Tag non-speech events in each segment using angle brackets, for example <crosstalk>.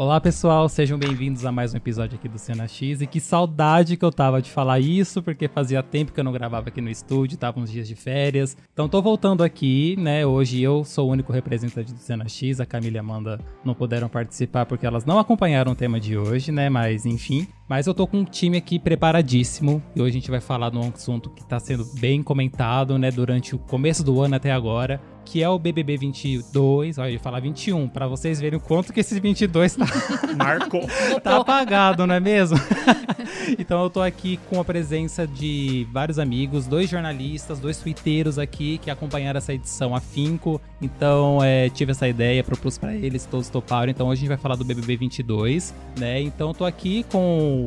Olá pessoal, sejam bem-vindos a mais um episódio aqui do Cena X. E que saudade que eu tava de falar isso, porque fazia tempo que eu não gravava aqui no estúdio, tava uns dias de férias. Então tô voltando aqui, né? Hoje eu sou o único representante do Cena X, a Camila e a Amanda não puderam participar porque elas não acompanharam o tema de hoje, né? Mas enfim. Mas eu tô com um time aqui preparadíssimo e hoje a gente vai falar de um assunto que tá sendo bem comentado, né, durante o começo do ano até agora, que é o BBB 22, olha, eu ia falar 21, para vocês verem o quanto que esse 22 tá <laughs> Marcou. <laughs> tá apagado, não é mesmo? <laughs> então eu tô aqui com a presença de vários amigos, dois jornalistas, dois twitteiros aqui que acompanharam essa edição afinco. Então é, tive essa ideia, propus para eles, todos toparam. Então hoje a gente vai falar do BBB 22, né? Então eu tô aqui com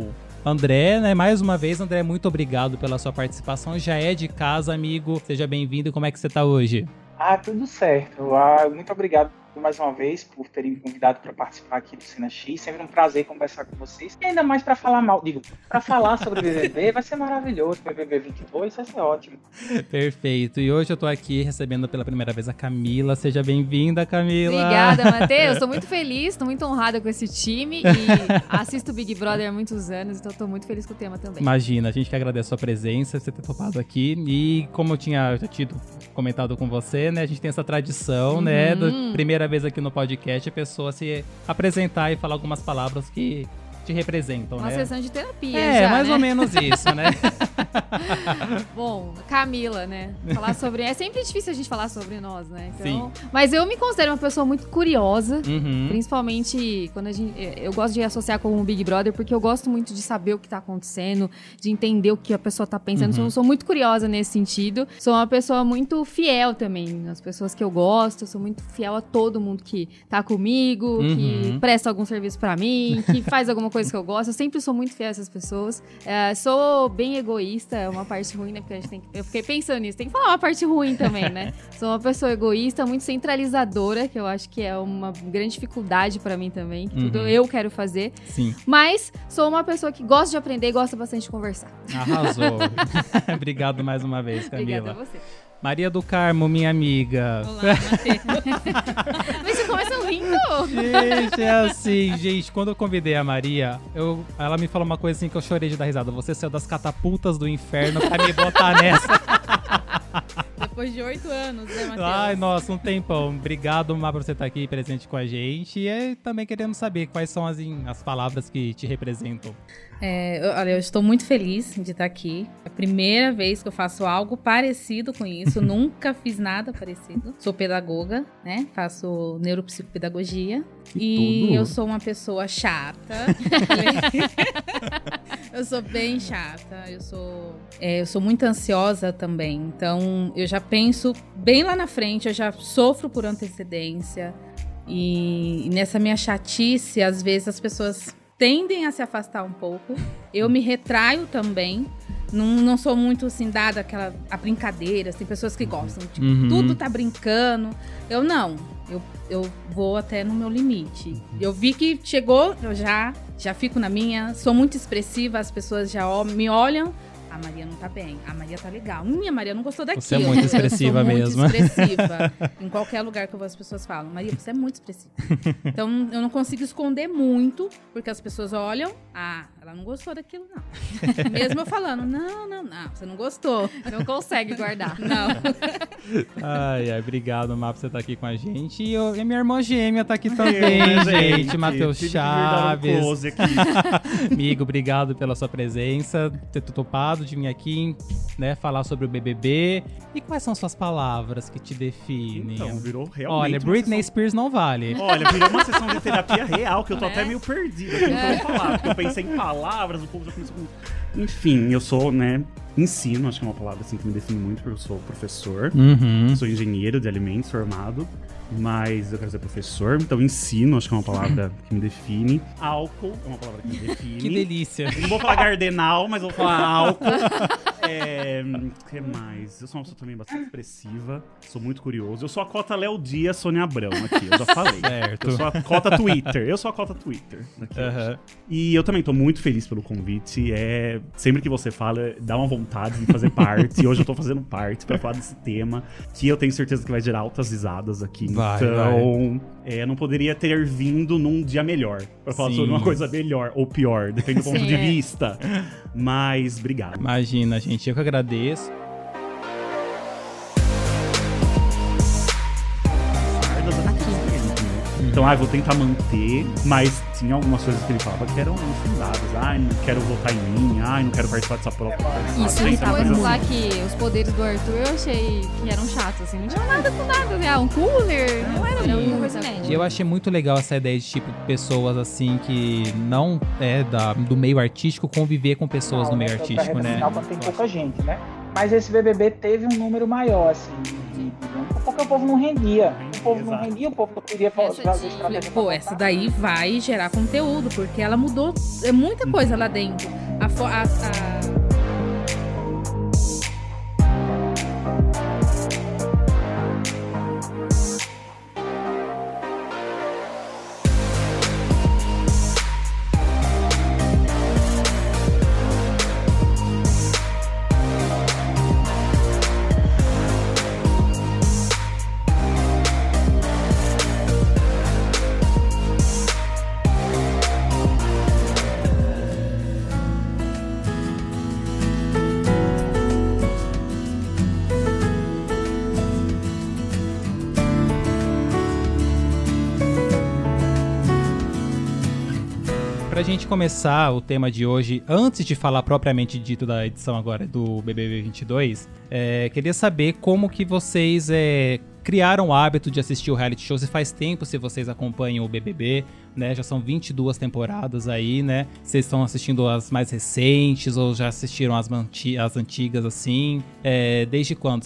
André, né? Mais uma vez, André, muito obrigado pela sua participação. Já é de casa, amigo. Seja bem-vindo. Como é que você tá hoje? Ah, tudo certo. Ah, muito obrigado mais uma vez por terem me convidado para participar aqui do Cena X. Sempre um prazer conversar com vocês. E ainda mais para falar mal, digo, para falar sobre o BBB, <laughs> vai ser maravilhoso. BBB 22 vai ser ótimo. Perfeito. E hoje eu tô aqui recebendo pela primeira vez a Camila. Seja bem-vinda, Camila. Obrigada, Matheus. Tô muito <laughs> feliz, tô muito honrada com esse time e assisto Big Brother há muitos anos, então tô muito feliz com o tema também. Imagina, a gente que agradece a sua presença, você ter topado aqui. E como eu tinha já tido comentado com você, né? A gente tem essa tradição, né? Da primeira vez aqui no podcast, a pessoa se apresentar e falar algumas palavras que te representam, Uma né? sessão de terapia É, já, mais né? ou menos isso, né? <laughs> Bom, Camila, né? Falar sobre... É sempre difícil a gente falar sobre nós, né? Então... Mas eu me considero uma pessoa muito curiosa. Uhum. Principalmente quando a gente. Eu gosto de associar com o Big Brother, porque eu gosto muito de saber o que tá acontecendo, de entender o que a pessoa tá pensando. Uhum. Eu sou muito curiosa nesse sentido. Sou uma pessoa muito fiel também nas pessoas que eu gosto. Sou muito fiel a todo mundo que tá comigo, Uhum. que presta algum serviço pra mim, que faz alguma coisa que eu gosto. Eu sempre sou muito fiel a essas pessoas. É, sou bem egoísta, é uma parte ruim, né? Porque a gente tem que- Eu fiquei pensando nisso. Tem que falar uma parte ruim também, né? <laughs> Sou uma pessoa egoísta, muito centralizadora, que eu acho que é uma grande dificuldade pra mim também. que Tudo Uhum. eu quero fazer. Sim, Mas sou uma pessoa que gosta de aprender e gosta bastante de conversar. arrasou. <laughs> <laughs> Obrigado mais uma vez, Camila. Obrigada a você. Maria do Carmo, minha amiga. Olá. Mas você começa Gente, é assim, gente. Quando eu convidei a Maria, eu, ela me falou uma coisa assim que eu chorei de dar risada. Você saiu das catapultas do inferno pra me botar nessa. <laughs> Depois de oito anos, né, Matheus? Ai, nossa, um tempão. Obrigado, Má, por você estar aqui presente com a gente. E também queremos saber quais são as, as palavras que te representam. É, eu- olha, eu estou muito feliz de estar aqui. É a primeira vez que eu faço algo parecido com isso. <laughs> Nunca fiz nada parecido. Sou pedagoga, né? Faço neuropsicopedagogia. e tudo. eu sou uma pessoa chata. <laughs> eu sou bem chata. Eu sou, é, eu sou muito ansiosa também. Então, eu já penso bem lá na frente. Eu já sofro por antecedência. E nessa minha chatice, às vezes as pessoas tendem a se afastar um pouco. Eu me retraio também. Não, não sou muito assim dada aquela a brincadeira, tem pessoas que gostam, tipo, Uhum. tudo tá brincando. Eu não. Eu, eu vou até no meu limite. Eu vi que chegou, eu já já fico na minha, sou muito expressiva, as pessoas já me olham. A Maria não tá bem, a Maria tá legal. Hum, a Maria não gostou daquilo. Você é muito expressiva <laughs> eu sou mesmo. Muito expressiva. <laughs> em qualquer lugar que eu vou, as pessoas falam, Maria, você é muito expressiva. Então eu não consigo esconder muito, porque as pessoas olham, ah, ela não gostou daquilo, não. <laughs> Mesmo eu falando, não, não, não, você não gostou. Não consegue guardar. Não. Ai, ai, obrigado, Má, por você estar aqui com a gente. E, eu- e minha irmã gêmea tá aqui também, gente. Matheus um Chaves. close aqui. Amigo, obrigado pela sua presença, ter topado de vir aqui, né, falar sobre o BBB. E quais são suas palavras que te definem? Então, virou realmente Olha, Britney sessão- Spears não vale. Olha, virou uma sessão de terapia real, que eu tô Né? até meio perdido aqui no que eu vou falar. Porque eu pensei em palavras, o povo já começou com... Enfim, eu sou, né, ensino, acho que é uma palavra assim que me define muito, porque eu sou professor. Uhum. Sou engenheiro de alimentos formado, mas eu quero ser professor, então ensino, acho que é uma palavra que me define. Álcool é uma palavra que me define. Que delícia. Não vou falar gardenal, mas vou falar álcool. É, o que mais? Eu sou uma pessoa também bastante expressiva, sou muito curioso. Eu sou a cota Léo Dias, Sônia Abrão aqui, eu já falei. Certo. Eu sou a cota Twitter, eu sou a cota Twitter. Aqui. Aham. E eu também tô muito feliz pelo convite. É, sempre que você fala, dá uma vontade de fazer parte. e hoje eu tô fazendo parte pra falar desse tema, que eu tenho certeza que vai gerar altas risadas aqui. Vai, então, é, não poderia ter vindo num dia melhor pra falar Sim. sobre uma coisa melhor ou pior, depende do <laughs> ponto Sim, de é. vista. Mas, obrigado. Imagina, gente, eu que agradeço. Então, ah, vou tentar manter, mas tinha algumas coisas que ele falava que eram infundadas. Ai, não quero votar em mim, ai, não quero participar dessa prova. Isso, e lá assim. que os poderes do Arthur eu achei que eram chatos, assim. Não tinha nada com nada, né? Um cooler, não era muita coisa inédita. E eu achei muito legal essa ideia de, tipo, pessoas assim que não é da, do meio artístico conviver com pessoas do meio né, pra artístico, reta né? tem pouca gente, né? Mas esse BBB teve um número maior, assim, de, porque o povo não rendia. O povo não Exato. rendia, o povo não queria fazer estratégia. Pô, essa daí vai gerar conteúdo, porque ela mudou é muita coisa lá dentro. A, fo- a- a- gente começar o tema de hoje, antes de falar propriamente dito da edição agora do BBB 22, é, queria saber como que vocês é, criaram o hábito de assistir o reality show. Se faz tempo se vocês acompanham o BBB, né? Já são 22 temporadas aí, né? Vocês estão assistindo as mais recentes ou já assistiram as, as antigas, assim? É, desde quando?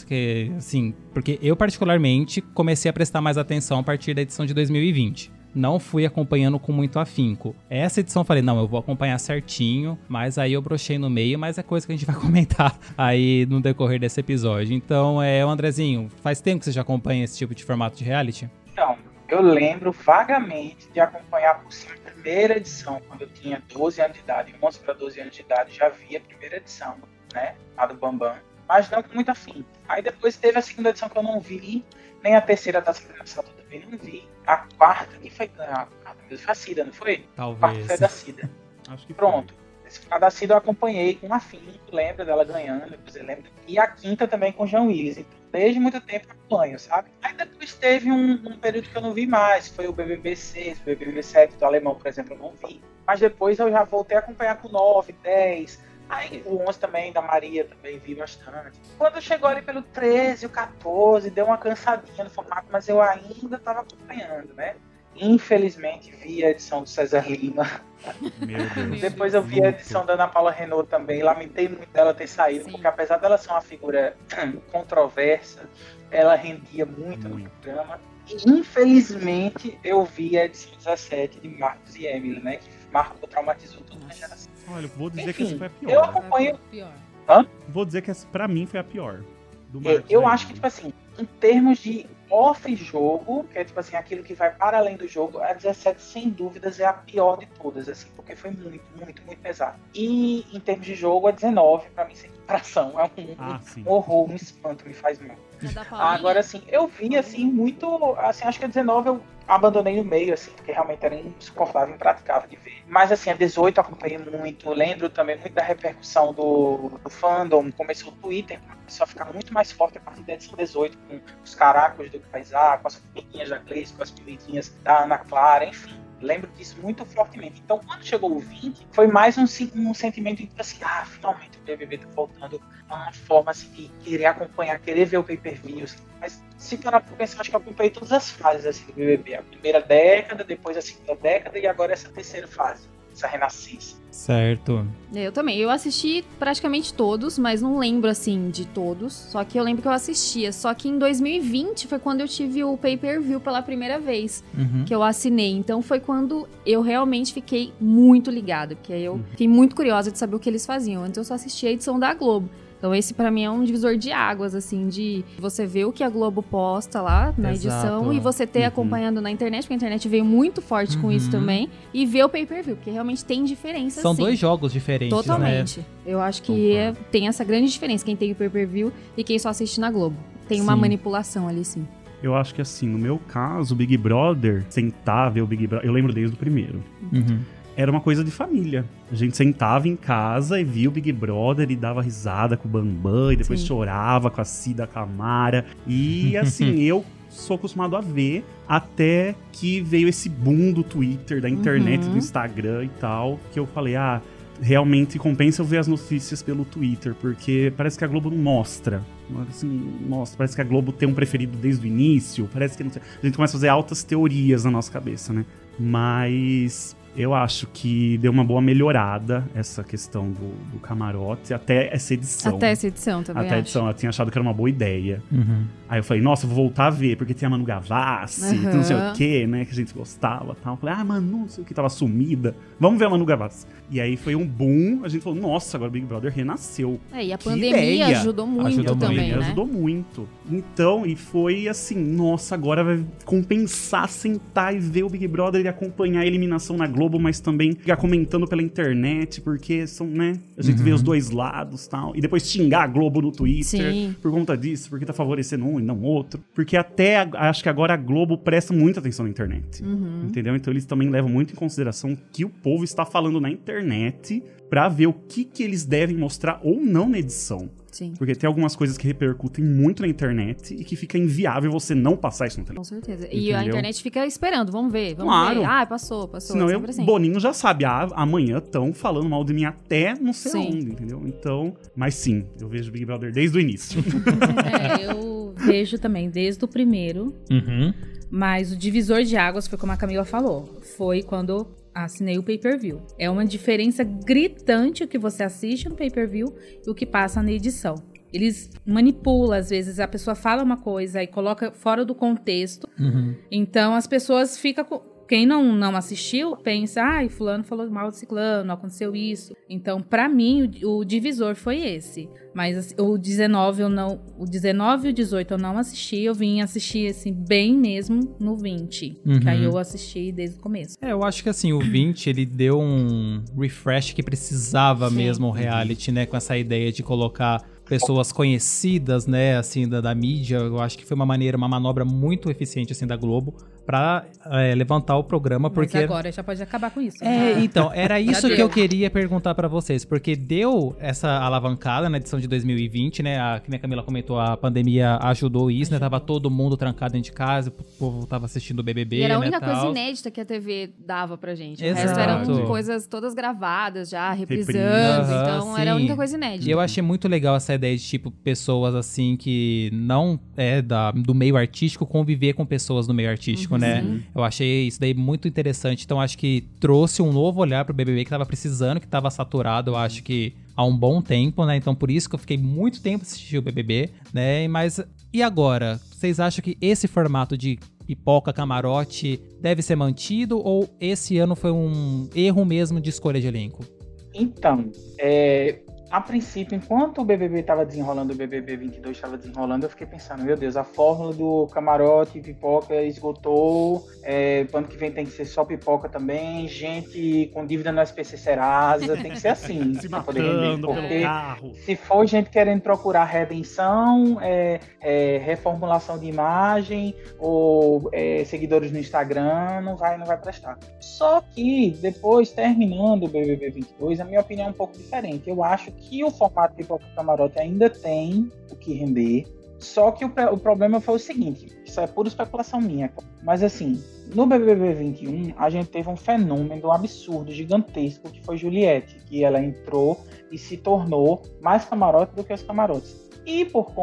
Assim, porque eu particularmente comecei a prestar mais atenção a partir da edição de 2020 não fui acompanhando com muito afinco. Essa edição eu falei, não, eu vou acompanhar certinho, mas aí eu brochei no meio, mas é coisa que a gente vai <laughs> comentar aí no decorrer desse episódio. Então, é, Andrezinho, faz tempo que você já acompanha esse tipo de formato de reality? Então, eu lembro vagamente de acompanhar por cima a primeira edição, quando eu tinha 12 anos de idade, 11 para 12 anos de idade, já vi a primeira edição, né? A do Bambam, mas não com muito afim. Aí depois teve a segunda edição que eu não vi, nem a terceira da Sabrina Sato também não vi. A quarta que foi. A quarta mesmo foi a Cida, não foi? A quarta Talvez. foi a da Cida. <laughs> Acho que Pronto. Esse final da Cida eu acompanhei com afinco, lembra dela ganhando, você lembra? E a quinta também com o João Willis. Então, desde muito tempo acompanho, sabe? Aí depois teve um, um período que eu não vi mais, foi o BBB 6, o BBB 7 do Alemão, por exemplo, eu não vi. Mas depois eu já voltei a acompanhar com 9, 10. Aí o 11 também, da Maria, também vi bastante. Quando chegou ali pelo 13, o 14, deu uma cansadinha no formato, mas eu ainda estava acompanhando, né? Infelizmente vi a edição do César Lima Meu Deus. depois eu vi a edição da Ana Paula Renault também, lamentei muito dela ter saído, Sim. porque apesar dela ser uma figura <clears throat> controversa, ela rendia muito, no Muito. programa. E infelizmente eu vi a edição 17 de Marcos e Emily, né? Que marcou, traumatizou toda a geração. Olha, vou dizer que Enfim, essa foi a eu pior. acompanho. Pior. Vou dizer que essa, pra mim, foi a pior. Do Eu, eu acho que, tipo assim, em termos de off-jogo, que é tipo assim, aquilo que vai para além do jogo, a 17 sem dúvidas é a pior de todas, assim, porque foi muito, muito, muito pesado. E em termos de jogo, a 19, pra mim, sem comparação, é um, Ah, sim. um horror, um espanto, me faz mal. A da Paulinha? Agora, assim, eu vi, assim, muito, assim, acho que a 19 eu abandonei no meio, assim, porque realmente era insuportável, impraticável de ver. Mas, assim, a 18 eu acompanhei muito, lembro também muito da repercussão do, do fandom, começou o Twitter, começou a ficar muito mais forte a partir da edição 18, com os caracos do Kaysar, com as pimentinhas da Gleice, com as pimentinhas da Ana Clara, enfim. Lembro disso muito fortemente. Então, quando chegou o 20, foi mais um, um sentimento de assim, ah, finalmente o BBB tá voltando a uma forma assim, de querer acompanhar, querer ver o pay-per-view. assim. Mas se parar pra pensar, acho que eu acompanhei todas as fases assim, do BBB. A primeira década, depois a segunda década e agora essa terceira fase, essa renascença. Certo. Eu também. Eu assisti praticamente todos, mas não lembro assim de todos. Só que eu lembro que eu assistia. Só que em 2020 foi quando eu tive o pay-per-view pela primeira vez Uhum. que eu assinei. Então foi quando eu realmente fiquei muito ligada, porque aí eu fiquei muito curiosa de saber o que eles faziam. Antes eu só assistia a edição da Globo. Então esse pra mim é um divisor de águas, assim, de você ver o que a Globo posta lá na Exato. edição e você ter Uhum. acompanhando na internet, porque a internet veio muito forte com isso Uhum. também, e ver o pay-per-view, porque realmente tem diferença São sim. dois jogos diferentes, né? Totalmente. Eu acho que é- tem essa grande diferença, quem tem o pay-per-view e quem só assiste na Globo. Tem uma Sim. manipulação ali, sim. Eu acho que assim, no meu caso, o Big Brother, sentar, ver o Big Brother, eu lembro desde o primeiro. Uhum. Era uma coisa de família. A gente sentava em casa e via o Big Brother e dava risada com o Bambam e depois Sim. chorava com a Cida Camara. E assim, <laughs> eu sou acostumado a ver até que veio esse boom do Twitter, da internet, Uhum. do Instagram e tal, que eu falei, ah, realmente compensa eu ver as notícias pelo Twitter, porque parece que a Globo não mostra. Assim, mostra, parece que a Globo tem um preferido desde o início, parece que não sei. A gente começa a fazer altas teorias na nossa cabeça, né? Mas eu acho que deu uma boa melhorada essa questão do, do camarote, até essa edição. Até essa edição também Até a acho. edição, eu tinha achado que era uma boa ideia. Uhum. Aí eu falei, nossa, vou voltar a ver, porque tem a Manu Gavassi, Aham. não sei o que, né, que a gente gostava e tal. Eu falei, ah, Manu, não sei o que, tava sumida. Vamos ver a Manu Gavassi. E aí foi um boom, a gente falou, nossa, agora o Big Brother renasceu. É, e a Que pandemia ideia. ajudou muito Ajudou muito, também, Ele né? ajudou muito. Então, e foi assim, nossa, agora vai compensar sentar e ver o Big Brother e acompanhar a eliminação na Globo, mas também ficar comentando pela internet, porque são, né? A gente vê os dois lados e tal. E depois xingar a Globo no Twitter Sim. por conta disso, porque tá favorecendo um e não outro. Porque até a- acho que agora a Globo presta muita atenção na internet. Uhum. Entendeu? Então eles também levam muito em consideração o que o povo está falando na internet pra ver o que, que eles devem mostrar ou não na edição. Sim, Porque tem algumas coisas que repercutem muito na internet e que fica inviável você não passar isso na com televisão. certeza. E a Entendeu? internet fica esperando, vamos ver, vamos Claro. ver. Ah, passou, passou. Senão eu, sempre assim. Boninho já sabe, ah, amanhã estão falando mal de mim até não sei Sim. onde, entendeu? Então, mas sim, eu vejo Big Brother desde o início. <laughs> É, eu vejo também desde o primeiro, Uhum. mas o divisor de águas foi como a Camila falou. Foi quando eu assinei o pay-per-view. É uma diferença gritante o que você assiste no pay-per-view e o que passa na edição. Eles manipulam, às vezes a pessoa fala uma coisa e coloca fora do contexto. Uhum. Então as pessoas ficam com. Quem não, não assistiu pensa, ai, fulano falou mal de ciclano, aconteceu isso. Então, pra mim, o, o divisor foi esse. Mas assim, o 19 eu não. O 19 e o 18 eu não assisti. Eu vim assistir, assim, bem mesmo no 20. Uhum. Que aí eu assisti desde o começo. É, eu acho que assim, o 20 ele deu um refresh que precisava Sim. mesmo o reality, né? Com essa ideia de colocar pessoas conhecidas, né, assim, da, da mídia. Eu acho que foi uma maneira, uma manobra muito eficiente, assim, da Globo pra é, levantar o programa, porque... Mas agora já pode acabar com isso. É, né? então, era isso que eu queria perguntar pra vocês, porque deu essa alavancada na edição de 2020, né? A, que a Camila comentou, a pandemia ajudou isso, né? Tava todo mundo trancado dentro de casa, o povo tava assistindo o BBB, E era a né, única coisa tal. inédita que a TV dava pra gente. O Exato. resto eram coisas todas gravadas já, reprisando. Então Aham, era a sim. única coisa inédita. E eu achei muito legal essa ideia de, tipo, pessoas assim que não é da, do meio artístico conviver com pessoas do meio artístico, Uhum. Né? Eu achei isso daí muito interessante. Então, acho que trouxe um novo olhar pro BBB que tava precisando, que tava saturado, eu acho que há um bom tempo, né? Então, por isso que eu fiquei muito tempo assistindo o BBB, né? Mas, e agora? Vocês acham que esse formato de pipoca, camarote deve ser mantido ou esse ano foi um erro mesmo de escolha de elenco? Então, é, a princípio, enquanto o BBB estava desenrolando, o BBB 22 estava desenrolando, eu fiquei pensando, meu Deus, a fórmula do camarote pipoca esgotou, é, ano que vem tem que ser só pipoca também, gente com dívida no SPC Serasa, tem que ser assim. <laughs> Se poder matando pelo porque carro. se for gente querendo procurar redenção, é, é, reformulação de imagem ou é, seguidores no Instagram, não vai, não vai prestar. Só que depois, terminando o BBB 22, a minha opinião é um pouco diferente. Eu acho que o formato de Pipoca Camarote ainda tem o que render. Só que o, o problema foi o seguinte, isso é pura especulação minha, mas assim, no BBB 21 a gente teve um fenômeno absurdo, gigantesco, que foi Juliette, que ela entrou e se tornou mais camarote do que os camarotes. E por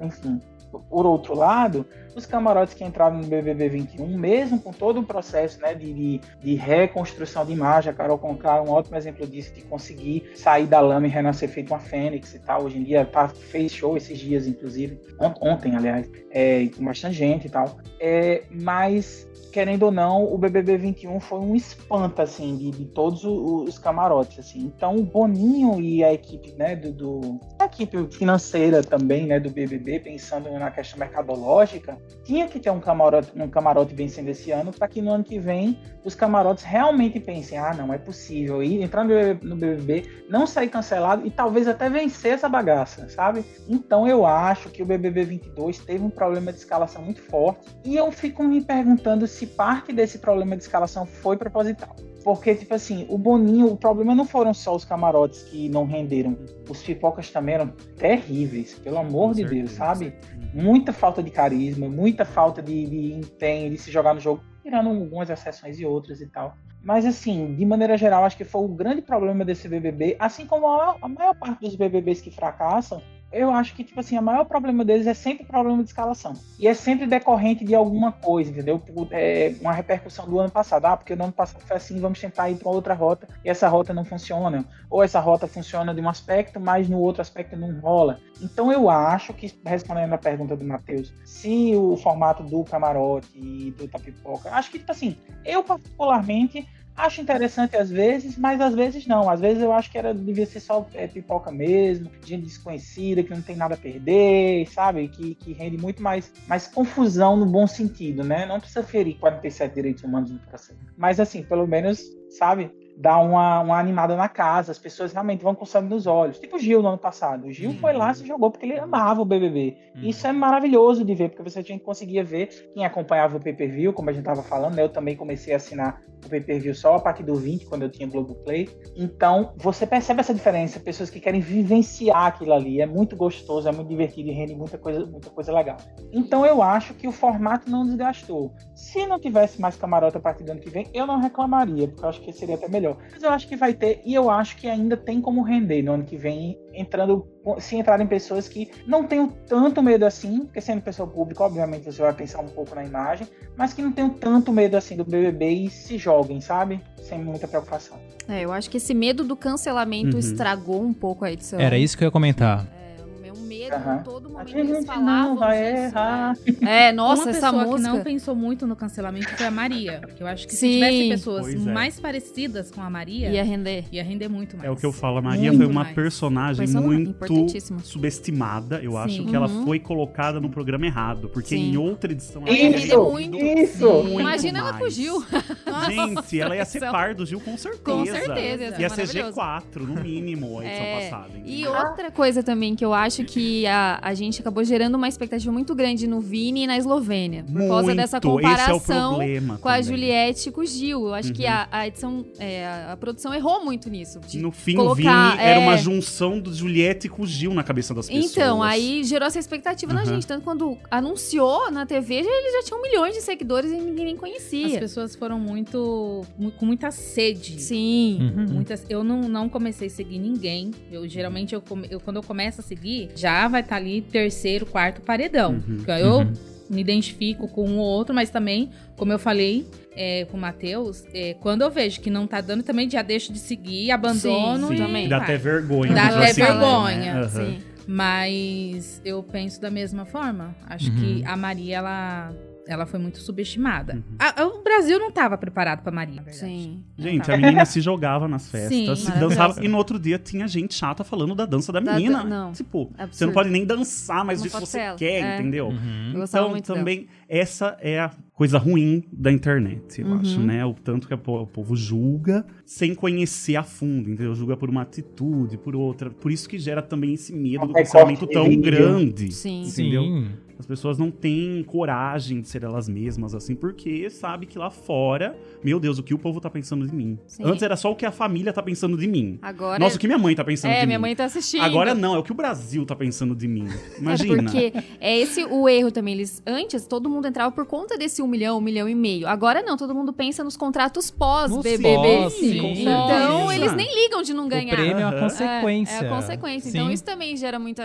enfim, por outro lado, os camarotes que entraram no BBB 21, mesmo com todo o processo né, de, de, reconstrução de imagem, a Carol Conká é um ótimo exemplo disso, de conseguir sair da lama e renascer feito uma fênix e tal. Hoje em dia tá, fez show esses dias, inclusive, ont- ontem, aliás, é, com bastante gente e tal. É, mas querendo ou não, o BBB 21 foi um espanto, assim, de, de todos os camarotes, assim. Então, o Boninho e a equipe, né, do, do- da equipe financeira também, né, do BBB, pensando na questão mercadológica, tinha que ter um camarote, um camarote vencendo esse ano para que no ano que vem os camarotes realmente pensem, ah, não é possível ir entrar no BBB, não sair cancelado e talvez até vencer essa bagaça, sabe? Então eu acho que o BBB 22 teve um problema de escalação muito forte e eu fico me perguntando se parte desse problema de escalação foi proposital. Porque, tipo assim, o Boninho, o problema não foram só os camarotes que não renderam. Os pipocas também eram terríveis, pelo amor Com de certeza. Deus, sabe? Muita falta de carisma, muita falta de, de empenho, de se jogar no jogo, tirando algumas exceções e outras e tal. Mas, assim, de maneira geral, acho que foi o grande problema desse BBB, assim como a, a maior parte dos BBBs que fracassam, eu acho que, tipo assim, o maior problema deles é sempre problema de escalação. E é sempre decorrente de alguma coisa, entendeu? É uma repercussão do ano passado. Ah, porque no ano passado foi assim, vamos tentar ir para outra rota e essa rota não funciona. Ou essa rota funciona de um aspecto, mas no outro aspecto não rola. Então eu acho que, respondendo a pergunta do Matheus, se o formato do camarote e do tapipoca, acho que, tipo assim, eu particularmente Acho interessante às vezes, mas às vezes não. Às vezes eu acho que era devia ser só é, pipoca mesmo, gente desconhecida, que não tem nada a perder, sabe? Que, que rende muito mais, mais confusão no bom sentido, né? Não precisa ferir 47 direitos humanos no processo. Mas assim, pelo menos, sabe? Dá uma, uma animada na casa, as pessoas realmente vão com sangue nos olhos. Tipo o Gil no ano passado. O Gil uhum. foi lá, se jogou porque ele amava o BBB. Uhum. Isso é maravilhoso de ver, porque você tinha, conseguia ver quem acompanhava o pay-per-view, como a gente estava falando, né? Eu também comecei a assinar o pay-per-view só a partir do 20, quando eu tinha Globoplay. Então, você percebe essa diferença, pessoas que querem vivenciar aquilo ali. É muito gostoso, é muito divertido e rende muita coisa, muita coisa legal. Então, eu acho que o formato não desgastou. Se não tivesse mais camarote a partir do ano que vem, eu não reclamaria, porque eu acho que seria até melhor Mas eu acho que vai ter, e eu acho que ainda tem como render no ano que vem, entrando, se entrarem pessoas que não tenham tanto medo assim, porque sendo pessoa pública, obviamente você vai pensar um pouco na imagem, mas que não tenham tanto medo assim do BBB e se joguem, sabe? Sem muita preocupação. É, eu acho que esse medo do cancelamento uhum. estragou um pouco a edição. Era isso que eu ia comentar. É medo uhum. todo momento a eles falavam. Não vai disso, errar. É, nossa, Uma essa música. que não pensou muito no cancelamento foi a Maria. Que eu acho que Sim. se tivesse pessoas é. mais parecidas com a Maria, ia render. Ia render muito mais. É o que eu falo, a Maria muito foi uma mais. personagem muito subestimada. Eu Sim. acho que uhum. ela foi colocada no programa errado. Porque Sim. em outra edição ela isso, muito. Isso! Muito Imagina mais. ela com o Gil. Gente, ela ia ser par do Gil com certeza. Com certeza. Ia ser G4, no mínimo, a edição é, passada. E outra coisa também que eu acho que a, a gente acabou gerando uma expectativa muito grande no Vini e na Eslovênia. Por muito. causa dessa comparação é com também. a Juliette e com o Gil. Eu acho uhum. que a, a edição, é, a, produção errou muito nisso. No fim, colocar, o Vini é... era uma junção do Juliette com o Gil na cabeça das pessoas. Então, aí gerou essa expectativa uhum. na gente. Tanto quando anunciou na TV, ele já tinha milhões de seguidores e ninguém nem conhecia. As pessoas foram muito. com muita sede. Sim. Uhum. Muitas, eu não, não comecei a seguir ninguém. Eu geralmente, eu, eu, quando eu começo a seguir, já vai estar tá ali terceiro, quarto paredão. Uhum. Eu uhum. me identifico com um ou outro, mas também, como eu falei é, com o Matheus, é, quando eu vejo que não tá dando, também já deixo de seguir, abandono sim, sim. também. Dá até vergonha. Dá até vergonha. Né? Uhum. Sim. Mas eu penso da mesma forma. Acho que uhum. a Maria, ela ela foi muito subestimada. Uhum. A, o Brasil não estava preparado para Maria. Sim. Gente, a menina se jogava nas festas, Sim, se dançava. E no outro dia tinha gente chata falando da dança da menina. Da, não. Tipo, Absurdo. você não pode nem dançar, mas isso você quer, é. entendeu? Uhum. Então, também, dela. essa é a coisa ruim da internet, eu uhum. acho, né? O tanto que o povo julga sem conhecer a fundo, entendeu? Julga por uma atitude, por outra. Por isso que gera também esse medo do cancelamento tão grande. Sim. Entendeu? Sim. As pessoas não têm coragem de ser elas mesmas, assim, porque sabe que lá fora, meu Deus, o que o povo tá pensando de mim. Sim. Antes era só o que a família tá pensando de mim. Agora. Nossa, o que minha mãe tá pensando é, de mim. É, minha mãe tá assistindo. Agora não, é o que o Brasil tá pensando de mim. <laughs> Imagina. É porque é esse o erro também. Eles, antes, todo mundo entrava por conta desse um milhão, um milhão e meio. Agora não, todo mundo pensa nos contratos pós-BBB. Sim, então, eles nem ligam de não ganhar. O prêmio é a consequência. É, é a consequência. Então, isso também gera muita.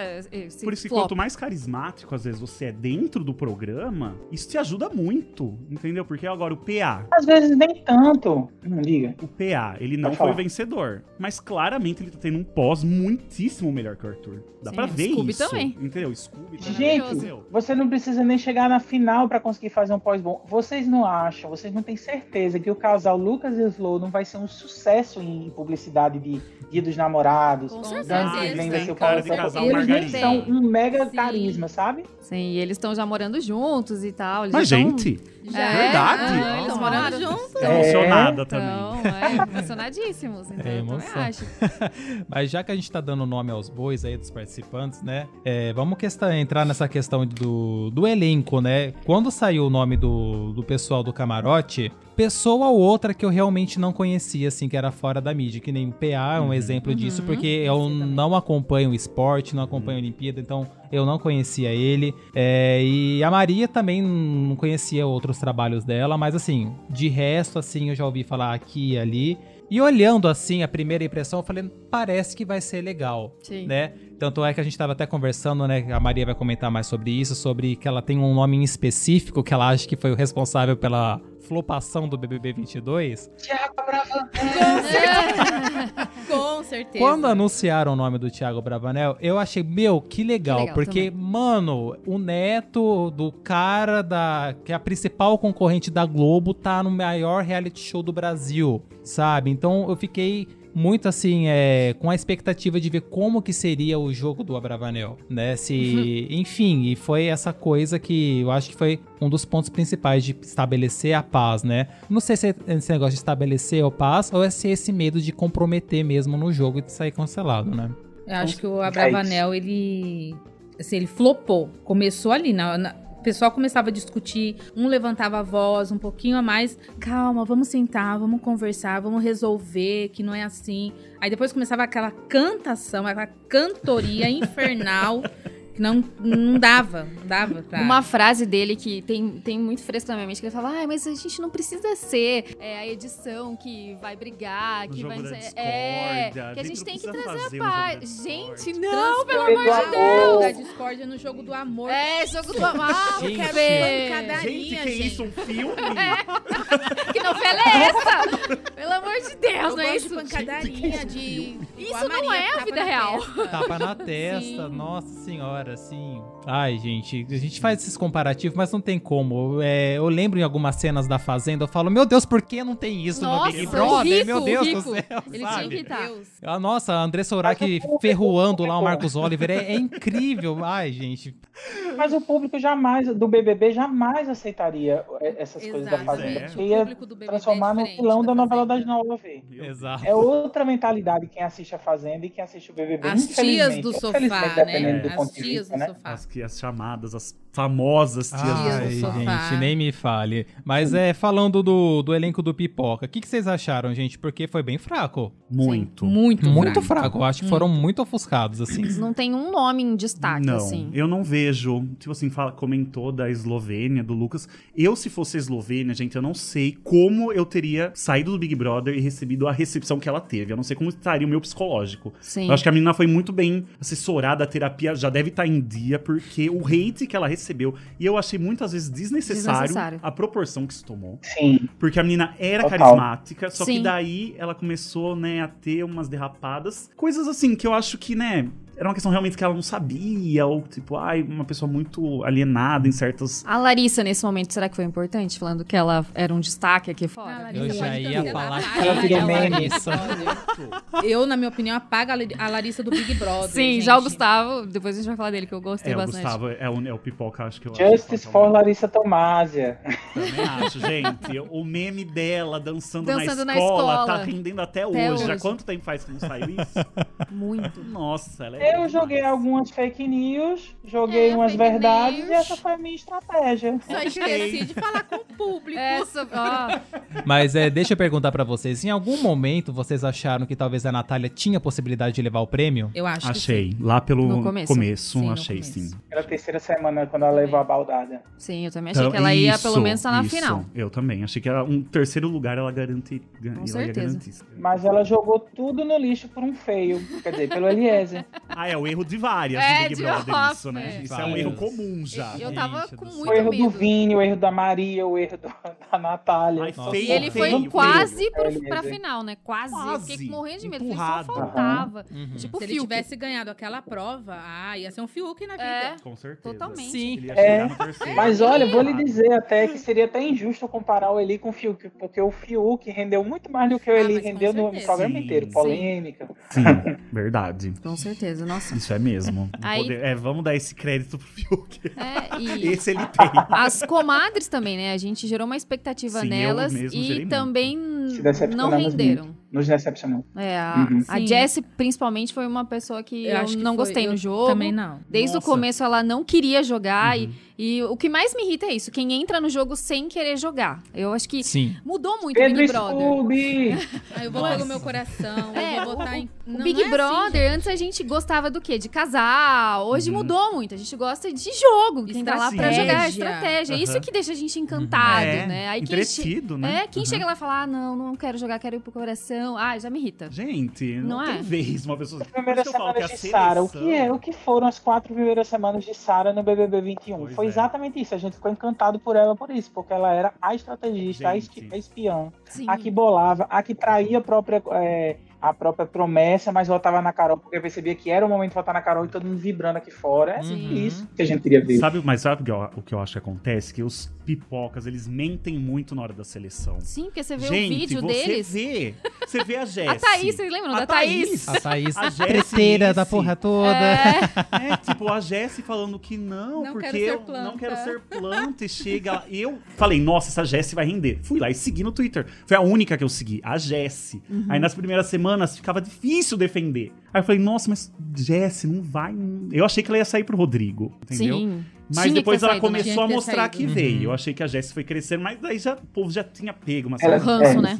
Por isso que quanto mais carismático, às vezes, você é dentro do programa, isso te ajuda muito, entendeu? Porque agora o PA. Às vezes nem tanto. Não liga. O PA, ele não foi vencedor. Mas claramente ele tá tendo um pós muitíssimo melhor que o Arthur. Dá Sim, pra ver Scooby isso. também. Entendeu? Scooby também. Gente, você não precisa nem chegar na final para conseguir fazer um pós bom. Vocês não acham, vocês não têm certeza que o casal Lucas e Slow não vai ser um sucesso em publicidade de Dia dos Namorados. Com certeza. Eles vai têm ser o cara de casal Eles são um mega Sim. carisma, sabe? Sim, e eles estão já morando juntos e tal. Mas, já tão- gente, Já verdade? É, Ah, eles moraram juntos. É. emocionada também. Então, é, emocionadíssimos. Então, <laughs> É eu também emoção. acho. <laughs> Mas já que a gente tá dando nome aos bois aí dos participantes, né? é, vamos questão, entrar nessa questão do, do elenco, né? Quando saiu o nome do, do pessoal do camarote, pessoa ou outra que eu realmente não conhecia, assim, que era fora da mídia, que nem o PA é um exemplo disso, Uhum. porque eu também. não acompanho o esporte, não acompanho a Olimpíada, então eu não conhecia ele. É, e a Maria também não conhecia outros trabalhos dela, mas assim, de resto, assim, eu já ouvi falar aqui e ali. E olhando assim, a primeira impressão, eu falei, parece que vai ser legal, Sim. né? Tanto é que a gente tava até conversando, né? A Maria vai comentar mais sobre isso, sobre que ela tem um nome em específico que ela acha que foi o responsável pela flopação do BBB 22. Tiago Bravanel. <laughs> Com certeza. Quando anunciaram o nome do Thiago Bravanel, eu achei, meu, que legal, Que legal porque, mano, o neto do cara da que é a principal concorrente da Globo tá no maior reality show do Brasil, sabe? Então eu fiquei muito assim, é, com a expectativa de ver como que seria o jogo do Abravanel, né? Se, enfim, e foi essa coisa que eu acho que foi um dos pontos principais de estabelecer a paz, né? Não sei se é esse negócio de estabelecer a paz ou é se é esse medo de comprometer mesmo no jogo e de sair cancelado, né? Eu acho que o Abravanel, ele. Assim, ele flopou. Começou ali. Na, na- o pessoal começava a discutir, um levantava a voz um pouquinho a mais. Calma, vamos sentar, vamos conversar, vamos resolver, que não é assim. Aí depois começava aquela cantação, aquela cantoria infernal. <laughs> Que não, não dava, não dava pra... Uma frase dele que tem, tem muito fresco na minha mente, que ele fala, ah, mas a gente não precisa ser é, a edição que vai brigar, O que vai... é, que a gente gente tem que trazer a paz. Gente, não, pelo amor de Deus! da discórdia no jogo do amor. É, jogo do amor, Gente. quero ver. Gente, que gente. isso? Um filme? <laughs> Que novela é essa? Pelo amor de Deus, Eu não é isso? de pancadaria, de... Isso não é a vida real. Tapa na testa, Sim. nossa senhora, assim. Ai, gente, a gente faz esses comparativos, mas não tem como. É, eu lembro em algumas cenas da Fazenda, eu falo, meu Deus, por que não tem isso Nossa, no Big Brother? rico, meu Deus rico. do céu, Ele tinha sabe? que estar. Ah, nossa, a Andressa Urach ferroando lá o Marcos Oliver, é, é incrível. Ai, gente, Mas o público jamais, do BBB, jamais aceitaria essas coisas da Exato. Fazenda. É. Porque O ia público do BBB transformar é no diferente vilão da novela das nove. exato. É outra mentalidade quem assiste a Fazenda e quem assiste o BBB. As tias do sofá, né? do As tias do né? sofá. As, que, as chamadas, as famosas tias Ai, do sofá. gente, nem me fale. Mas é, falando do, do elenco do Pipoca, o que, que vocês acharam, gente? Porque foi bem fraco. Muito. Muito, Muito fraco. fraco. Eu acho que foram muito ofuscados, assim. Não tem um nome em destaque, não, assim. eu não vejo. Tipo assim, fala, comentou da Eslovênia, do Lucas. Eu, se fosse a Eslovênia, gente, eu não sei como eu teria saído do Big Brother e recebido a recepção que ela teve. Eu não sei como estaria o meu psicológico. Sim. Eu acho que a menina foi muito bem assessorada, a terapia já deve estar em dia, porque o hate que ela recebeu, e eu achei muitas vezes desnecessário, Desnecessário. a proporção que isso tomou. Sim. Porque a menina era Total. carismática, só que Sim. daí ela começou, né, a ter umas derrapadas. Coisas assim que eu acho que, né, era uma questão realmente que ela não sabia, ou tipo, ai, uma pessoa muito alienada em certas. A Larissa, nesse momento, será que foi importante? Falando que ela era um destaque aqui Ah, fora. Larissa Eu já ia falar que Ela virou é. Larissa. Eu, na minha opinião, apago a Lari- a Larissa do Big Brother. Sim, gente. já o Gustavo, depois a gente vai falar dele, que eu gostei É, o bastante. Gustavo é o, é o pipoca, acho que eu Justice for Larissa Tomásia. Também acho, gente. O meme dela dançando, Dançando na, na escola, escola. tá rendendo até, Até hoje. Já hoje. quanto tempo faz que não saiu isso? Muito. Nossa, ela é. Eu joguei algumas fake news, joguei É, umas verdades news. e essa foi a minha estratégia. Só esqueci de falar com o público. Essa, ó, Mas é, deixa eu perguntar pra vocês. Em algum momento vocês acharam que talvez a Natália tinha possibilidade de levar o prêmio? Eu acho que Achei. Lá pelo No começo. Sim, no achei começo. sim. Era a terceira semana quando ela levou a baldada. sim, eu também achei Então, que ela ia isso, pelo menos estar na isso. final. Eu também. Achei que era um terceiro lugar ela garantir. ela ia certeza. Mas ela jogou tudo no lixo por um feio. Quer dizer, pelo Eliezer. Ah, é o erro de várias É, do Big de Brother, off, isso, né? é. Isso é um erro comum já. Eu tava Gente com muito o erro medo. do Vini, o erro da Maria, o erro do- <laughs> da Natália. Ai, feio, E ele foi feio, quase feio. pro, É, pra final, né? Quase. Quase. fiquei morrendo de medo. Empurrado. Só faltava. Uhum. Tipo, Se ele Fiuk. tivesse ganhado aquela prova, ah, ia ser um Fiuk na vida. É. Com certeza. Totalmente. Sim. É. Mas olha, vou lhe dizer até que seria até injusto comparar o Eli com o Fiuk, porque o Fiuk rendeu muito mais do que o Ah, Eli com rendeu no programa inteiro. Polêmica. Sim, verdade. Com certeza, nossa. Isso é mesmo. <laughs> Aí- Poder- é, vamos dar esse crédito pro Fiuk. É, e <laughs> Esse ele tem. as comadres também, né? A gente gerou uma expectativa Sim, eu nelas e também Se não renderam. Nos decepcionou. É, a, Uhum. a principalmente, foi uma pessoa que eu, acho que não foi- gostei no eu jogo. Também não. Desde Nossa. o começo ela não queria jogar Uhum. e, e o que mais me irrita é isso, quem entra no jogo sem querer jogar. Eu acho que Sim. mudou muito o Big Brother. Scooby! <laughs> Aí eu vou Nossa. pelo meu coração, É, eu vou o- votar em. O Não, Big é assim, Brother, antes a gente gostava do quê? De casar. Hoje Uhum. mudou muito. A gente gosta de jogo. Quem tá lá pra Estratégia. jogar é estratégia. Isso Aham. que deixa a gente encantado, é, né? Aí quem, che- entretido, né? é, quem Uhum. chega lá e fala, ah, não, não quero jogar, quero ir pro coração. Ah, já me irrita. Gente, não, Não tem é? vez uma pessoa... Primeiras Por isso que eu falo que semanas a de Sara. O que é? O que foram as quatro primeiras semanas de Sara no BBB 21? Pois Foi é. exatamente isso. A gente ficou encantado por ela por isso, porque ela era a estrategista, a Gente. a espiã, Sim. a que bolava, a que traía a própria, é, a própria promessa, mas votava na Carol, porque percebia que era o momento de votar na Carol e todo mundo vibrando aqui fora. É Uhum. isso que a gente queria ver. Sabe, mas sabe o que eu- o que eu acho que acontece? Que os pipocas, eles mentem muito na hora da seleção. Sim, porque você vê Gente, o vídeo você deles. vê. Você vê a <laughs> A Jessie. Thaís, vocês lembram A da Thaís? A Thaís, A treteira da porra toda. É, É, tipo, a Jessie falando que não, Não porque quero ser eu planta. não quero ser planta. E chega lá. Eu falei, nossa, essa Jessie vai render. Fui lá e segui no Twitter. Foi a única que eu segui, a Jessie. Uhum. Aí nas primeiras semanas ficava difícil defender. Aí eu falei, nossa, mas Jessie não vai. Eu achei que ela ia sair pro Rodrigo, entendeu? sim. Mas Tinha depois ela saído, começou a mostrar saído. que Uhum. veio. Eu achei que a Jessie foi crescendo, mas daí já, o povo já tinha pego uma Ela- certa ranço, né?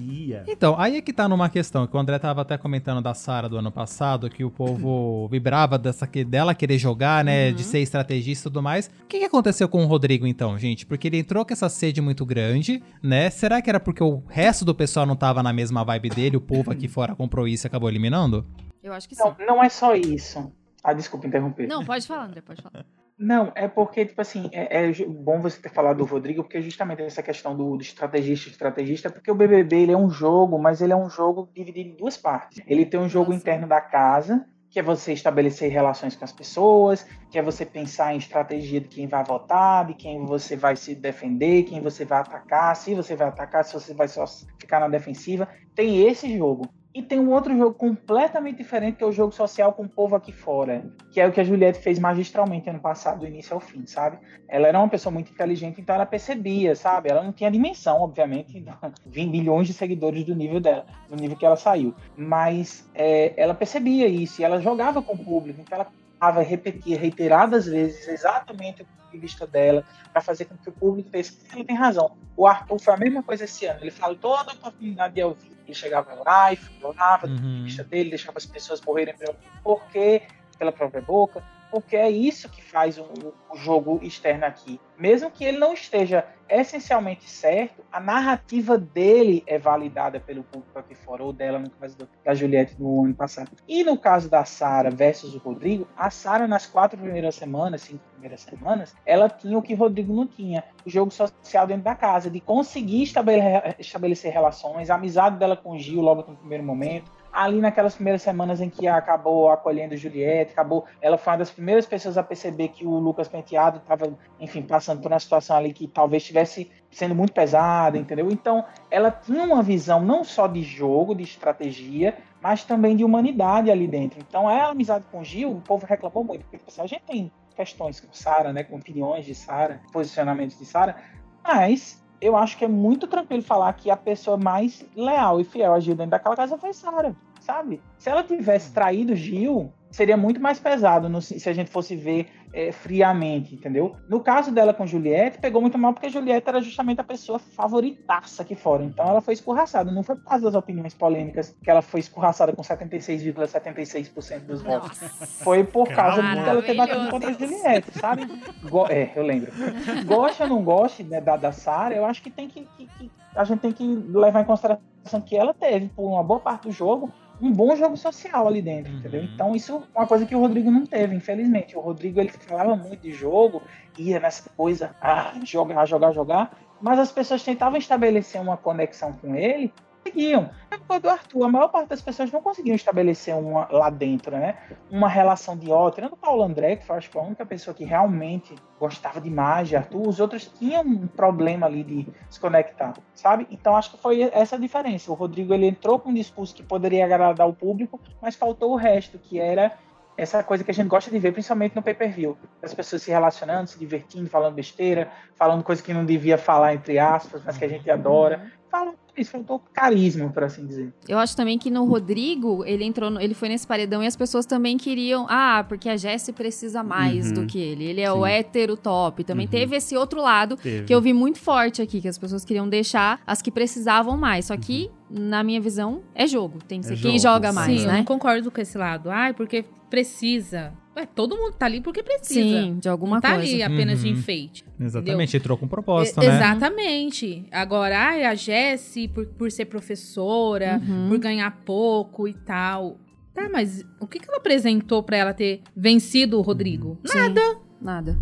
Então, aí é que tá numa questão, que o André tava até comentando da Sara do ano passado, que o povo <laughs> vibrava dessa, que- dela querer jogar, né, Uhum. de ser estrategista e tudo mais. O que, que aconteceu com o Rodrigo, então, gente? Porque ele entrou com essa sede muito grande, né? Será que era porque o resto do pessoal não tava na mesma vibe dele, o povo aqui <clears throat> fora comprou isso e acabou eliminando? Eu acho que sim. Não, não é só isso. Ah, desculpa interromper. Não, pode falar, André, pode falar. <laughs> Não, é porque, tipo assim, é, é bom você ter falado do Rodrigo, porque justamente essa questão do, do estrategista, estrategista, porque o BBB ele é um jogo, mas ele é um jogo dividido em duas partes. Ele tem um jogo Nossa. interno da casa, que é você estabelecer relações com as pessoas, que é você pensar em estratégia de quem vai votar, de quem você vai se defender, quem você vai atacar, se você vai atacar, se você vai só ficar na defensiva. Tem esse jogo. E tem um outro jogo completamente diferente, que é o jogo social com o povo aqui fora. Que é o que a Juliette fez magistralmente ano passado, do início ao fim, sabe? Ela era uma pessoa muito inteligente, então ela percebia, sabe? Ela não tinha dimensão, obviamente, <laughs> 20 milhões de seguidores do nível dela, do nível que ela saiu. Mas é, ela percebia isso e ela jogava com o público, então ela falava, repetia reiteradas vezes exatamente o ponto de vista dela, para fazer com que o público pense que ela tem razão. O Arthur foi a mesma coisa esse ano, ele falou toda a oportunidade de ouvir. Ele chegava lá e falava Uhum. vista dele, deixava as pessoas morrerem pelo porquê, pela própria boca, porque é isso que faz o, o jogo externo aqui. Mesmo que ele não esteja essencialmente certo, a narrativa dele é validada pelo público aqui fora, ou dela, no caso da Juliette no ano passado. E no caso da Sara versus o Rodrigo, a Sara nas quatro primeiras semanas, cinco primeiras semanas, ela tinha o que o Rodrigo não tinha, o jogo social dentro da casa, de conseguir estabele- estabelecer relações, a amizade dela com o Gil logo no primeiro momento, ali naquelas primeiras semanas em que acabou acolhendo Juliette, acabou, ela foi uma das primeiras pessoas a perceber que o Lucas Penteado estava, enfim, passando por uma situação ali que talvez estivesse sendo muito pesada, entendeu? Então, ela tinha uma visão não só de jogo, de estratégia, mas também de humanidade ali dentro. Então, a amizade com o Gil, o povo reclamou muito, porque tipo assim, a gente tem questões com Sara, né, com opiniões de Sara, posicionamentos de Sara, mas eu acho que é muito tranquilo falar que a pessoa mais leal e fiel a Gil dentro daquela casa foi Sara, sabe? Se ela tivesse traído Gil, seria muito mais pesado no- se a gente fosse ver é, friamente, entendeu? No caso dela com Juliette, pegou muito mal porque Juliette era justamente a pessoa favoritaça aqui fora. Então ela foi escorraçada. Não foi por causa das opiniões polêmicas que ela foi escorraçada com 76,76% dos votos. Foi por causa Caramba. dela ter batido contra a Juliette, sabe? Go- é, eu lembro. Goste ou não goste né, da, da Sara, eu acho que tem que, que- que- A gente tem que levar em consideração que ela teve por uma boa parte do jogo um bom jogo social ali dentro, Uhum. entendeu? Então isso é uma coisa que o Rodrigo não teve, infelizmente. O Rodrigo ele falava muito de jogo, ia nessa coisa, ah, jogar, jogar, jogar, mas as pessoas tentavam estabelecer uma conexão com ele, conseguiam. É causa do Arthur, a maior parte das pessoas não conseguiam estabelecer uma lá dentro, né? Uma relação de ó, tirando o Paulo André, que foi, acho que a única pessoa que realmente gostava demais de Arthur, os outros tinham um problema ali de se conectar, sabe? Então acho que foi essa a diferença. O Rodrigo ele entrou com um discurso que poderia agradar o público, mas faltou o resto, que era essa coisa que a gente gosta de ver, principalmente no pay-per-view. As pessoas se relacionando, se divertindo, falando besteira, falando coisa que não devia falar, entre aspas, mas que a gente adora. Falando isso, faltou carisma, por assim dizer. Eu acho também que no Rodrigo, ele entrou, no- ele foi nesse paredão e as pessoas também queriam, ah, porque a Jessie precisa mais Uhum. do que ele. Ele é Sim. o hétero top. Também Uhum. teve esse outro lado Teve. que eu vi muito forte aqui, que as pessoas queriam deixar as que precisavam mais. Só que, na minha visão, é jogo. Tem que É ser quem jogo, joga mais, Sim, eu né? não concordo com esse lado. Ai, porque precisa. Ué, todo mundo tá ali porque precisa. Sim, de alguma não tá coisa. ali apenas de Uhum. enfeite. Exatamente, entrou com propósito, E- né? Exatamente. Agora, ai, a Jessie, por, por ser professora, Uhum. por ganhar pouco e tal. Tá, mas o que, que ela apresentou pra ela ter vencido o Rodrigo? Nada. Nada.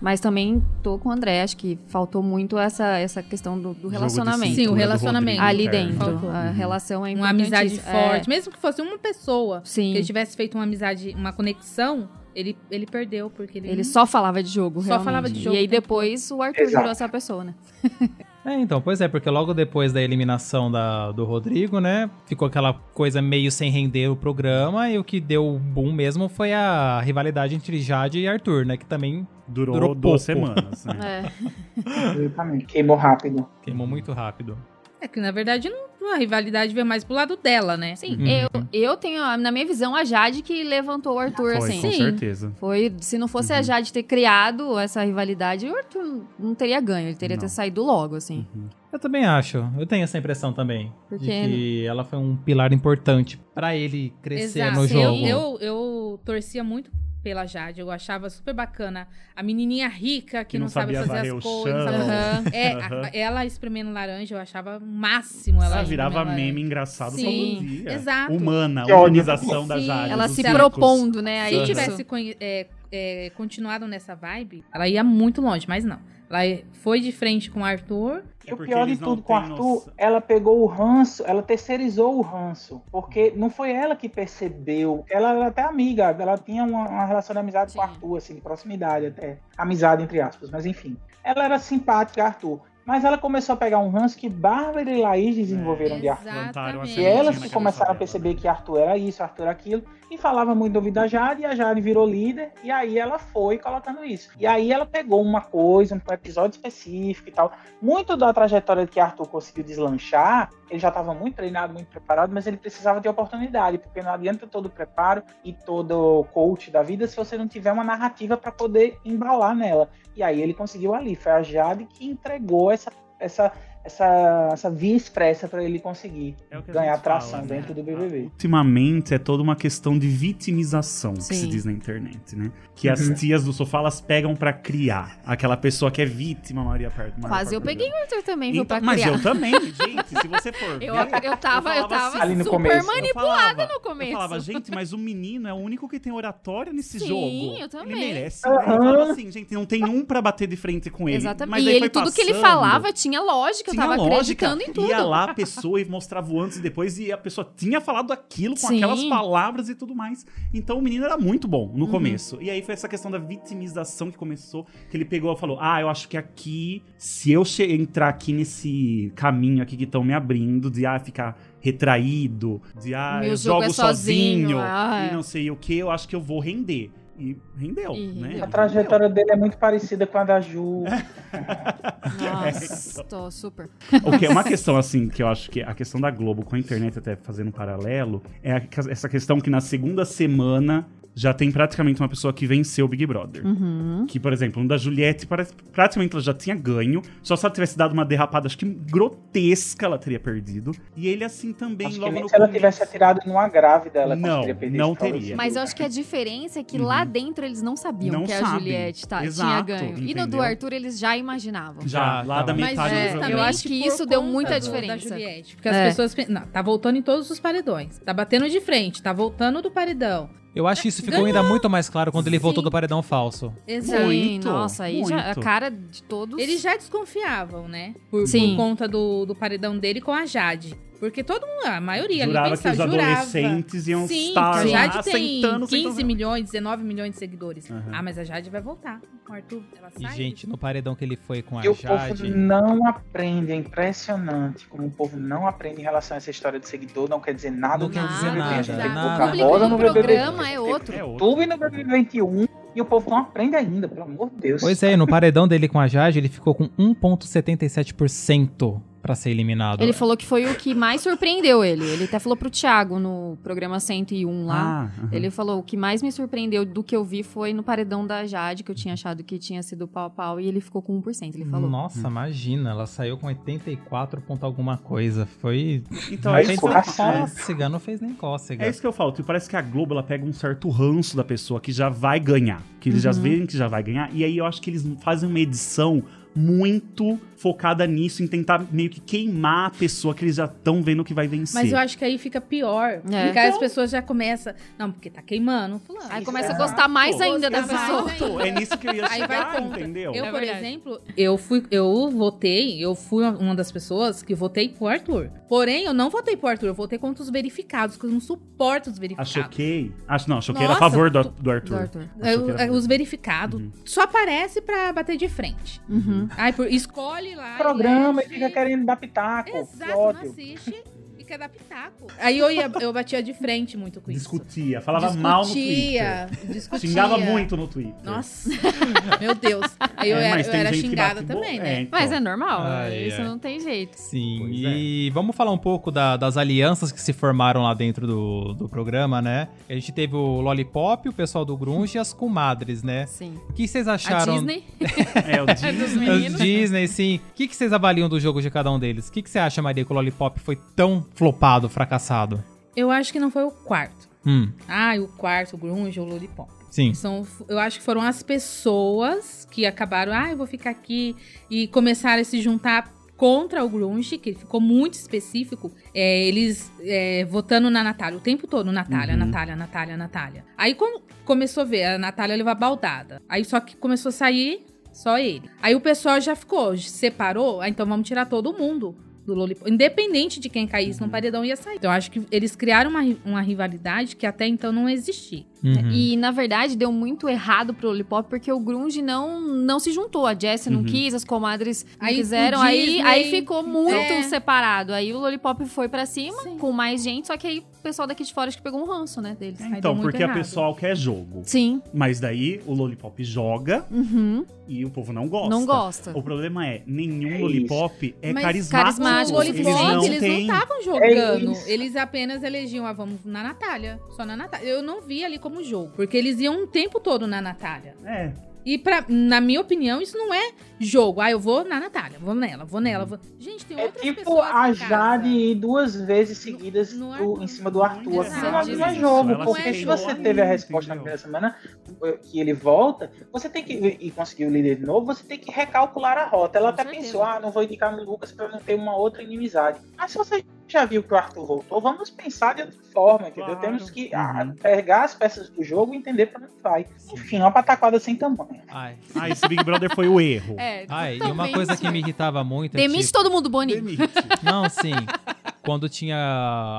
Mas também tô com o André, acho que faltou muito essa, essa questão do, do relacionamento. Sim, o relacionamento. Ali cara. dentro. Faltou. A Uhum. relação é Uma amizade. É, forte. Mesmo que fosse uma pessoa, Sim. que ele tivesse feito uma amizade, uma conexão, ele, ele perdeu, porque ele, Ele não- só falava de jogo, Só realmente. falava de jogo E aí depois o Arthur Exato. virou essa pessoa, né? <laughs> É, então, pois é, porque logo depois da eliminação da, do Rodrigo, né, ficou aquela coisa meio sem render o programa, e o que deu o boom mesmo foi a rivalidade entre Jade e Arthur, né, que também Durou, Durou duas pouco. semanas. né? É. Exatamente. Queimou rápido. queimou muito rápido. É que, na verdade, não, a rivalidade veio mais pro lado dela, né? Sim, Uhum. eu, eu tenho, a- na minha visão, a Jade que levantou o Arthur, Foi, assim. com Sim. certeza. Foi, se não fosse a Uhum. Jade ter criado essa rivalidade, o Arthur não teria ganho, ele teria Não. ter saído logo, assim. Eu também acho, eu tenho essa impressão também, Porque- de que ela foi um pilar importante pra ele crescer Exato. no Eu, jogo. eu, eu torcia muito pela Jade, eu achava super bacana. A menininha rica que, Que não, não sabe fazer as coisas. Aham. É, Aham. a- ela espremendo laranja, eu achava o máximo ela Ela virava espremendo laranja. meme engraçado Sim, todo dia. exato. Humana, Que ódio. humanização da Sim. Jade. Ela se circos. propondo, né? a Se tivesse é, é, continuado nessa vibe, ela ia muito longe, mas não. Ela foi de frente com o Arthur. É o pior de tudo com o Arthur, noção. ela pegou o ranço, ela terceirizou o ranço. Porque não foi ela que percebeu. Ela era até amiga, ela tinha uma, uma relação de amizade com o Sim. Arthur, assim, de proximidade até. Amizade, entre aspas, mas enfim. Ela era simpática, Arthur. Mas ela começou a pegar um ranço que Bárbara e Laís desenvolveram de Arthur. E elas que começaram a perceber que Arthur era isso, Arthur era aquilo, e falava muito do ouvido da Jade, e a Jade virou líder, e aí ela foi colocando isso. E aí ela pegou uma coisa, um episódio específico e tal. Muito da trajetória que Arthur conseguiu deslanchar, ele já estava muito treinado, muito preparado, mas ele precisava de oportunidade, porque não adianta todo o preparo e todo o coach da vida se você não tiver uma narrativa para poder embalar nela. E aí ele conseguiu ali, foi a Jade que entregou essa essa essa, essa via expressa para ele conseguir É ganhar atração fala, né? dentro do BBB. Ultimamente é toda uma questão de vitimização que se Sim. diz na internet, né? Que as Uhum. tias do sofá elas pegam pra criar aquela pessoa que é vítima, Maria Perto. Quase eu peguei o Arthur também, viu, Então, pra mas criar. eu também, <laughs> gente. Se você for Eu, ver, eu tava, eu falava tava assim, no super começo. eu manipulada falava- no começo. Eu falava, gente, mas o menino é o único que tem oratória nesse Sim, jogo. eu também. Ele merece. né? Eu falava assim, gente, não tem um pra bater de frente com ele. Exatamente. Mas e ele, tudo que ele passando. falava tinha lógica, eu Tinha tava lógica. acreditando em tudo. Ia lá a <laughs> pessoa e mostrava o antes e depois e a pessoa tinha falado aquilo com Sim. aquelas palavras e tudo mais. Então o menino era muito bom no Uhum. começo. E aí foi essa questão da vitimização que começou, que ele pegou e falou: "Ah, eu acho que aqui, se eu entrar aqui nesse caminho aqui que estão me abrindo de ah, ficar retraído, de ah, Meu eu jogo jogo é sozinho, sozinho ah, e não sei o que, eu acho que eu vou render." E rendeu, E né? rendeu. A trajetória dele é muito parecida com a da Ju. <laughs> Nossa, tô super. O que é uma questão, assim, que eu acho que a questão da Globo com a internet, até fazendo um paralelo, é essa questão que na segunda semana já tem praticamente uma pessoa que venceu o Big Brother. Uhum. Que, por exemplo, no da Juliette, parece, praticamente ela já tinha ganho. Só se ela tivesse dado uma derrapada, acho que grotesca, ela teria perdido. E ele, assim, também, Acho que logo nem se ela tivesse atirado numa grávida, ela Não, conseguiria perder não teria. Mas eu acho que a diferença é que lá dentro eles não sabiam Não que a. Juliette tá, tinha Exato, ganho. E no do entendeu? Arthur eles já imaginavam. Já, lá da tava. Mas metade do é, programa. eu acho que isso deu muita diferença. Da Juliette, porque É. as pessoas... Não, tá voltando em todos os paredões. Tá batendo de frente, tá voltando do paredão. Eu acho que isso ficou ainda muito mais claro quando ele voltou do paredão falso. Exato. Sim, Muito, nossa, aí já, a muito. cara de todos. Eles já desconfiavam, né? Por, Sim. por conta do, do paredão dele com a Jade. Porque todo mundo, a maioria Jurava ali que pensava, os jurava. adolescentes iam Sim, estar que a lá Jade tem sentando, 15 sentando. milhões, 19 milhões de seguidores. Aham. Ah, mas a Jade vai voltar. O Arthur, ela E, sai. gente, no paredão que ele foi com a E o povo Jade. não aprende, é impressionante como o povo não aprende em relação a essa história de seguidor, não quer dizer nada. Não quer do dizer BBB. nada, nada. Boca O público no BBB, programa teve é outro. É outro. YouTube no BBB 21 e o povo não aprende ainda, pelo amor de Deus. Pois é, no paredão dele com a Jade, ele ficou com 1,77% pra ser eliminado. Ele falou que foi o que mais surpreendeu ele. Ele até falou pro Thiago no programa 101 lá. Ah, aham. Ele falou: o que mais me surpreendeu do que eu vi foi no paredão da Jade, que eu tinha achado que tinha sido pau a pau, e ele ficou com 1%. Ele falou. Nossa, imagina, ela saiu com 84 ponto alguma coisa. Foi. Então, não é fez isso, nem coração. cócega, não fez nem cócega. é isso que eu falo. tipo, Parece que a Globo ela pega um certo ranço da pessoa que já vai ganhar. Que eles já Uhum. veem que já vai ganhar. E aí eu acho que eles fazem uma edição muito focada nisso, em tentar meio que queimar a pessoa que eles já estão vendo que vai vencer. Mas eu acho que aí fica pior. É. Porque aí as pessoas já começam. Não, porque tá queimando. Fulano. Aí começa a é gostar mais exato. ainda da pessoa. Exato, É nisso que eu ia Aí vai chegar, entendeu? Eu, É por verdade. exemplo, eu fui, eu votei, eu fui uma das pessoas que votei pro Arthur. Porém, eu não votei pro Arthur, eu votei contra os verificados, porque eu não suporto os A verificados. Choquei. Acho não, a Choquei era a Nossa, favor do, do Arthur. Do Arthur. A Eu- a os verificados Uhum. só aparece pra bater de frente. Uhum. Ai, por, escolhe lá. programa e fica querendo dar pitaco. que Exato, não assiste e quer dar pitaco. Aí eu, ia, eu batia de frente muito com isso. Discutia, falava mal no discutia, Twitter. discutia. Xingava muito no Twitter. Nossa, <laughs> meu Deus. Aí eu É, era, eu era que xingada também, é, né? então. Mas é normal, Ai, isso ai. não tem jeito. Sim, Pois e vamos falar um pouco da- das alianças que se formaram lá dentro do, do programa, né? A gente teve o Lollipop, o pessoal do Grunge e as comadres, né? Sim. O que vocês A acharam? Disney. <laughs> É, o Disney. Os Disney, sim. O que, que vocês avaliam do jogo de cada um deles? O que, que você acha, Maria, que o Lollipop foi tão flopado, fracassado? Eu acho que não foi o quarto. Hum, Ah, o quarto, o grunge, o lollipop. sim. São, eu acho que foram as pessoas que acabaram, ah, eu vou ficar aqui e começaram a se juntar contra o grunge, que ficou muito específico. É, eles é, votando na Natália o tempo todo, Natália, Uhum. Natália, Natália, Natália. Aí começou a ver a Natália levar baldada, aí só que começou a sair só ele. Aí o pessoal já ficou, separou, ah, então vamos tirar todo mundo do Lollipop. Independente de quem caísse no paredão, ia sair. Então eu acho que eles criaram uma, uma rivalidade que até então não existia. Uhum. E, na verdade, deu muito errado pro Lollipop, porque o Grunge não, não se juntou. A Jessie não Uhum. quis, as comadres não Aí quiseram. Aí, Disney- aí ficou muito É. separado. Aí o Lollipop foi pra cima, Sim. com mais gente, só que aí pessoal daqui de fora acho que pegou um ranço, né, deles. Aí deu Então, muito porque a errado. pessoal quer jogo. Sim. Mas daí o Lollipop joga Uhum. e o povo não gosta. Não gosta. O problema é, nenhum É Lollipop é Mas carismático. carismático, O Eles Lollipop, não eles têm... não estavam É jogando. isso. eles apenas elegiam, ah, vamos na Natália. Só na Natália. Eu não vi ali como jogo. Porque eles iam o tempo todo na Natália. É, E pra, na minha opinião, isso não é jogo. Ah, eu vou na Natália, vou nela, vou nela. Vou... Gente, tem É outras tipo pessoas a na. Jade ir duas vezes seguidas No- no do- Arthur. em cima do Arthur. Exato. Aquilo não é Isso, jogo, ela porque se você teve a resposta na entendeu? primeira semana eh, que ele volta, você tem que e conseguiu o líder de novo, você tem que recalcular a rota. Ela Com até certeza. pensou, ah, não vou indicar no Lucas pra não ter uma outra inimizade. Mas se você já viu que o Arthur voltou, vamos pensar de outra forma, entendeu? Claro. Temos que ah, Uhum. pegar as peças do jogo e entender pra onde vai. Enfim, uma pataquada sem tamanho. Ai. ah, esse Big Brother foi o erro. É, Ai, e uma coisa que me irritava muito é Demite tipo, todo mundo, Boni. Demite. Não, sim. <laughs> Quando tinha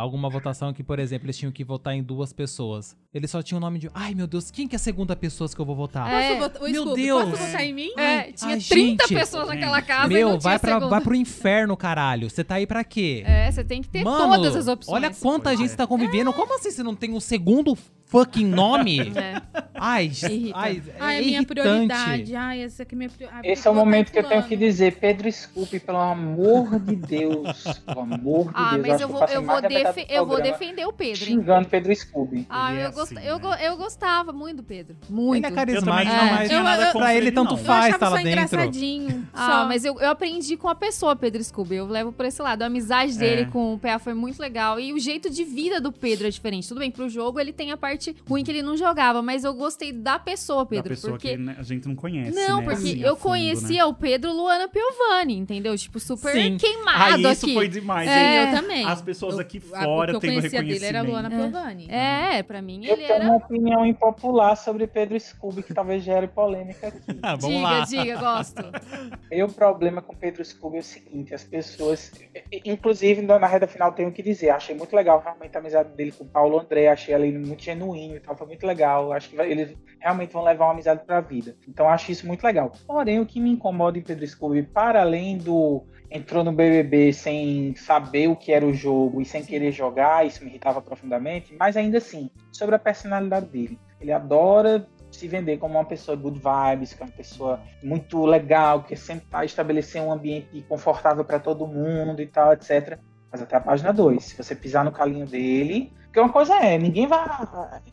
alguma votação que, por exemplo, eles tinham que votar em duas pessoas. Eles só tinham o nome de. Ai, meu Deus, quem que é a segunda pessoa que eu vou votar? É. Posso votar, Meu Scooby, Deus. Posso votar em mim? É, tinha Ai, 30 gente. pessoas naquela casa e não Meu, tinha vai, pra, segunda. vai pro inferno, caralho. Você tá aí pra quê? É, você tem que ter Mano, todas as opções. olha quanta gente tá convivendo. Como assim você não tem um segundo fucking nome? <laughs> É. Ai, Irrita. ai, Ai, é a minha irritante. prioridade. Ai, essa aqui é a minha prioridade. Esse é o momento que eu tenho que dizer, Pedro Scooby, pelo amor de Deus. Pelo amor de Ah, Deus. mas acho eu vou, eu vou, defe- eu vou defender o Pedro, hein? Xingando Pedro Scooby. Ah, é eu, gost- assim, eu, né? go- eu gostava muito do Pedro. Muito. Ele é carismático, mas tinha Eu- eu- pra ele tanto não. Eu faz tá lá dentro. engraçadinho. <laughs> Ah, só. mas eu, eu aprendi com a pessoa, Pedro Scooby. Eu levo por esse lado. A amizade dele É. com o PA foi muito legal. E o jeito de vida do Pedro é diferente. Tudo bem, pro jogo ele tem a parte ruim que ele não jogava. Mas eu gostei da pessoa, Da Pedro. pessoa porque. que né, a gente não conhece, Não, né, porque assim, a eu fundo, conhecia o Pedro Luana Piovani, entendeu? Tipo, super Sim. né? queimado Ah, isso aqui. foi demais. É. hein? Eu também. As pessoas Eu- aqui a- fora O que têm eu conhecia dele era a Luana reconhecimento. Piovani. É, pra mim Eu ele tenho era. uma opinião impopular sobre Pedro Scooby, que talvez gere polêmica aqui. <laughs> Ah, vamos diga, lá. diga, gosto. Meu problema com Pedro Scooby é o seguinte, as pessoas, inclusive na reta final tenho que dizer, achei muito legal realmente a amizade dele com o Paulo André, achei ele muito e tal, foi muito legal, acho que vai- eles realmente vão levar uma amizade pra vida. Então acho isso muito legal. Porém, o que me incomoda em Pedro Scooby, para além do entrou no BBB sem saber o que era o jogo e sem querer jogar, isso me irritava profundamente, mas ainda assim, sobre a personalidade dele. Ele adora se vender como uma pessoa good vibes, que é uma pessoa muito legal, que sempre vai estabelecer um ambiente confortável para todo mundo e tal, etc. Mas até a página 2, se você pisar no calinho dele, porque uma coisa é, ninguém vai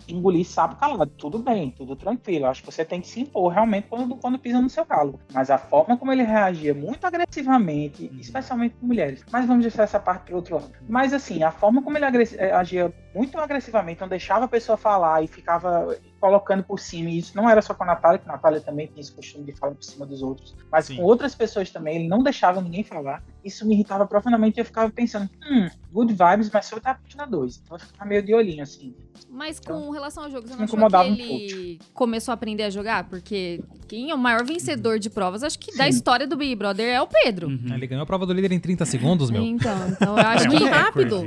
engolir sapo calado, tudo bem, tudo tranquilo. Acho que você tem que se impor realmente quando, quando pisa no seu calo. Mas a forma como ele reagia muito agressivamente, especialmente com mulheres. Mas vamos deixar essa parte para outro lado. Mas assim, a forma como ele eh, agia muito agressivamente, não deixava a pessoa falar e ficava colocando por cima, e isso não era só com a Natália, que a Natália também tinha esse costume de falar por cima dos outros, mas Sim. com outras pessoas também, ele não deixava ninguém falar. Isso me irritava profundamente e eu ficava pensando, hum, good vibes, mas só tá na 2. Então eu ficava meio de olhinho, assim. Mas com relação ao jogo, você me não incomodava que um ele começou a aprender a jogar? Porque quem é o maior vencedor de provas, acho que da Sim. história do Big Brother é o Pedro. Uhum. Ele ganhou a prova do líder em 30 segundos, meu. Então, então eu acho É que um rápido.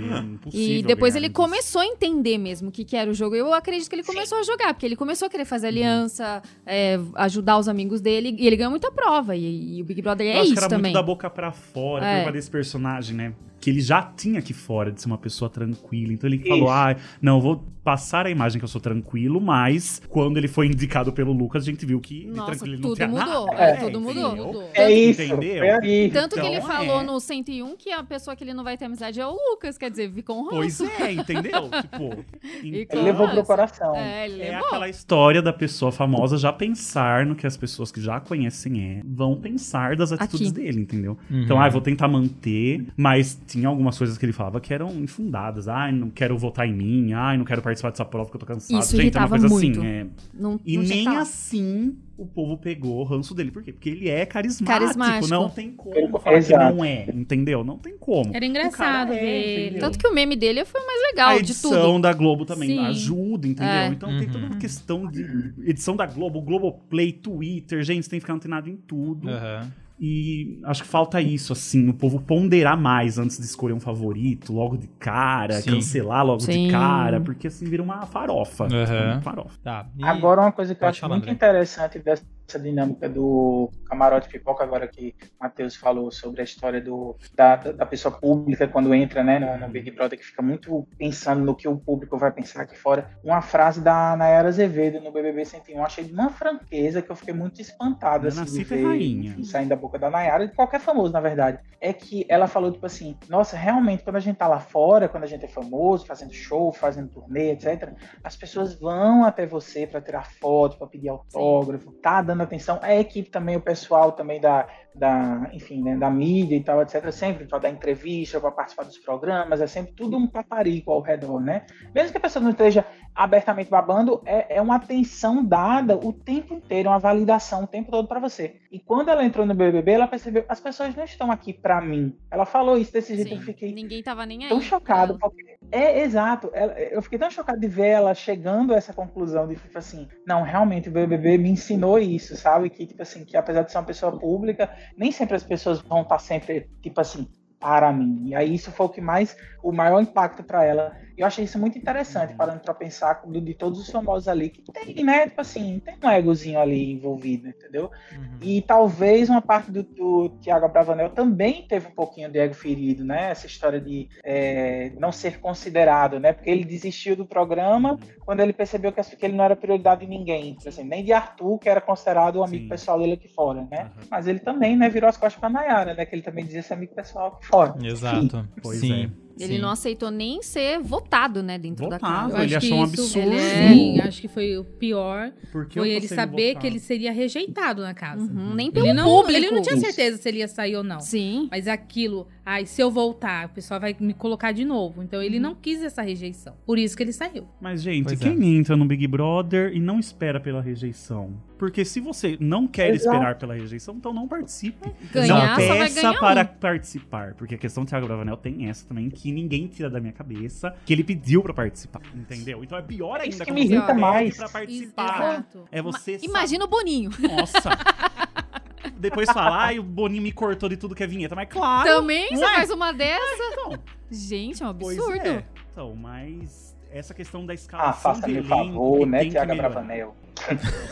E depois ele começou a entender mesmo o que, que era o jogo. Eu acredito que ele começou a jogar, porque ele começou a querer fazer Uhum. aliança, é, ajudar os amigos dele, e ele ganhou muita prova. E, e o Big Brother Eu é acho isso que era também. muito da boca pra fora, É. por causa desse personagem, né? Que ele já tinha aqui fora de ser uma pessoa tranquila. Então ele Isso. falou: ah, não, eu vou passar a imagem que eu sou tranquilo, mas quando ele foi <laughs> indicado pelo Lucas, a gente viu que Nossa, tranquilo ele tudo não tinha mudou, nada. é, É, tudo mudou. entendeu? Mudou. É isso, Entendeu? aí. Tanto que ele Então, falou é. no 101 que a pessoa que ele não vai ter amizade é o Lucas, quer dizer, ficou um Pois ranço. é, entendeu? <laughs> tipo, E Ele levou pro coração. É, ele É levou. aquela história da pessoa famosa já pensar no que as pessoas que já conhecem é, vão pensar das atitudes Aqui. dele, entendeu? Uhum. Então, ah, eu vou tentar manter, mas tinha algumas coisas que ele falava que eram infundadas. Ah, não quero votar em mim, ah, não quero participar dessa prova porque eu tô cansado. Isso Gente, é uma irritava coisa muito. assim. é. Não, E não tinha nem assim o povo pegou o ranço dele. Por quê? Porque ele é carismático. Carismático. Não tem como Ele- falar Exato. que não é, entendeu? Não tem como. Era engraçado é, ver ele. entendeu? Tanto que o meme dele foi o mais legal a de edição tudo. da Globo também Sim. ajuda, entendeu? É. Então tem toda Uhum. uma questão de edição da Globo, Globoplay, Twitter, gente, você tem que ficar antenado em tudo. Aham. E acho que falta isso, assim, o povo ponderar mais antes de escolher um favorito, logo de cara, Sim. cancelar logo Sim. de cara, porque assim vira uma farofa. Fica uma farofa. Tá. E- Agora, uma coisa que eu acho falar, muito André. interessante dessa dinâmica do camarote pipoca, agora que o Matheus falou sobre a história do, da, da pessoa pública quando entra né, no, no Big Brother, que fica muito pensando no que o público vai pensar aqui fora. Uma frase da Nayara Azevedo no BBB 101, eu achei de uma franqueza que eu fiquei muito espantado assim, de é ver, rainha. enfim, saindo da boca da Nayara, de qualquer famoso, na verdade. É que ela falou, tipo assim, nossa, realmente, quando a gente tá lá fora, quando a gente é famoso, fazendo show, fazendo turnê, etc., as pessoas vão até você para tirar foto, para pedir autógrafo, tá dando atenção. A equipe também, o pessoal também da, da enfim, né, da mídia e tal, etc., sempre para dar entrevista, para participar dos programas, é sempre tudo um paparico ao redor, né? Mesmo que a pessoa não esteja abertamente babando, é, é uma atenção dada o tempo inteiro, uma validação o tempo todo para você. E quando ela entrou no BBB, ela percebeu, as pessoas não estão aqui para mim. Ela falou isso desse jeito, Sim, eu fiquei Ninguém tava nem aí. tão chocado, pra porque é exato. eu fiquei tão chocado de ver ela chegando a essa conclusão de tipo assim, não, realmente o BBB me ensinou isso, sabe? Que tipo assim, que apesar de ser uma pessoa pública, nem sempre as pessoas vão estar sempre tipo assim para mim. E aí isso foi o que mais o maior impacto para ela. E eu achei isso muito interessante, parando pra pensar de, de todos os famosos ali, que tem, né? Tipo assim, tem um egozinho ali envolvido, entendeu? Uhum. E talvez uma parte do, do Thiago Bravanel também teve um pouquinho de ego ferido, né? Essa história de é, não ser considerado, né? Porque ele desistiu do programa quando ele percebeu que, que ele não era prioridade de ninguém, por exemplo, nem de Arthur, que era considerado o amigo Sim. pessoal dele aqui fora, né? Uhum. Mas ele também, né, virou as costas pra Nayara, né? Que ele também dizia ser amigo pessoal aqui fora. Exato. Pois Sim. Ele sim. não aceitou nem ser votado, né, dentro da Votado. casa. ele acho que achou um isso- absurdo. é- Sim, acho que foi o pior. Porque foi ele saber votado. que ele seria rejeitado na casa. Uhum, nem pelo Ele não, público. ele não tinha Isso. certeza se ele ia sair ou não. Sim. Mas aquilo, ai, se eu voltar, o pessoal vai me colocar de novo. Então Uhum. ele não quis essa rejeição. Por isso que ele saiu. Mas, gente, Pois quem entra no Big Brother e não espera pela rejeição? Porque se você não quer Exato. esperar pela rejeição, então não participe. Ganhar, não só vai peça ganhar para um. participar. Porque a questão do Thiago Bravanel tem essa também, que ninguém tira da minha cabeça, que ele pediu pra participar. Entendeu? Então é pior ainda Isso que me você irrita mais. pra participar. É você Ma- Imagina o Boninho. Nossa! <laughs> Depois falar, ai, o Boninho me cortou de tudo que é vinheta. Mas claro! Também você Ué. faz uma dessa. Então, Gente, é um pois absurdo. é. Então, mas essa questão da Ah, escalação faça de elenco favor, né, tem que Thiago melhorar. Bravanel. <laughs>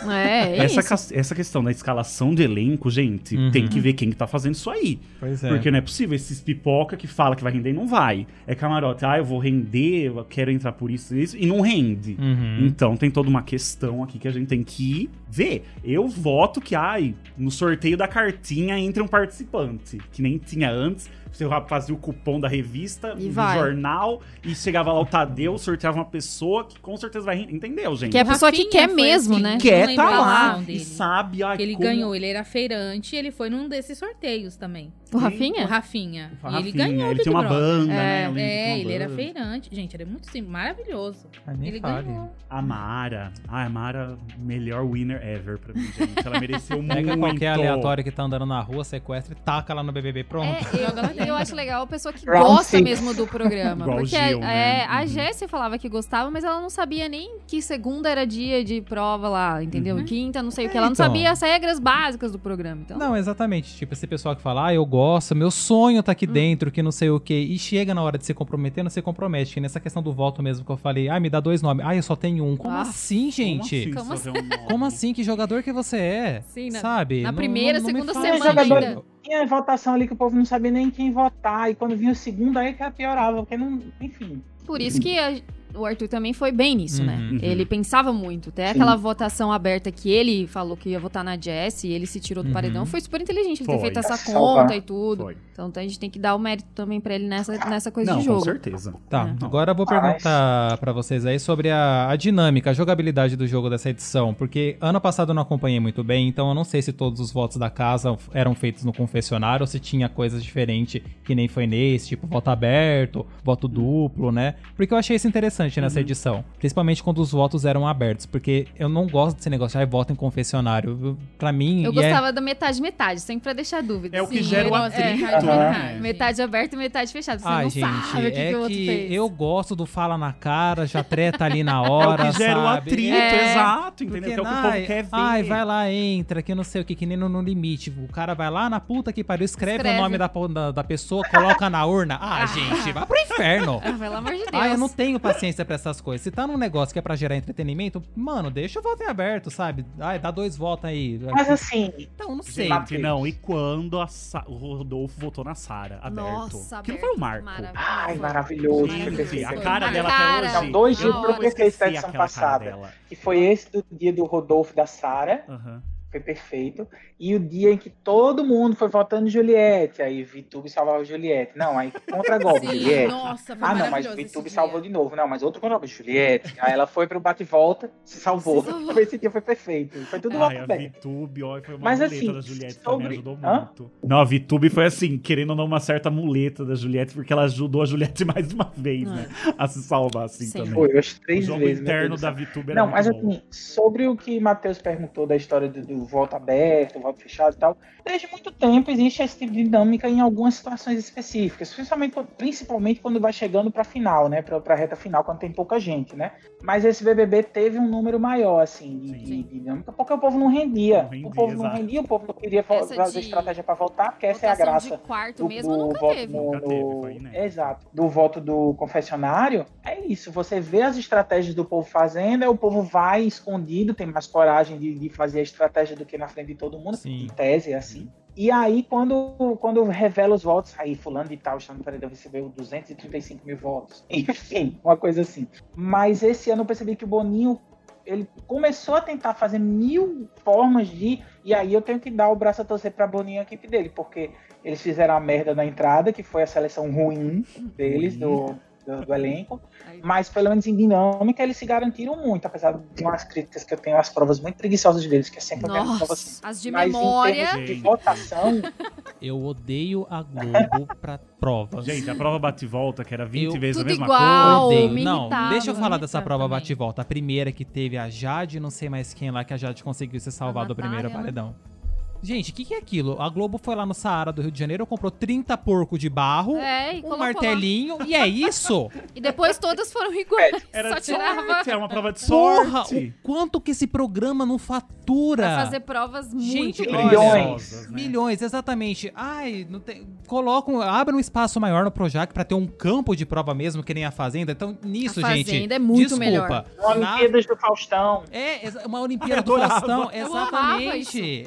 É, <laughs> é Essa, essa questão da escalação de elenco, gente, Uhum. tem que ver quem que tá fazendo isso aí. Pois é. Porque não é possível, esses pipoca que fala que vai render e não vai. É camarote, ah, eu vou render, eu quero entrar por isso e isso, e não rende. Uhum. Então tem toda uma questão aqui que a gente tem que ver. Eu voto que, ai, no sorteio da cartinha entre um participante, que nem tinha antes. Você fazia o cupom da revista, E do vai. jornal, e chegava lá o Tadeu, sorteava uma pessoa que com certeza vai. Entendeu, gente? Que é a O pessoa que Rafinha quer foi mesmo, assim, né? não quer tá lá e sabe, ai, Que ele como- ganhou, ele era feirante e ele foi num desses sorteios também. O O Rafinha? Rafinha. O E ele Rafinha, ganhou o ele tinha uma banda, É, né? Que É, ele era banda. feirante. Gente, ele é muito sim, maravilhoso. Ele fale. ganhou. A Mara. Ah, a Mara, melhor winner ever pra mim, gente. Ela mereceu muito. Pega qualquer aleatório que tá andando na rua, sequestra e taca lá no BBB. Pronto. É, Joga lá eu, acho legal a pessoa que gosta mesmo do programa. Igual o porque Gil, a, né? é, a Uhum. Jéssica falava que gostava, mas ela não sabia nem que segunda era dia de prova lá, entendeu? Uhum. Quinta, não sei o É, que. Ela não então. sabia as regras básicas do programa. Então, Não, exatamente. Tipo, esse pessoal que fala, ah, eu gosto, meu sonho tá aqui dentro, que não sei o quê. E chega na hora de se comprometer, não se compromete. Que nessa questão do voto mesmo que eu falei, ah, me dá dois nomes. Ah, eu só tenho um. Como Ah, assim, gente? Como Como assim? Como assim? Que jogador que você é? Sim, na- Sabe? na primeira, não- não segunda semana ainda. Tinha votação ali que o povo não sabia nem quem votar. E quando vinha o segundo, aí que piorava. Porque não. Enfim. Por isso que o Arthur também foi bem nisso, né? Uhum. Ele pensava muito. Até Sim. aquela votação aberta que ele falou que ia votar na Jess e ele se tirou do Uhum. paredão foi super inteligente ele ter Foi. feito essa conta e tudo. Foi. Então a gente tem que dar o mérito também pra ele nessa, nessa coisa Não, de com jogo. certeza. Tá, É. agora eu vou perguntar pra vocês aí sobre a, a dinâmica, a jogabilidade do jogo dessa edição, porque ano passado eu não acompanhei muito bem, então eu não sei se todos os votos da casa eram feitos no confessionário ou se tinha coisas diferentes que nem foi nesse, tipo voto aberto, voto duplo, né? Porque eu achei isso interessante nessa edição, principalmente quando os votos eram abertos, porque eu não gosto desse negócio de ah, voto em confessionário. Pra mim, Eu e é- gostava da metade metade, sempre pra deixar dúvida. É o que Sim, gera o eu- atrito, é, né? Metade aberta e metade fechada. Você Ai, não gente, sabe o que, é que o outro que fez. eu gosto do fala na cara, já treta ali na <laughs> É hora, o que gera o sabe? atrito, É. exato, entendeu? Porque, que é o que o ai, povo quer ver. Ai, vai lá, entra, que não sei o que, que nem no, no limite. O cara vai lá na puta que pariu, escreve, Escreve. o nome da, da, da pessoa, coloca na urna. Ah, <laughs> gente, vai pro inferno. Ah, pelo amor de Deus. Ah, eu não tenho paciência pra essas coisas. Se tá num negócio que é pra gerar entretenimento, mano, deixa o voto em aberto, sabe? Ai, dá dois votos aí. Mas assim, Então, não sei. Gente, não, e quando a Sa- o Rodolfo votou na Sara, aberto? Nossa, Aquilo aberto, foi um marco. maravilhoso. Ai, maravilhoso. Gente, a cara dela cara. até hoje. Não, dois dias pro da edição passada. que foi esse do dia do Rodolfo e da Sara. Aham. Foi perfeito. E o dia em que todo mundo foi votando Juliette. Aí Vitube salvava Juliette. Não, aí contra <laughs> golpe, Sim, Juliette. nossa, foi Ah, não, mas Vitube salvou dia. de novo. Não, mas outro contra Juliette. Aí ela foi pro bate e volta, se salvou. Se salvou. <laughs> Esse dia foi perfeito. Foi tudo Ai, a. Vitube, ó, foi uma Mas, muleta assim, da Juliette sobre- também, ajudou Hã? muito. Não, a Vitube foi assim, querendo ou não, uma certa muleta da Juliette, porque ela ajudou a Juliette <laughs> mais uma vez, né? A se salvar assim Sim. também. Foi, as O três jogo vezes. interno da. Vitube era Não, mas bom. assim, sobre o que Matheus perguntou da história do, do do voto aberto, voto fechado e tal. Desde muito tempo existe esse tipo de dinâmica em algumas situações específicas, principalmente, principalmente quando vai chegando para a final, né? Para a reta final, quando tem pouca gente, né? Mas esse BBB teve um número maior, assim, de, de, de dinâmica, porque o povo não rendia. Não rendia, o povo não exato. rendia, o povo não queria Essa fazer estratégia para votar, porque essa é a graça de quarto do, mesmo do nunca voto teve. no- Nunca teve, foi inédito. Exato. Do voto do confessionário, é isso. Você vê as estratégias do povo fazendo, aí o povo vai escondido, tem mais coragem de, de fazer a estratégia do que na frente de todo mundo. Sim. Em tese, é assim. E aí, quando, quando revela os votos, aí fulano de tal no paredão recebeu 235 mil votos. <laughs> Enfim, uma coisa assim. Mas esse ano eu percebi que o Boninho ele começou a tentar fazer mil formas de. E aí eu tenho que dar o braço a torcer para Boninho e a equipe dele, porque eles fizeram a merda na entrada, que foi a seleção ruim deles, do, do, do elenco. Mas pelo menos em dinâmica eles se garantiram muito, apesar de umas críticas que eu tenho, as provas muito preguiçosas deles, que é sempre a mesma prova assim. Nossa, as de Mas em memória. termos de votação, Eu odeio a Globo <laughs> pra provas. Gente, a prova bate-volta, que era 20 Eu- vezes a mesma igual. coisa. Odeio. Não, irritava, deixa eu falar dessa prova também. bate e volta. A primeira que teve a Jade, não sei mais quem lá, que a Jade conseguiu se salvar A do primeiro Natália, paredão. Gente, o que, que é aquilo? A Globo foi lá no Saara do Rio de Janeiro, comprou 30 porco de barro, É, um colocou lá. martelinho, e é isso? <laughs> E depois todas foram iguais. Era Só de tirava sorte, é uma prova de Porra, sorte. o quanto que esse programa não fatura? pra fazer provas muito Gente, grandes. Milhões. né? Milhões, exatamente. Ai, não tem, colocam, abre um espaço maior no Projac pra ter um campo de prova mesmo, que nem a Fazenda. Então, nisso, A gente. Fazenda é muito desculpa. melhor. Na- Olimpíadas do Faustão. É, uma Olimpíada do. Faustão. Amava Exatamente.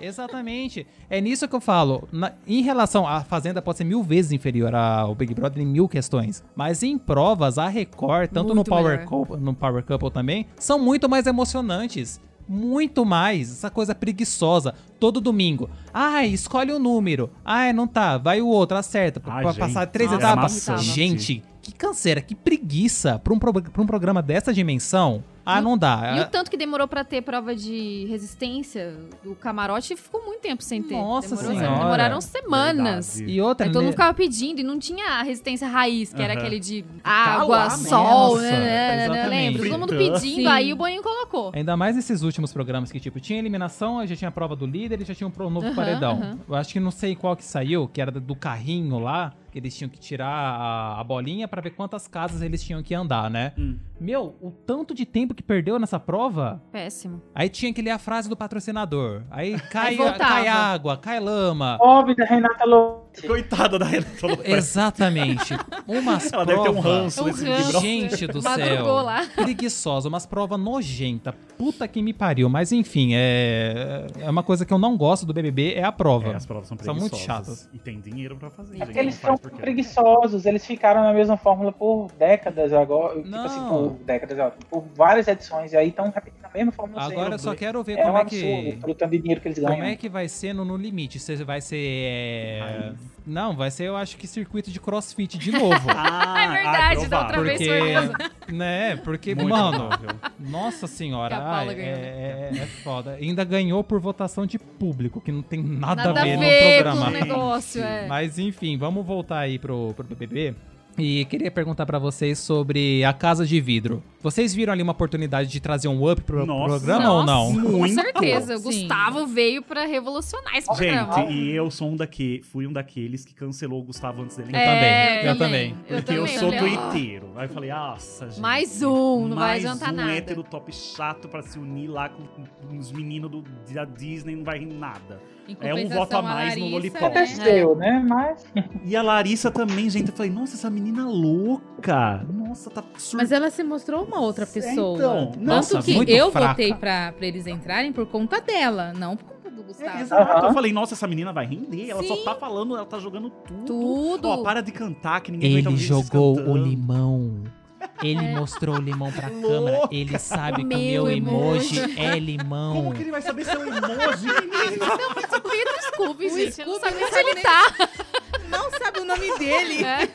Exatamente. É nisso que eu falo. Na- em relação à Fazenda, pode ser mil vezes inferior ao Big Brother em mil questões. Mas em provas, a Record, tanto no Power. Couple, no Power Couple também, são muito mais emocionantes. Muito mais. Essa coisa preguiçosa. Todo domingo. Ai, escolhe um número. Ai, não tá. Vai o outro, acerta. Pra Ai, pra passar três nossa, etapas. Gente, que canseira, que preguiça pra um, pro- pra um programa dessa dimensão. Ah, não dá. E o tanto que demorou pra ter prova de resistência do camarote ficou muito tempo sem ter. Nossa Demorou- Senhora. Demoraram semanas. Verdade. E outra, Aí todo né? mundo ficava pedindo e não tinha a resistência raiz, que era aquele de Ficar água, sol, nossa, né, né, né, exatamente. Lembra? Todo mundo pedindo, Sim. aí o Boninho colocou. Ainda mais esses últimos programas que, tipo, tinha eliminação, aí já tinha a prova do líder e já tinha um novo paredão. Eu acho que não sei qual que saiu, que era do carrinho lá, que eles tinham que tirar a, a bolinha pra ver quantas casas eles tinham que andar, né? Hum. Meu, o tanto de tempo que perdeu nessa prova. Péssimo. Aí tinha que ler a frase do patrocinador. Aí <laughs> cai, voltava. cai água, cai lama. Óbvio, Renata Lotte. Coitada da Renata <laughs> Lopresti. Exatamente. Umas Ela deve ter um prova- ranço Um ranço. Gente do céu. lá. <laughs> Preguiçosa, umas provas nojenta. Puta que me pariu. Mas enfim, é, é uma coisa que eu não gosto do BBB, é a prova. É, as provas são São muito preguiçosas. chatas. E tem dinheiro pra fazer, É porque eles são porque- preguiçosos, eles ficaram na mesma fórmula por décadas agora. Tipo Não. assim, por décadas, por várias edições, e aí estão repetindo a mesma fórmula Agora eu só quero ver É como um é absurdo, que. pelo tanto de dinheiro que eles ganham. Como é que vai ser no, no limite? Se vai ser. é. Não, vai ser, eu acho que circuito de crossfit de novo. <laughs> Ah, É verdade, da outra provável. vez Porque. foi. Né? Porque, Muito mano. provável. Nossa senhora, ai, ganhou, né? é, é, é foda. Ainda ganhou por votação de público, que não tem nada, Nada a ver, a no ver com o programa. negócio, é. Mas enfim, vamos voltar aí pro, pro BBB. E queria perguntar pra vocês sobre a Casa de Vidro. Vocês viram ali uma oportunidade de trazer um up pro Nossa. programa ou não? Nossa, Com Muito. certeza. O Sim. Gustavo veio pra revolucionar esse programa. Gente, e eu sou um daque, fui um daqueles que cancelou o Gustavo antes dele. Eu entrar. também, eu também. Eu Porque eu também, sou twitteiro. Aí eu falei, nossa, gente. Mais um, não vai mais adiantar um nada. hétero top chato pra se unir lá com, com os meninos da Disney, não vai rir nada. É um voto a mais no Larissa, Lollipop. né? Aconteceu, né? Mas <laughs> E a Larissa também, gente. Eu falei, nossa, essa menina louca. Nossa, tá surpresa. Mas ela se mostrou uma outra pessoa. então, Tanto nossa, que muito eu fraca. votei pra, pra eles entrarem por conta dela, não por conta do É, Gustavo. exato. Aham. Eu falei, nossa, essa menina vai render. Ela só Sim. tá falando, ela tá jogando tudo. Tudo. Ó, para de cantar, que ninguém Ele ouvir vocês jogou o limão. Ele mostrou o limão pra câmera. Louca. Ele sabe que o Meu emoji, emoji. <laughs> é limão. Como que ele vai saber seu emoji, menina? O Scooby, gente. Eu não Scooby sabia não onde sabe ele nem- tá. Não sabe o nome dele. É.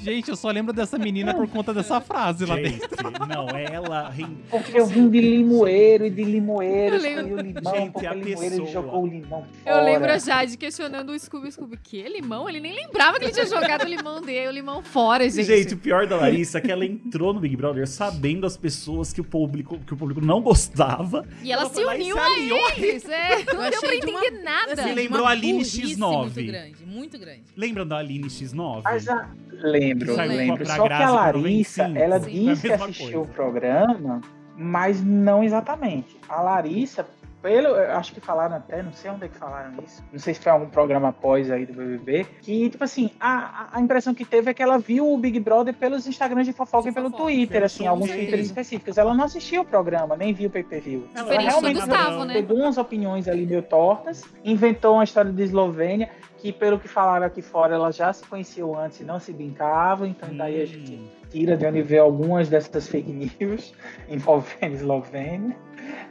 Gente, eu só lembro dessa menina por conta dessa frase lá Gente, dentro. não, ela. Porque eu vim de limoeiro e de limoeiro, Eu lembro- o limão, Gente, a o limoeiro jogou o limão Eu lembro a Jade questionando o Scooby, Scooby, que limão? Ele nem lembrava que ele tinha jogado o limão dele, o limão fora, gente. Gente, o pior da Larissa é que ela entrou no Big Brother sabendo as pessoas que o público, que o público não gostava. e ela, ela se uniu se a eles. É, não deu pra achei de uma- entender nada. Me Assim, lembrou a Aline burrice X9. Muito grande, muito grande. Lembram da Aline X9? Mas a... Lembro, lembro. pra Só que Grazi a pro Larissa, 95. ela Sim, disse que a assistiu o coisa. programa, mas não exatamente. A Larissa, pelo, eu acho que falaram até, não sei onde é que falaram isso, não sei se foi algum programa após aí do BBB, que, tipo assim, a, a impressão que teve é que ela viu o Big Brother pelos Instagrams de fofoca e pelo Fofoca, Twitter, assim, sim, alguns sim. Twitters específicos. Ela não assistiu o programa, nem viu o pay-per-view. Ela realmente Gustavo, né? pegou umas opiniões ali meio tortas, inventou uma história de Eslovênia, que pelo que falaram aqui fora, elas já se conheciam antes e não se brincavam, então daí a gente Hum. tira de onde vê algumas dessas fake news <laughs> envolvendo Eslovênia.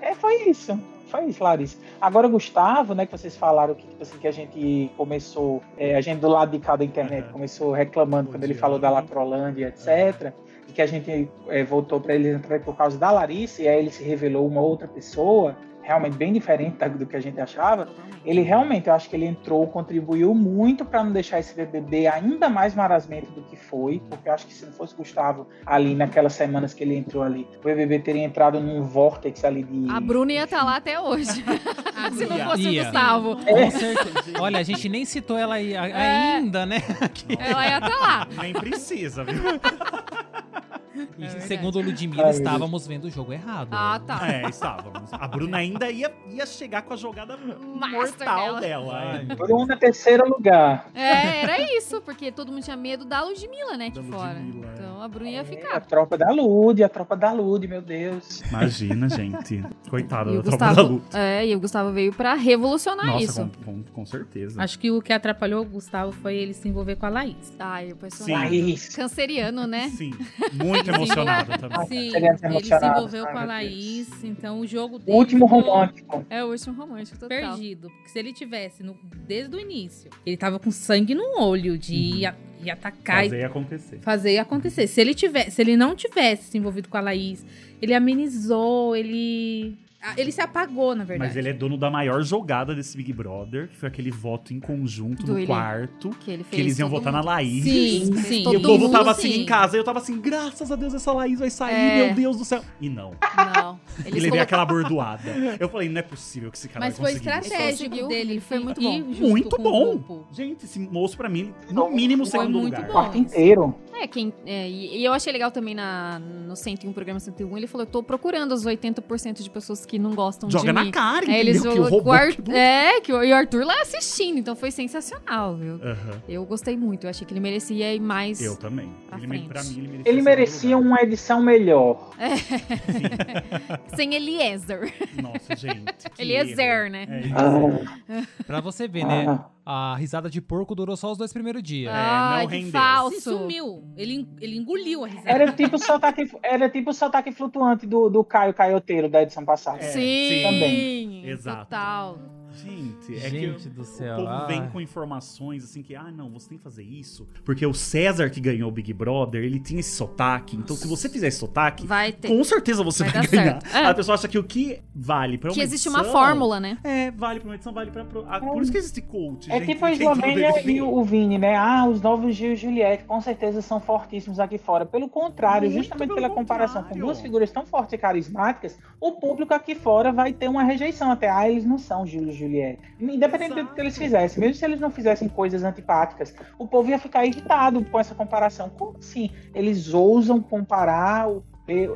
É, foi isso. Foi isso, Larissa. Agora, Gustavo, né, que vocês falaram que, tipo assim, que a gente começou, é, a gente do lado de cada internet Aham. começou reclamando quando ele Odiando. falou da Lacrolândia, etc. E que a gente é, voltou para ele entrar por causa da Larissa, e aí ele se revelou uma outra pessoa, realmente bem diferente do que a gente achava. Ele realmente, eu acho que ele entrou, contribuiu muito para não deixar esse BBB ainda mais marasmento do que foi, porque eu acho que se não fosse Gustavo ali naquelas semanas que ele entrou ali, o BBB teria entrado num vórtex ali de. A Bruna ia estar lá até hoje. <laughs> Se não fosse Ia. o Gustavo. Com certeza. Olha, a gente nem citou ela aí, É. ainda, né? Aqui. Ela ia estar lá. Nem precisa, viu? E verdade. segundo o Ludmilla, Ai, estávamos vendo o jogo errado. Ah, tá. É, estávamos. A Bruna ainda ia, ia chegar com a jogada Master mortal dela. dela. Ai, é. Bruna, terceiro lugar. É, era isso, porque todo mundo tinha medo da Ludmilla, né, aqui Da fora. Ludmilla, é. Então a Bruna ia É, a ficar. tropa da Lude, a tropa da Lude, meu Deus. Imagina, gente. Coitada E da o tropa da Gustavo, luta. é, e o Gustavo veio pra revolucionar Nossa, isso. com, com, com certeza. Acho que o que atrapalhou o Gustavo foi ele se envolver com a Laís. Ai, o Sim. personagem Laís. canceriano, né? Sim, muito emocionado também. Sim, ele se envolveu com a Laís, então o jogo O dele último ficou romântico. É o último romântico total. perdido. Porque se ele tivesse, no- desde o início, ele tava com sangue no olho de ir, a- ir atacar e Fazer acontecer. fazer acontecer. Se ele tivesse, se ele não tivesse se envolvido com a Laís, ele amenizou, ele ele se apagou, na verdade. Mas ele é dono da maior jogada desse Big Brother, que foi aquele voto em conjunto Do no ele- quarto, Que ele fez. que eles iam votar na mundo. Laís. Sim, sim. E o povo mundo, tava assim sim. em casa, e eu tava assim, graças a Deus essa Laís vai sair, É. meu Deus do céu. E não. Não. E Eles levei aquela bordoada. Eu falei, não é possível que esse cara Mas vai foi conseguir isso. estratégico dele. ele foi muito bom. Muito bom. Gente, esse moço pra mim, no mínimo, Foi segundo muito lugar. Bom. quarto inteiro. É, quem, é, e, e eu achei legal também na, no 101, programa 101, ele falou, eu tô procurando os 80% de pessoas que não gostam Joga de na mim. cara, Aí entendeu? eles que o o Ar- que- É, que o, e o Arthur lá assistindo, então foi sensacional, viu? Eu gostei muito, eu achei que ele merecia ir mais. Eu também. Pra Ele, frente. pra mim, ele merecia, Ele merecia uma edição melhor. <laughs> Sem Eliezer. Nossa, gente. Eliezer, erro. né? É. Ah, Pra você ver, né? ah. A risada de porco durou só os dois primeiros dias. É, Ai, não rendeu. falso. Se sumiu. Ele, ele engoliu a risada. Era tipo o sotaque, era tipo o sotaque flutuante do, do Caio Caioteiro da edição passada. É, sim, sim. Também. Exato. total. Gente, é Gente que do o céu. povo ai. vem com informações assim que, ah, não, você tem que fazer isso. Porque o César que ganhou o Big Brother, ele tinha esse sotaque. Então, se você fizer esse sotaque, Vai ter. com certeza você Vai vai, ganhar. É. A pessoa acha que o que vale pra uma Que existe edição, uma fórmula, né? É, vale pra uma edição, vale pra. pro- ah, Por isso que existe coach. É gente, tipo a Eslovênia e o o Vini, né? Ah, os novos Gil e Juliette com certeza são fortíssimos aqui fora. Pelo contrário, Muito justamente pela comparação com contrário. duas figuras tão fortes e carismáticas, o público aqui fora vai ter uma rejeição até. Ah, eles não são Gil e Juliette. Independente do que eles fizessem, mesmo se eles não fizessem coisas antipáticas, o povo ia ficar irritado com essa comparação. Como assim? Eles ousam comparar o-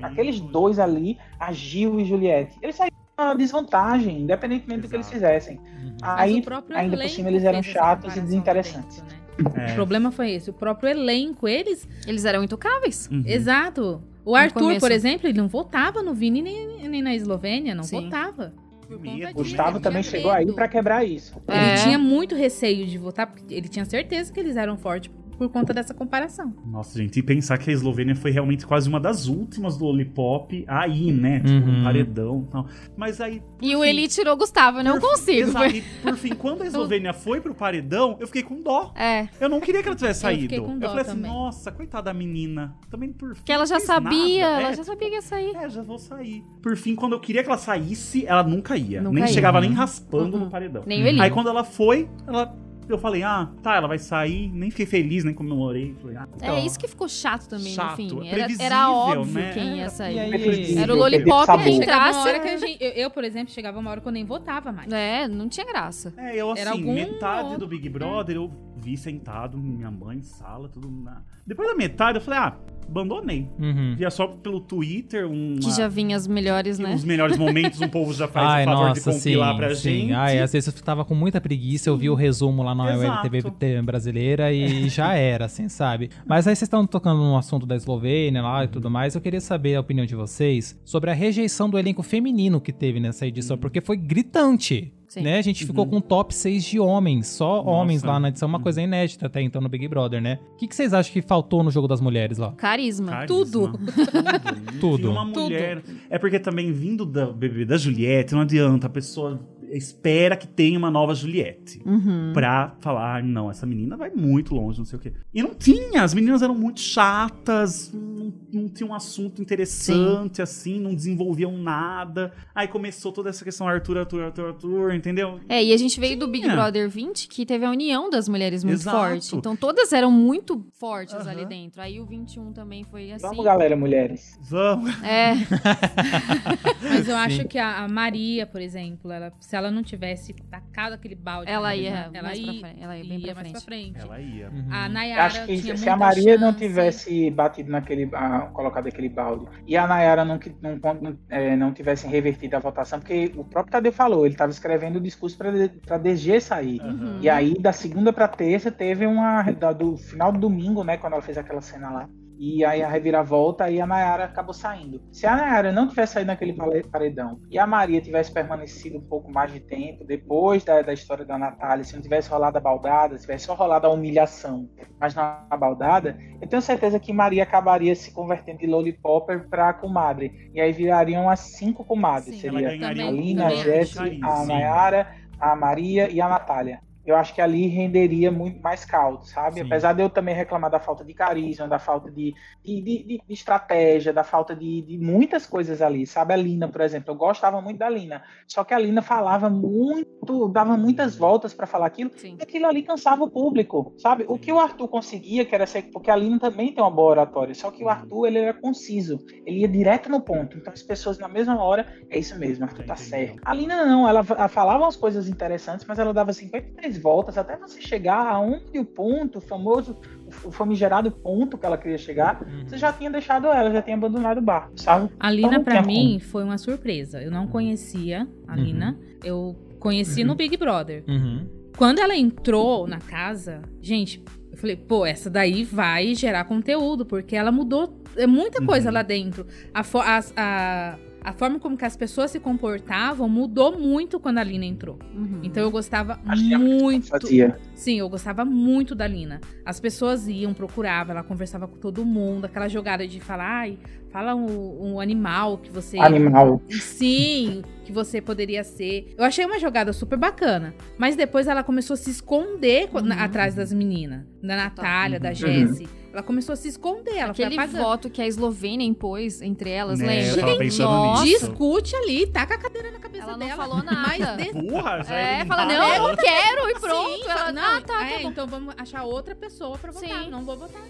aqueles dois ali, a Gil e Juliette. Eles saíram uma desvantagem, independentemente do que eles Exato. fizessem. Uhum. Aí, o próprio ainda por cima, eles eram chatos e desinteressantes. dentro, né? É. O problema foi esse. O próprio elenco, eles. Eles eram intocáveis. Uhum. Exato. O Arthur, começo. por exemplo, ele não votava no Vini nem, nem na Eslovênia, não Sim. votava. Medo, disso, Gustavo ele também chegou aí medo. pra quebrar isso. Ele É. tinha muito receio de votar, porque ele tinha certeza que eles eram fortes por conta dessa comparação. Nossa, gente, e pensar que a Eslovênia foi realmente quase uma das últimas do Lollipop aí, né? Tipo, Uhum. um paredão e tal. Mas aí. E o fim- Eli tirou o Gustavo, eu não por- consigo. Exato, e por fim, quando a <laughs> Eslovênia foi pro paredão, eu fiquei com dó. É, Eu não queria que ela tivesse Eu saído. fiquei com dó falei assim, também. nossa, coitada da menina. Também por fim. que ela já sabia, nada. ela É, já sabia que ia sair. É, já vou sair. Por fim, quando eu queria que ela saísse, ela nunca ia. Nunca nem ia. chegava nem raspando Uhum. no paredão. Nem o Eli. Aí quando ela foi, ela. Eu falei, ah, tá, ela vai sair. Nem fiquei feliz, nem comemorei. Falei, ah, É isso que ficou chato também Chato, no fim. é Era, previsível, era óbvio né? quem ia Era- sair. E aí- Era o Lollipop que Chegava entrasse. uma hora que a gente, eu, eu, por exemplo, chegava uma hora que eu nem votava mais. É, não tinha graça. É, eu assim, metade outro- do Big Brother eu vi sentado, minha mãe, sala, tudo na. Depois da metade eu falei, ah, abandonei. Uhum. Via só pelo Twitter uma, Que já vinha as melhores, né? os melhores momentos, um povo já faz Ai, o favor nossa, de compilar sim, pra sim. gente. Ai, às vezes eu tava com muita preguiça, eu vi o resumo lá na. LTV brasileira e já era, assim, sabe? Mas aí vocês estão tocando no assunto da Eslovênia lá e tudo mais, eu queria saber a opinião de vocês sobre a rejeição do elenco feminino que teve nessa edição, porque foi gritante. Sim. Né? A gente ficou com um top 6 de homens, só Nossa. homens lá na edição, uma coisa inédita até então no Big Brother, né? O que, que vocês acham que faltou no jogo das mulheres lá? Carisma. Carisma. Tudo. Tudo. Tudo. Uma Tudo. mulher. É porque também vindo da bebê da Juliette, não adianta. A pessoa espera que tenha uma nova Juliette. Uhum. Pra falar, ah, não, essa menina vai muito longe, não sei o quê. E não tinha, as meninas eram muito chatas, não, não tinha um assunto interessante, assim, não desenvolviam nada. Aí começou toda essa questão Arthur, Arthur, Arthur, Arthur, entendeu? É, e a gente veio do Big Tinha. Brother 20, que teve a união das mulheres muito Exato. forte. Então todas eram muito fortes Aham. ali dentro. Aí o 21 também foi assim. Vamos, galera, mulheres. Vamos. É, <laughs> Mas eu acho Sim. que a, a Maria, por exemplo, ela, se ela não tivesse tacado aquele balde, ela ia ela mais pra ia, frente. Ela ia bem ia pra mais frente. pra frente. Ela ia. Uhum. A Nayara Acho que tinha se a Maria não chance. tivesse batido naquele. ah, colocado aquele balde e a Nayara não, que- não, não, é, não tivesse revertido a votação, porque o próprio Tadeu falou, ele estava escrevendo o discurso para DG sair. Aham. E aí, da segunda pra terça, teve uma. da- do final do domingo, né? Quando ela fez aquela cena lá. E aí a reviravolta e a Nayara acabou saindo. Se a Nayara não tivesse saído naquele paredão e a Maria tivesse permanecido um pouco mais de tempo, depois da, da história da Natália, se não tivesse rolado a baldada, se tivesse só rolado a humilhação, mas na baldada, eu tenho certeza que Maria acabaria se convertendo de lollipopper pra comadre. E aí virariam as cinco comadres. Sim. Seria a Lina, a Jessie, a. Nayara, a Maria e a Natália. Eu acho que ali renderia muito mais caldo, sabe? Sim. Apesar de eu também reclamar da falta de carisma, da falta de, de, de- de- estratégia, da falta de, de muitas coisas ali, sabe? A Lina, por exemplo, eu gostava muito da Lina. Só que a Lina falava muito, dava muitas voltas para falar aquilo, Sim. e aquilo ali cansava o público, sabe? O que o Arthur conseguia, que era ser, porque a Lina também tem uma boa oratória, só que o Arthur ele era conciso, ele ia direto no ponto. Então as pessoas na mesma hora, é isso mesmo, Arthur tá certo. A Lina não, ela, ela falava umas coisas interessantes, mas ela dava 53 voltas até você chegar aonde o ponto, o famoso, o famigerado ponto que ela queria chegar, Uhum. você já tinha deixado ela, já tinha abandonado o barco, sabe? A Lina, Então tinha mim, foi uma surpresa. Eu não conhecia a Uhum. Lina. Eu conheci no Big Brother. Uhum. Quando ela entrou na casa, gente, eu falei, pô, essa daí vai gerar conteúdo, porque ela mudou é muita coisa Uhum. lá dentro. A, as- a, a forma como que as pessoas se comportavam mudou muito quando a Lina entrou. Uhum. Então eu gostava Acho que a muito. Fazia. Sim, eu gostava muito da Lina. As pessoas iam, procuravam, ela conversava com todo mundo, aquela jogada de falar, ai, fala um, um animal que você. Animal. Sim, que você poderia ser. Eu achei uma jogada super bacana. Mas depois ela começou a se esconder Uhum. atrás das meninas. Da Natália, da Uhum. Jessie. Ela começou a se esconder. Ela Aquele foi apagando. voto que a Eslovênia impôs entre elas, Né, lembra? eu tava pensando Nossa, nisso. Discute ali, taca a cadeira na cabeça Ela não dela. falou nada. Mas de... Burra, já É, fala, não, eu ela. não quero e pronto. Sim, ela, fala, não, ah, tá, é, tá bom. então vamos achar outra pessoa pra votar. Sim. Não vou votar.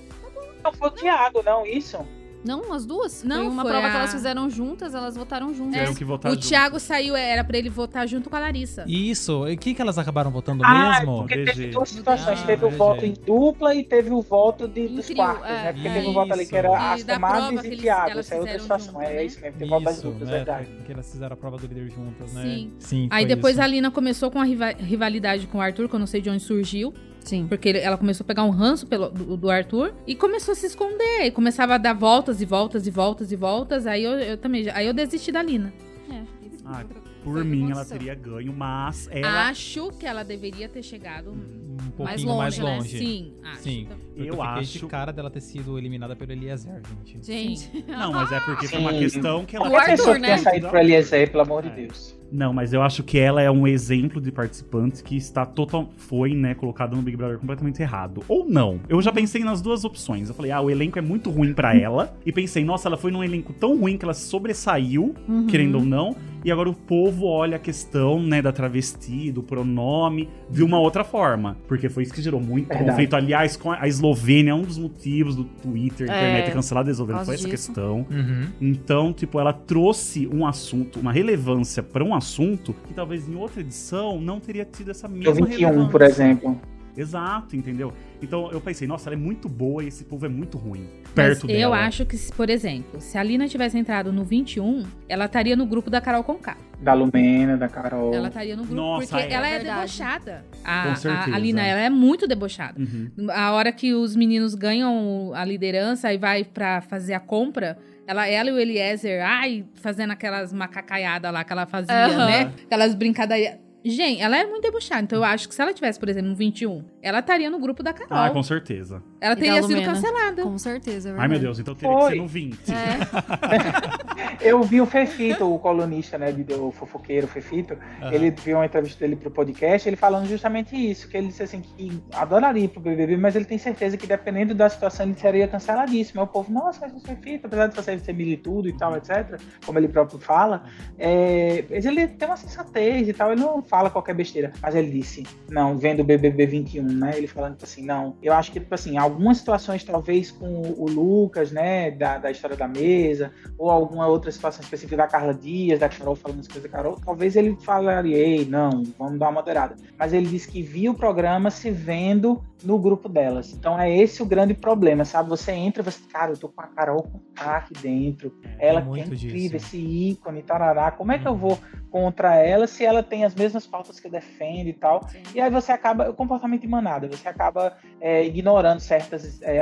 Não foi o Thiago, não, isso? Não, as duas? Não, foi uma foi prova a- que elas fizeram juntas, elas votaram juntas. Tiveram que votar o junto. Thiago saiu, era pra ele votar junto com a Larissa. Isso, e o que, que elas acabaram votando Ah, mesmo? porque DG. teve duas situações. Ah, teve o DG. voto em dupla e teve o voto de, Em dos trio, quartos, é. né? Porque teve um voto ali que era as E que e eles- Thiago. elas Essa é outra situação. junto, É né? isso mesmo, teve voto das duplas, né, verdade. que elas fizeram a prova do líder juntas, né? Sim. Sim Aí foi depois isso. a Lina começou com a riva- rivalidade com o Arthur, que eu não sei de onde surgiu. Sim. Porque ele- ela começou a pegar um ranço pelo, do, do Arthur e começou a se esconder. E começava a dar voltas e voltas e voltas e voltas. Aí eu, eu também. Aí eu desisti da Lina. É, isso Ah, Por mim, ela teria ganho, mas ela. Acho que ela deveria ter chegado. pouquinho mais longe, né? longe. Sim, acho. Sim. Eu Eu fiquei acho- de cara dela ter sido eliminada pelo Eliezer, gente. Gente, Não, mas é porque foi uma Sim. questão que ela. O Qualquer pessoa Arthur, que tenha né? saído pro Eliezer, pelo amor de É. Deus. Não, mas eu acho que ela é um exemplo de participante que está total foi, né, colocada no Big Brother completamente errado. Ou não. Eu já pensei nas duas opções. Eu falei, ah, o elenco é muito ruim pra ela. <laughs> E pensei, nossa, ela foi num elenco tão ruim que ela sobressaiu, Uhum. querendo ou não. E agora o povo olha a questão, né, da travesti, do pronome, de uma outra forma. Porque foi isso que gerou muito Verdade. conflito. Aliás, com a Eslovênia, um dos motivos do Twitter, É, internet ter cancelado a Eslovênia por foi causa essa disso. questão. Uhum. Então, tipo, ela trouxe um assunto, uma relevância pra um assunto que talvez em outra edição não teria tido essa O mesma 21, relevância. por exemplo. Exato, entendeu? Então eu pensei, nossa, ela é muito boa e esse povo é muito ruim. Mas Perto dela. eu acho que, por exemplo, se a Lina tivesse entrado no 21, ela estaria no grupo da Carol Conká. Da Lumena, da Carol. Ela estaria no grupo, Nossa, porque é. ela é Verdade. debochada. A, certeza. a Lina, ela é muito debochada. Uhum. A hora que os meninos ganham a liderança e vai pra fazer a compra, ela, ela e o Eliezer, ai, fazendo aquelas macacaiadas lá que ela fazia, Aham. né? Aquelas brincadeiras. Gente, ela é muito debochada. Então eu acho que se ela tivesse, por exemplo, no 21, ela estaria no grupo da Carol. Ah, com certeza. Ela teria sido cancelada. com certeza, é Ai, meu. Deus, então teria Foi. que ser no 20. É, <laughs> Eu vi o Fefito, o colunista, né, de- o fofoqueiro Fefito, Aham. ele viu uma entrevista dele pro podcast, ele falando justamente isso, que ele disse assim que adoraria ir pro BBB, mas ele tem certeza que dependendo da situação ele seria canceladíssimo. Aí o povo, nossa, mas o Fefito, apesar de você ser militudo e tal, etc, como ele próprio fala, é, ele tem uma sensatez e tal, ele não fala qualquer besteira. Mas ele disse, não, vendo o BBB 21, né, ele falando tipo assim, não, eu acho que, tipo assim, algumas situações talvez com o Lucas, né, da, da história da mesa, ou alguma outra situação específica da Carla Dias, da Carol falando as coisas da Carol, talvez ele falaria, ei, não, vamos dar uma moderada. Mas ele disse que viu o programa se vendo no grupo delas. Então é esse o grande problema, sabe? Você entra e você, cara, eu tô com a Carol com aqui dentro, ela que é incrível, disso. esse ícone, tarará, como é que eu Uhum. vou contra ela se ela tem as mesmas pautas que eu defendo e tal? sim. E aí você acaba, o comportamento de manada, você acaba é, ignorando certas é,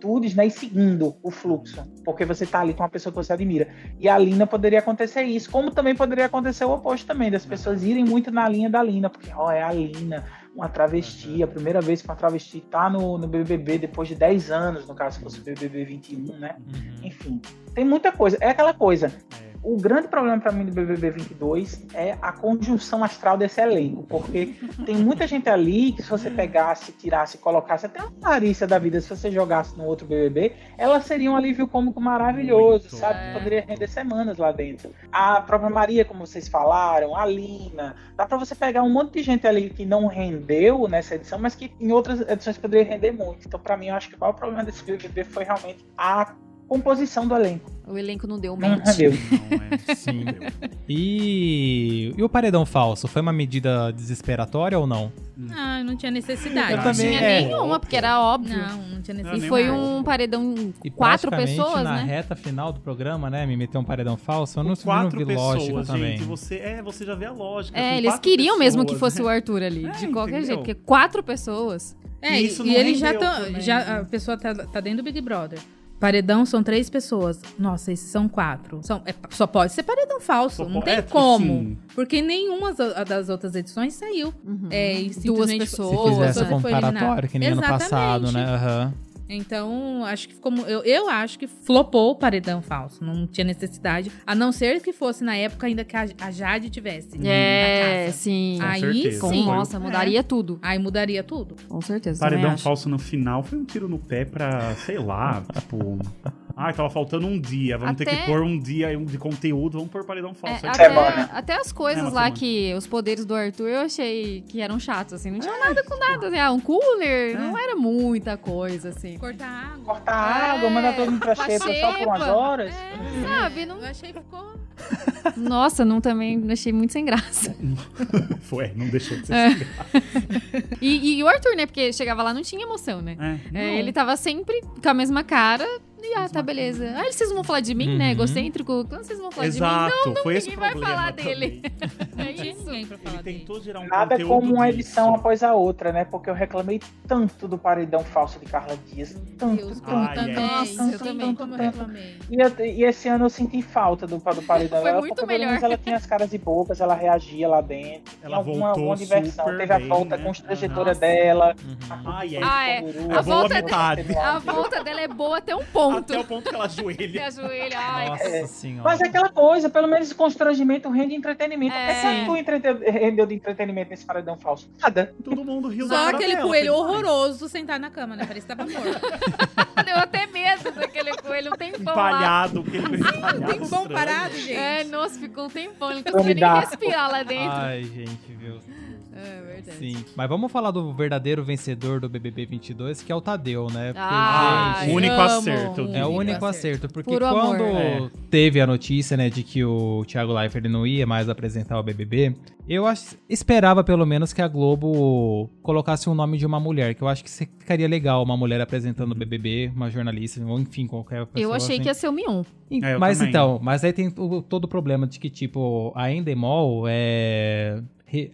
atitudes, né, e seguindo o fluxo, porque você tá ali com uma pessoa que você admira. E a Lina poderia acontecer isso, como também poderia acontecer o oposto também, das pessoas irem muito na linha da Lina, porque, ó, é a Lina, uma travesti, a primeira vez que uma travesti tá no, no BBB depois de 10 anos, no caso, se fosse o BBB 21, né? Uhum. Enfim, tem muita coisa. É aquela coisa. É. O grande problema pra mim do BBB 22 é a conjunção astral desse elenco, porque tem muita gente ali que se você pegasse, tirasse, colocasse até uma Larissa da vida, se você jogasse no outro BBB, ela seria um alívio cômico maravilhoso, Muito. sabe? É. Poderia render semanas lá dentro. A própria Maria, como vocês falaram, a Lina, dá pra você pegar um monte de gente ali que não rendeu nessa edição, mas que em outras edições poderia render muito. Então, pra mim, eu acho que o maior problema desse BBB foi realmente a composição do elenco. O elenco não deu Não rendeu. Não, é. Sim. E... e o paredão falso? Foi uma medida desesperatória ou não? Ah, não tinha necessidade. Eu Não também, tinha é. nenhuma, porque era óbvio. Não, não tinha E necessidade. foi nenhuma. um paredão E quatro pessoas, na né? reta final do programa, né? Me meteu um paredão falso. Eu não, Com quatro não vi lógica pessoas, também. gente, você, é, você já vê a lógica. É, com eles queriam mesmo que pessoas, fosse né? o Arthur ali, É, de qualquer entendeu? jeito, porque quatro pessoas. É, E e, isso e não eles já estão. também. Já, a pessoa tá, tá dentro do Big Brother. Paredão são três pessoas. Nossa, esses são quatro. São, é, só pode ser paredão falso. Só não tem é, como. sim. Porque nenhuma das outras edições saiu. Uhum. É, e Duas simplesmente Se pessoas. fizesse Outra o foi comparatório, que nem ano passado, Exatamente. né? Aham. Então, acho que ficou. Eu, eu acho que flopou o paredão falso. Não tinha necessidade. A não ser que fosse na época ainda que a, a Jade tivesse. É, na casa. sim. Com Aí certeza. Com- sim. nossa, mudaria tudo. Aí mudaria tudo. Com certeza. também Paredão falso no final foi um tiro no pé pra, sei lá, <laughs> tipo. Ai, tava faltando um dia. Vamos ter Até- que pôr um dia de conteúdo. Vamos pôr paredão falso. É, Aí, Semana. até, até as coisas É, lá semana. que os poderes do Arthur eu achei que eram chatos, assim. Não tinha nada com nada. Assim, ah, um cooler não era muita coisa, assim. Cortar água. Cortar água, É, mandar todo mundo pra xepa só por umas horas. É, sabe? Não... Eu achei que ficou. <laughs> Nossa, não também achei muito sem graça. <laughs> Foi, não deixou de ser É. assim. <laughs> E, e o Arthur, né? Porque chegava lá não tinha emoção, né? É, É, ele tava sempre com a mesma cara, E ah, tá, beleza. Ah, vocês não vão falar de mim, né? Uhum. Egocêntrico? Quando vocês vão falar Exato, de mim? Não, foi esse <laughs> ninguém vai falar problema dele. também. É Não isso. Ele dele. tentou gerar um Nada como uma disso. edição após a outra, né? Porque eu reclamei tanto do paredão falso de Carla Dias. Tanto, Deus, tanto, também. é. Nossa, eu Sim, também. Como eu tanto. reclamei. E, eu- e esse ano eu senti falta do, do paredão. <laughs> Foi Ela- muito porque pelo menos melhor. ela tinha as caras e bocas, ela reagia lá dentro. Ela tinha alguma, voltou alguma diversão. super Teve a bem, volta né? constrangedora dela. Uhum. Ai, é. Ah, é. A. <laughs> A volta dela é boa até um ponto. Até o ponto que ela ajoelha. <laughs> ajoelha, ai. Nossa É. senhora. Mas é aquela coisa, pelo menos esse constrangimento rende entretenimento. É. O que, que tu rendeu de entretenimento nesse paredão falso? Nada. Todo mundo riu Só aquele dela, coelho horroroso sentar na cama, né? Parecia que tava morto. <laughs> Deu até medo daquele coelho, um tempão lá. Empalhado, aquele coelho empalhado. Tem bom estranho. parado, gente. É, nossa, ficou um tempão, ele não conseguia nem respirar lá dentro. <laughs> Ai, gente, viu? É verdade. Sim. Mas vamos falar do verdadeiro vencedor do BBB 22, que é o Tadeu, né? Porque, Ai, gente, o único acerto. É o Único acerto, porque Puro amor. quando É. teve a notícia, né, de que o Thiago Leifert não ia mais apresentar o BBB, eu esperava pelo menos que a Globo colocasse o nome de uma mulher, que eu acho que ficaria legal uma mulher apresentando o BBB, uma jornalista, ou enfim, qualquer pessoa. Eu achei assim. que ia ser o Mion. É, mas também. então, mas aí tem o- todo o problema de que, tipo, a Endemol é,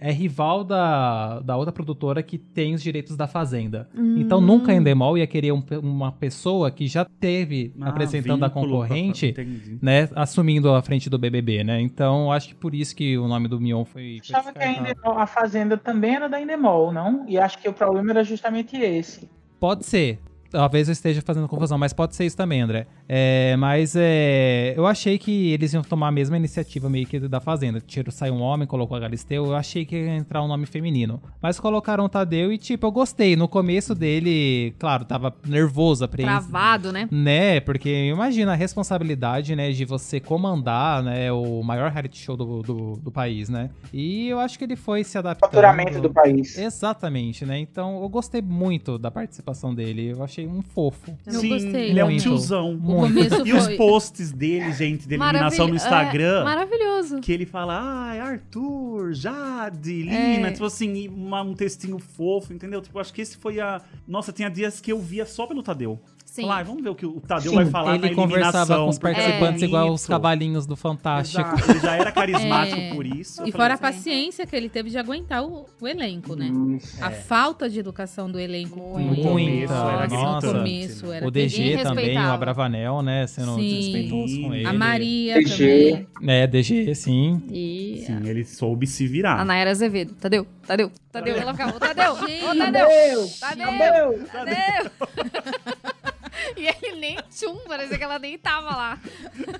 é rival da, da outra produtora que tem os direitos da Fazenda. Então nunca a Endemol ia querer um uma pessoa que já teve Ah, apresentando a concorrente, entendi. né, assumindo a frente do BBB, né? Então acho que por isso que o nome do Mion foi, foi Achava que a. Endemol- a Fazenda também era da Endemol, não? E acho que o problema era justamente esse. Pode ser. Talvez eu esteja fazendo confusão, mas pode ser isso também, André. É, mas é, eu achei que eles iam tomar a mesma iniciativa meio que da Fazenda. Tiro, saiu um homem, colocou a Galisteu. Eu achei que ia entrar um nome feminino. Mas colocaram o Tadeu e, tipo, eu gostei. No começo dele, claro, tava nervoso, apreensivo. Travado, né? Né, porque imagina a responsabilidade, né, de você comandar, né, o maior reality show do, do, do país, né? E eu acho que ele foi se adaptando. Faturamento do país. Exatamente, né? Então eu gostei muito da participação dele. Eu achei um fofo. Eu Sim, gostei. ele é um muito. tiozão. O começo E os posts dele, gente, de eliminação no Maravilho- Instagram. é, maravilhoso. Que ele fala, ai, Arthur, Jade, Lina, É. tipo assim, uma- um textinho fofo, entendeu? Tipo, acho que esse foi a. Nossa, tinha dias que eu via só pelo Tadeu. Sim. Falar, "Ai, vamos ver o que o Tadeu Sim, vai falar na ele eliminação. conversava com os é participantes igual os bonito." cavalinhos do Fantástico. Exato, ele já era carismático É. por isso. E fora a Sim. paciência que ele teve de aguentar o, o elenco, né? Hum, A falta de educação do elenco Muito. Muita, Nossa, nossa. No começo era O DG também, o. Abravanel, né? Sendo Sim. desrespeitoso com ele. A Maria DG. também. É, DG, sim. E Sim, ele soube se virar. a Nayara Azevedo. Tadeu, Tadeu, Tadeu. Ela ficava, Tadeu. Tadeu, Deus! Tadeu, Deus! Tadeu. <laughs> E ele nem tchum, parecia que ela nem tava lá. <laughs>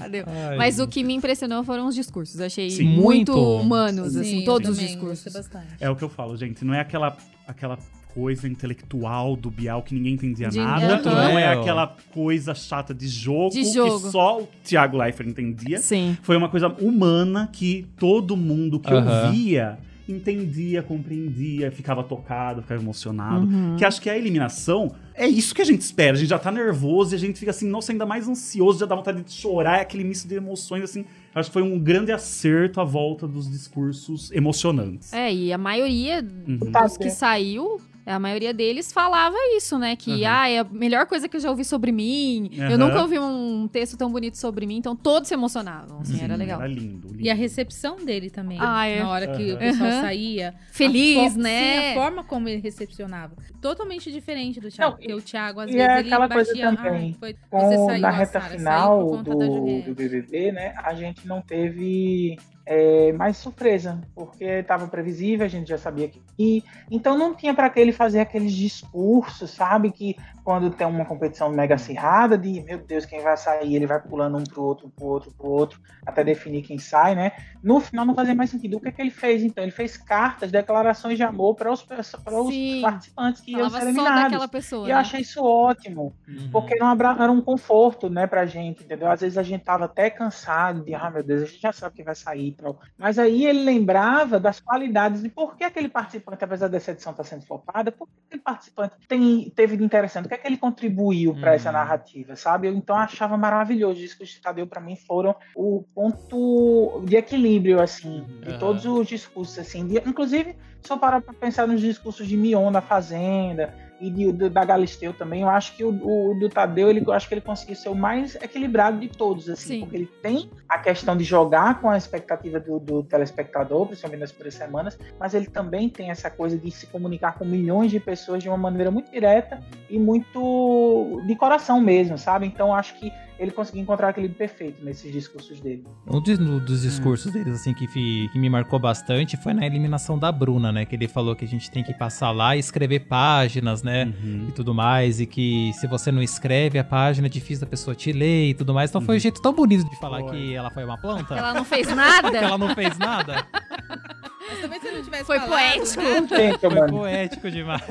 Ai, Mas o que me impressionou foram os discursos. Eu achei Sim. muito, Muito. humanos, assim, Sim, eu todos os discursos. É o que eu falo, gente. Não é aquela, aquela coisa intelectual do Bial que ninguém entendia De- nada. Aham. Não é aquela coisa chata de jogo, De jogo. que só o Thiago Leifert entendia. Sim. Foi uma coisa humana que todo mundo que Aham. ouvia entendia, compreendia, ficava tocado, ficava emocionado. Uhum. Que acho que a eliminação é isso que a gente espera. A gente já tá nervoso e a gente fica assim, nossa, ainda mais ansioso, já dá vontade de chorar, é aquele misto de emoções, assim. Acho que foi um grande acerto a volta dos discursos emocionantes. É, e a maioria Uhum. dos que saiu, a maioria deles falava isso, né? Que, Aham. ah, é a melhor coisa que eu já ouvi sobre mim. Eu Aham. nunca ouvi um texto tão bonito sobre mim. Então, todos se emocionavam, assim, Sim, era legal. Era lindo, lindo. E a recepção dele também. Ah, é. Na hora que o pessoal saía. Feliz, né? Sim, a forma como ele recepcionava. Totalmente diferente do Thiago. Não, porque o Thiago, às e vezes, é ele aquela coisa batia... também, "Ah, foi- Com, você saiu, na ah, reta Sara, saiu final do, da Juliette." do BBB, né, a gente não teve é, mais surpresa, porque estava previsível, a gente já sabia que ia. Então não tinha para que ele fazer aqueles discursos, sabe? Que quando tem uma competição mega acirrada, de meu Deus, quem vai sair, ele vai pulando um pro outro, pro outro, pro outro, até definir quem sai, né? No final não fazia mais sentido. O que, é que ele fez então? Ele fez cartas, declarações de amor para os, os participantes que iam Falava ser só eliminados. daquela pessoa. E eu né? achei isso ótimo. Uhum. Porque não abra- era um conforto, né, pra gente, entendeu? Às vezes a gente tava até cansado de, ah, meu Deus, a gente já sabe que vai sair tal. Mas aí ele lembrava das qualidades de por que aquele participante, apesar dessa edição estar sendo flopada, por que aquele participante tem, teve de interessante, o que é que ele contribuiu para essa Uhum. narrativa, sabe? Eu, então achava maravilhoso. Os discursos de Tadeu, pra mim, foram o ponto de equilíbrio, assim, de Aham. todos os discursos, assim. de- inclusive, só parar pra pensar nos discursos de Mion na Fazenda, e de, do, da Galisteu também. Eu acho que o, o, do Tadeu, ele, eu acho que ele conseguiu ser o mais equilibrado de todos, assim, Sim. porque ele tem a questão de jogar com a expectativa do, do telespectador, principalmente nas primeiras semanas, mas ele também tem essa coisa de se comunicar com milhões de pessoas de uma maneira muito direta e muito de coração mesmo, sabe? Então acho que ele conseguiu encontrar equilíbrio perfeito nesses discursos dele. Um dos discursos hum. deles, assim, que, que me marcou bastante foi na eliminação da Bruna, né? Que ele falou que a gente tem que passar lá e escrever páginas, né? Uhum. E tudo mais. E que se você não escreve a página, é difícil da pessoa te ler e tudo mais. Então foi um uhum. jeito tão bonito de falar foi. que ela foi uma planta. Ela não fez nada. que ela não fez nada. <laughs> <laughs> Também se não tivesse Foi falado, poético. Né? Foi poético demais. <laughs>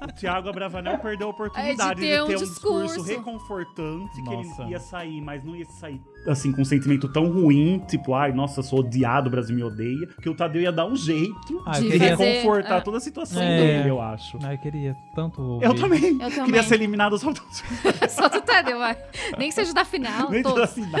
O Thiago Abravanel perdeu a oportunidade de ter, de ter um, um, discurso, reconfortante nossa. que ele ia sair, mas não ia sair assim com um sentimento tão ruim, tipo, ai, nossa, sou odiado, o Brasil me odeia, que o Tadeu ia dar um jeito ah, de queria... reconfortar é. toda a situação é. dele, eu acho. Ah, eu queria tanto ouvir. Eu também. Eu também. Queria ser eliminado só do <laughs> Só do Tadeu, vai. Nem que seja da final. Nem da final.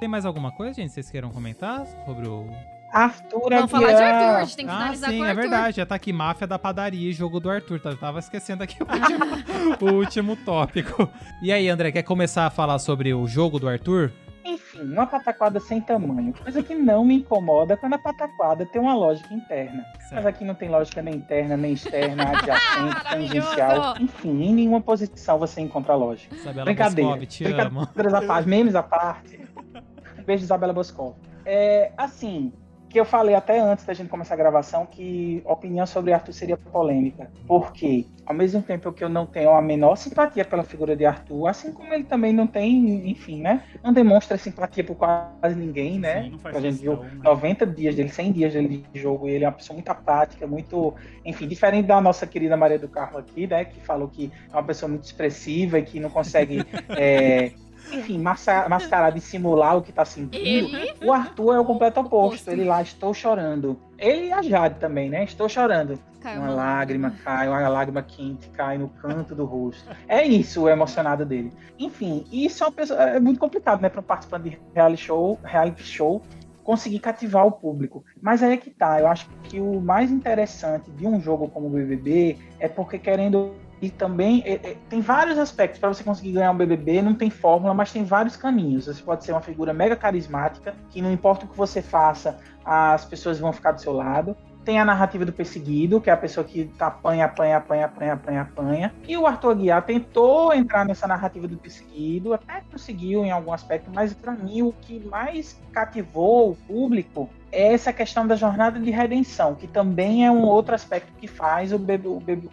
Tem mais alguma coisa, gente, vocês queiram comentar sobre o Arthur Vamos falar de Arthur, a gente tem que ah, finalizar sim, com é verdade. Já tá aqui Máfia da Padaria e jogo do Arthur. Tá? Eu tava esquecendo aqui o último, <laughs> o último tópico. E aí, André, quer começar a falar sobre o jogo do Arthur? Enfim, uma pataquada sem tamanho. Coisa que não me incomoda quando a pataquada tem uma lógica interna. Certo. Mas aqui não tem lógica nem interna, nem externa, <laughs> adjacente, tangencial. Enfim, em nenhuma posição você encontra lógica. Isabela Brincadeira. Boscov, te Brincadeiras à parte, memes à parte. <laughs> Beijo, Isabela Boscov. É, assim, que eu falei até antes da gente começar a gravação que a opinião sobre Arthur seria polêmica. Porque, ao mesmo tempo que eu não tenho a menor simpatia pela figura de Arthur, assim como ele também não tem, enfim, né? Não demonstra simpatia por quase ninguém, né? Sim, a gente viu 90 dias dele, 100 dias dele de jogo, e ele é uma pessoa muito apática, muito, enfim, diferente da nossa querida Maria do Carmo aqui, né? Que falou que é uma pessoa muito expressiva e que não consegue. <laughs> é, enfim, mascarar de simular o que tá sentindo. Ele... O Arthur é o completo oposto. Ele lá, estou chorando. Ele e a Jade também, né? Estou chorando. Caiu uma lágrima cai, uma lágrima quente cai no canto do rosto. É isso o emocionado dele. Enfim, isso é, uma pessoa, é muito complicado, né, para um participante de reality show, reality show conseguir cativar o público. Mas aí é que tá. Eu acho que o mais interessante de um jogo como o BBB é porque querendo e também é, é, tem vários aspectos para você conseguir ganhar um BBB, não tem fórmula, mas tem vários caminhos. Você pode ser uma figura mega carismática, que não importa o que você faça, as pessoas vão ficar do seu lado. Tem a narrativa do perseguido, que é a pessoa que tá apanha, apanha, apanha, apanha, apanha, apanha. E o Arthur Aguiar tentou entrar nessa narrativa do perseguido, até conseguiu em algum aspecto, mas para mim o que mais cativou o público é essa questão da jornada de redenção, que também é um outro aspecto que faz o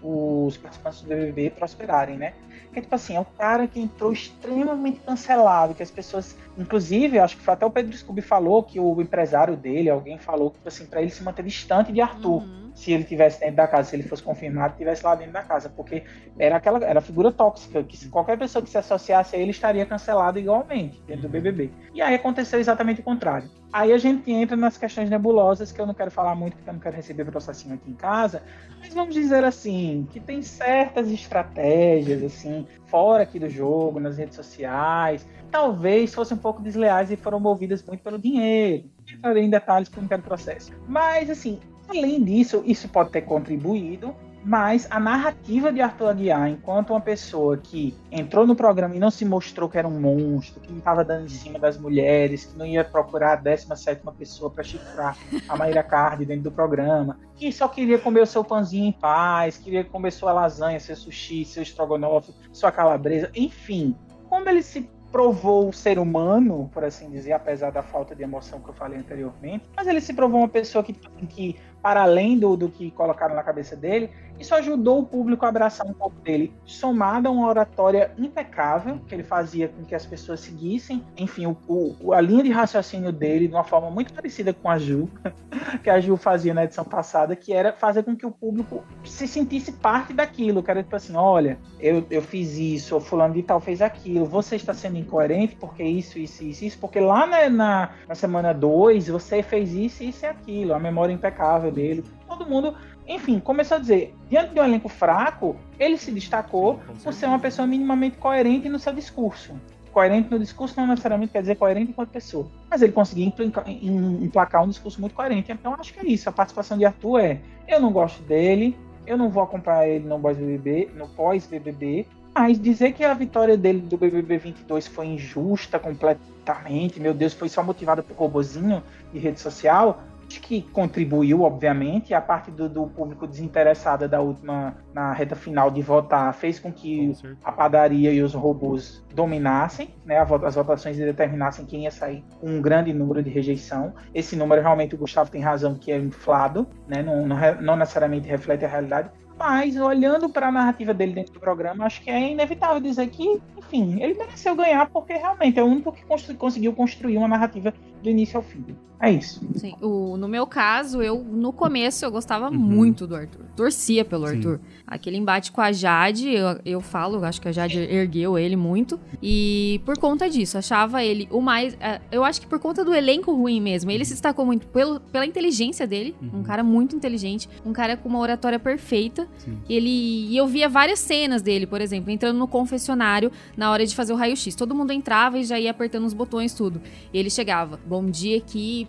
o os participantes do BBB prosperarem, né? Que tipo assim, é um cara que entrou extremamente cancelado, que as pessoas, inclusive, acho que até o Pedro Scooby falou que o empresário dele, alguém falou que tipo assim, para ele se manter distante de Arthur. Uhum se ele tivesse dentro da casa, se ele fosse confirmado, tivesse lá dentro da casa, porque era aquela era figura tóxica, que qualquer pessoa que se associasse a ele estaria cancelado igualmente dentro do BBB. E aí aconteceu exatamente o contrário. Aí a gente entra nas questões nebulosas que eu não quero falar muito porque eu não quero receber processinho aqui em casa, mas vamos dizer assim, que tem certas estratégias assim, fora aqui do jogo, nas redes sociais, talvez fossem um pouco desleais e foram movidas muito pelo dinheiro. Entrarei em detalhes porque não quero processo. Mas assim, Além disso, isso pode ter contribuído, mas a narrativa de Arthur Aguiar, enquanto uma pessoa que entrou no programa e não se mostrou que era um monstro, que não estava dando em cima das mulheres, que não ia procurar a 17 pessoa para chifrar a Maíra Card dentro do programa, que só queria comer o seu pãozinho em paz, queria comer sua lasanha, seu sushi, seu estrogonofe, sua calabresa, enfim. Como ele se provou ser humano, por assim dizer, apesar da falta de emoção que eu falei anteriormente, mas ele se provou uma pessoa que, que para além do, do que colocaram na cabeça dele, isso ajudou o público a abraçar um pouco dele, somado a uma oratória impecável, que ele fazia com que as pessoas seguissem, enfim, o, o, a linha de raciocínio dele de uma forma muito parecida com a Ju, <laughs> que a Ju fazia na edição passada, que era fazer com que o público se sentisse parte daquilo, que era tipo assim, olha, eu, eu fiz isso, o fulano de tal fez aquilo, você está sendo incoerente porque isso, isso, isso, isso, porque lá na, na, na semana 2 você fez isso, isso e aquilo, a memória impecável dele. Todo mundo, enfim, começou a dizer, diante de um elenco fraco, ele se destacou por ser uma pessoa minimamente coerente no seu discurso. Coerente no discurso não necessariamente quer dizer coerente enquanto pessoa. Mas ele conseguiu emplacar um discurso muito coerente. Então acho que é isso. A participação de Arthur é: eu não gosto dele, Eu não vou acompanhar ele no pós-BBB, no pós-BBB, mas dizer que a vitória dele do BBB 22 foi injusta completamente, meu Deus, foi só motivada por robozinho de rede social, que contribuiu, obviamente, a parte do, do, público desinteressado da última, na reta final de votar, fez com que Com a padaria e os robôs dominassem, né, as votações e determinassem quem ia sair com um grande número de rejeição. Esse número, realmente, o Gustavo tem razão, que é inflado, né, não, não, não necessariamente reflete a realidade, mas, olhando para a narrativa dele dentro do programa, acho que é inevitável dizer que, enfim, ele mereceu ganhar porque realmente é o único que constru conseguiu construir uma narrativa do início ao fim. É isso. Sim, o, no meu caso, eu no começo eu gostava Uhum. muito do Arthur. Torcia pelo Sim. Arthur. Aquele embate com a Jade, eu, eu falo, acho que a Jade ergueu ele muito. E por conta disso, achava ele o mais. é, Eu acho que por conta do elenco ruim mesmo. Ele se destacou muito pelo, pela inteligência dele. Uhum. Um cara muito inteligente. Um cara com uma oratória perfeita. Sim. Ele, e eu via várias cenas dele, por exemplo, entrando no confessionário na hora de fazer o raio-x. Todo mundo entrava e já ia apertando os botões, tudo. E ele chegava, bom dia, equipe.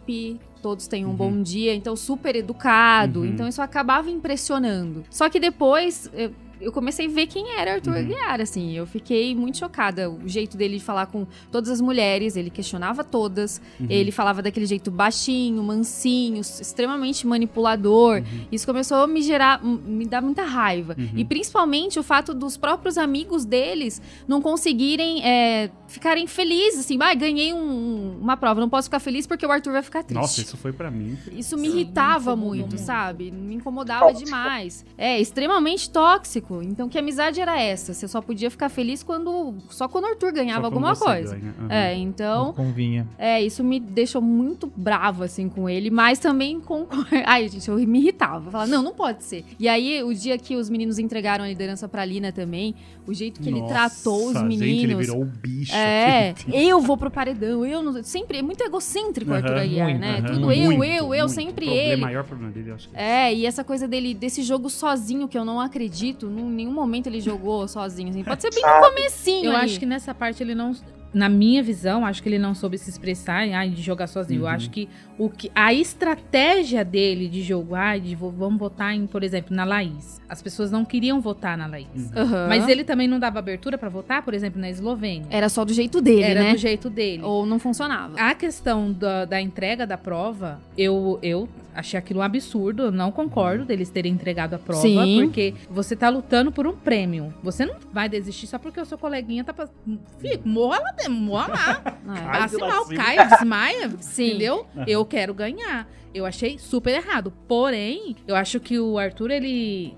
Todos têm um Uhum. bom dia, então super educado. Uhum. Então isso acabava impressionando. Só que depois eu, eu comecei a ver quem era Arthur Uhum. Aguiar, assim. Eu fiquei muito chocada. O jeito dele de falar com todas as mulheres, ele questionava todas. Uhum. Ele falava daquele jeito baixinho, mansinho, extremamente manipulador. Uhum. Isso começou a me gerar, me dar muita raiva. Uhum. E principalmente o fato dos próprios amigos deles não conseguirem é, ficarem felizes, assim, ah, ganhei um- uma prova, não posso ficar feliz porque o Arthur vai ficar triste. Nossa, isso foi pra mim. Isso me irritava muito, muito. sabe? Me incomodava Tóxico. demais. É, extremamente tóxico. Então, que amizade era essa? Você só podia ficar feliz quando. Só quando o Arthur ganhava Só alguma você coisa. ganha. Uhum. É, então. Não convinha. É, isso me deixou muito brava, assim, com ele, mas também com. <laughs> Ai, gente, eu me irritava. Falava, não, não pode ser. E aí, o dia que os meninos entregaram a liderança pra Lina também, o jeito que ele Nossa, tratou os Gente, ele meninos. virou o bicho. É, <laughs> aquele eu vou pro paredão, eu não. Sempre é muito egocêntrico o Arthur Aguiar, muito, né? Aham, Tudo muito, eu, eu, eu, muito. sempre problema- ele. O maior problema dele, eu acho que É, e essa coisa dele, desse jogo sozinho, que eu não acredito, em nenhum momento ele jogou sozinho, assim. Pode ser bem no comecinho Eu ali. acho que nessa parte ele não. Na minha visão, acho que ele não soube se expressar ai, de jogar sozinho. Eu Uhum. acho que, o que a estratégia dele de jogar, de vo- vamos votar em, por exemplo, na Laís. As pessoas não queriam votar na Laís. Uhum. Mas ele também não dava abertura pra votar, por exemplo, na Eslovênia. Era só do jeito dele, Era né? do jeito dele. Ou não funcionava. A questão da, da entrega da prova, eu, eu achei aquilo um absurdo. Eu não concordo deles terem entregado a prova. Sim. Porque você tá lutando por um prêmio. Você não vai desistir só porque o seu coleguinha tá passando. Filho, morra lá dentro, morra lá. <laughs> É. Ai, Passe lá mal, cima. caia, desmaia. <laughs> Sim. Entendeu? Eu quero ganhar. Eu achei super errado. Porém, eu acho que o Arthur, ele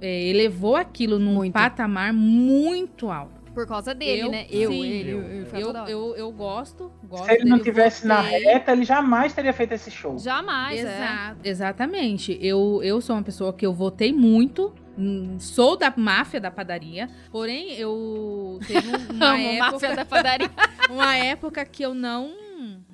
é, elevou aquilo num Muito. patamar muito alto. Por causa dele, Eu- né? Eu, sim. ele, eu, Eu- eu, Eu, eu, gosto, gosto Se ele não dele, tivesse na reta, ele jamais teria feito esse show. Jamais, é. Exato, Exatamente. Eu, eu sou uma pessoa que eu votei muito. hum, Sou da máfia da padaria. Porém, eu teve um- uma, <laughs> Amo, máfia época, da padaria. <laughs> uma época que eu não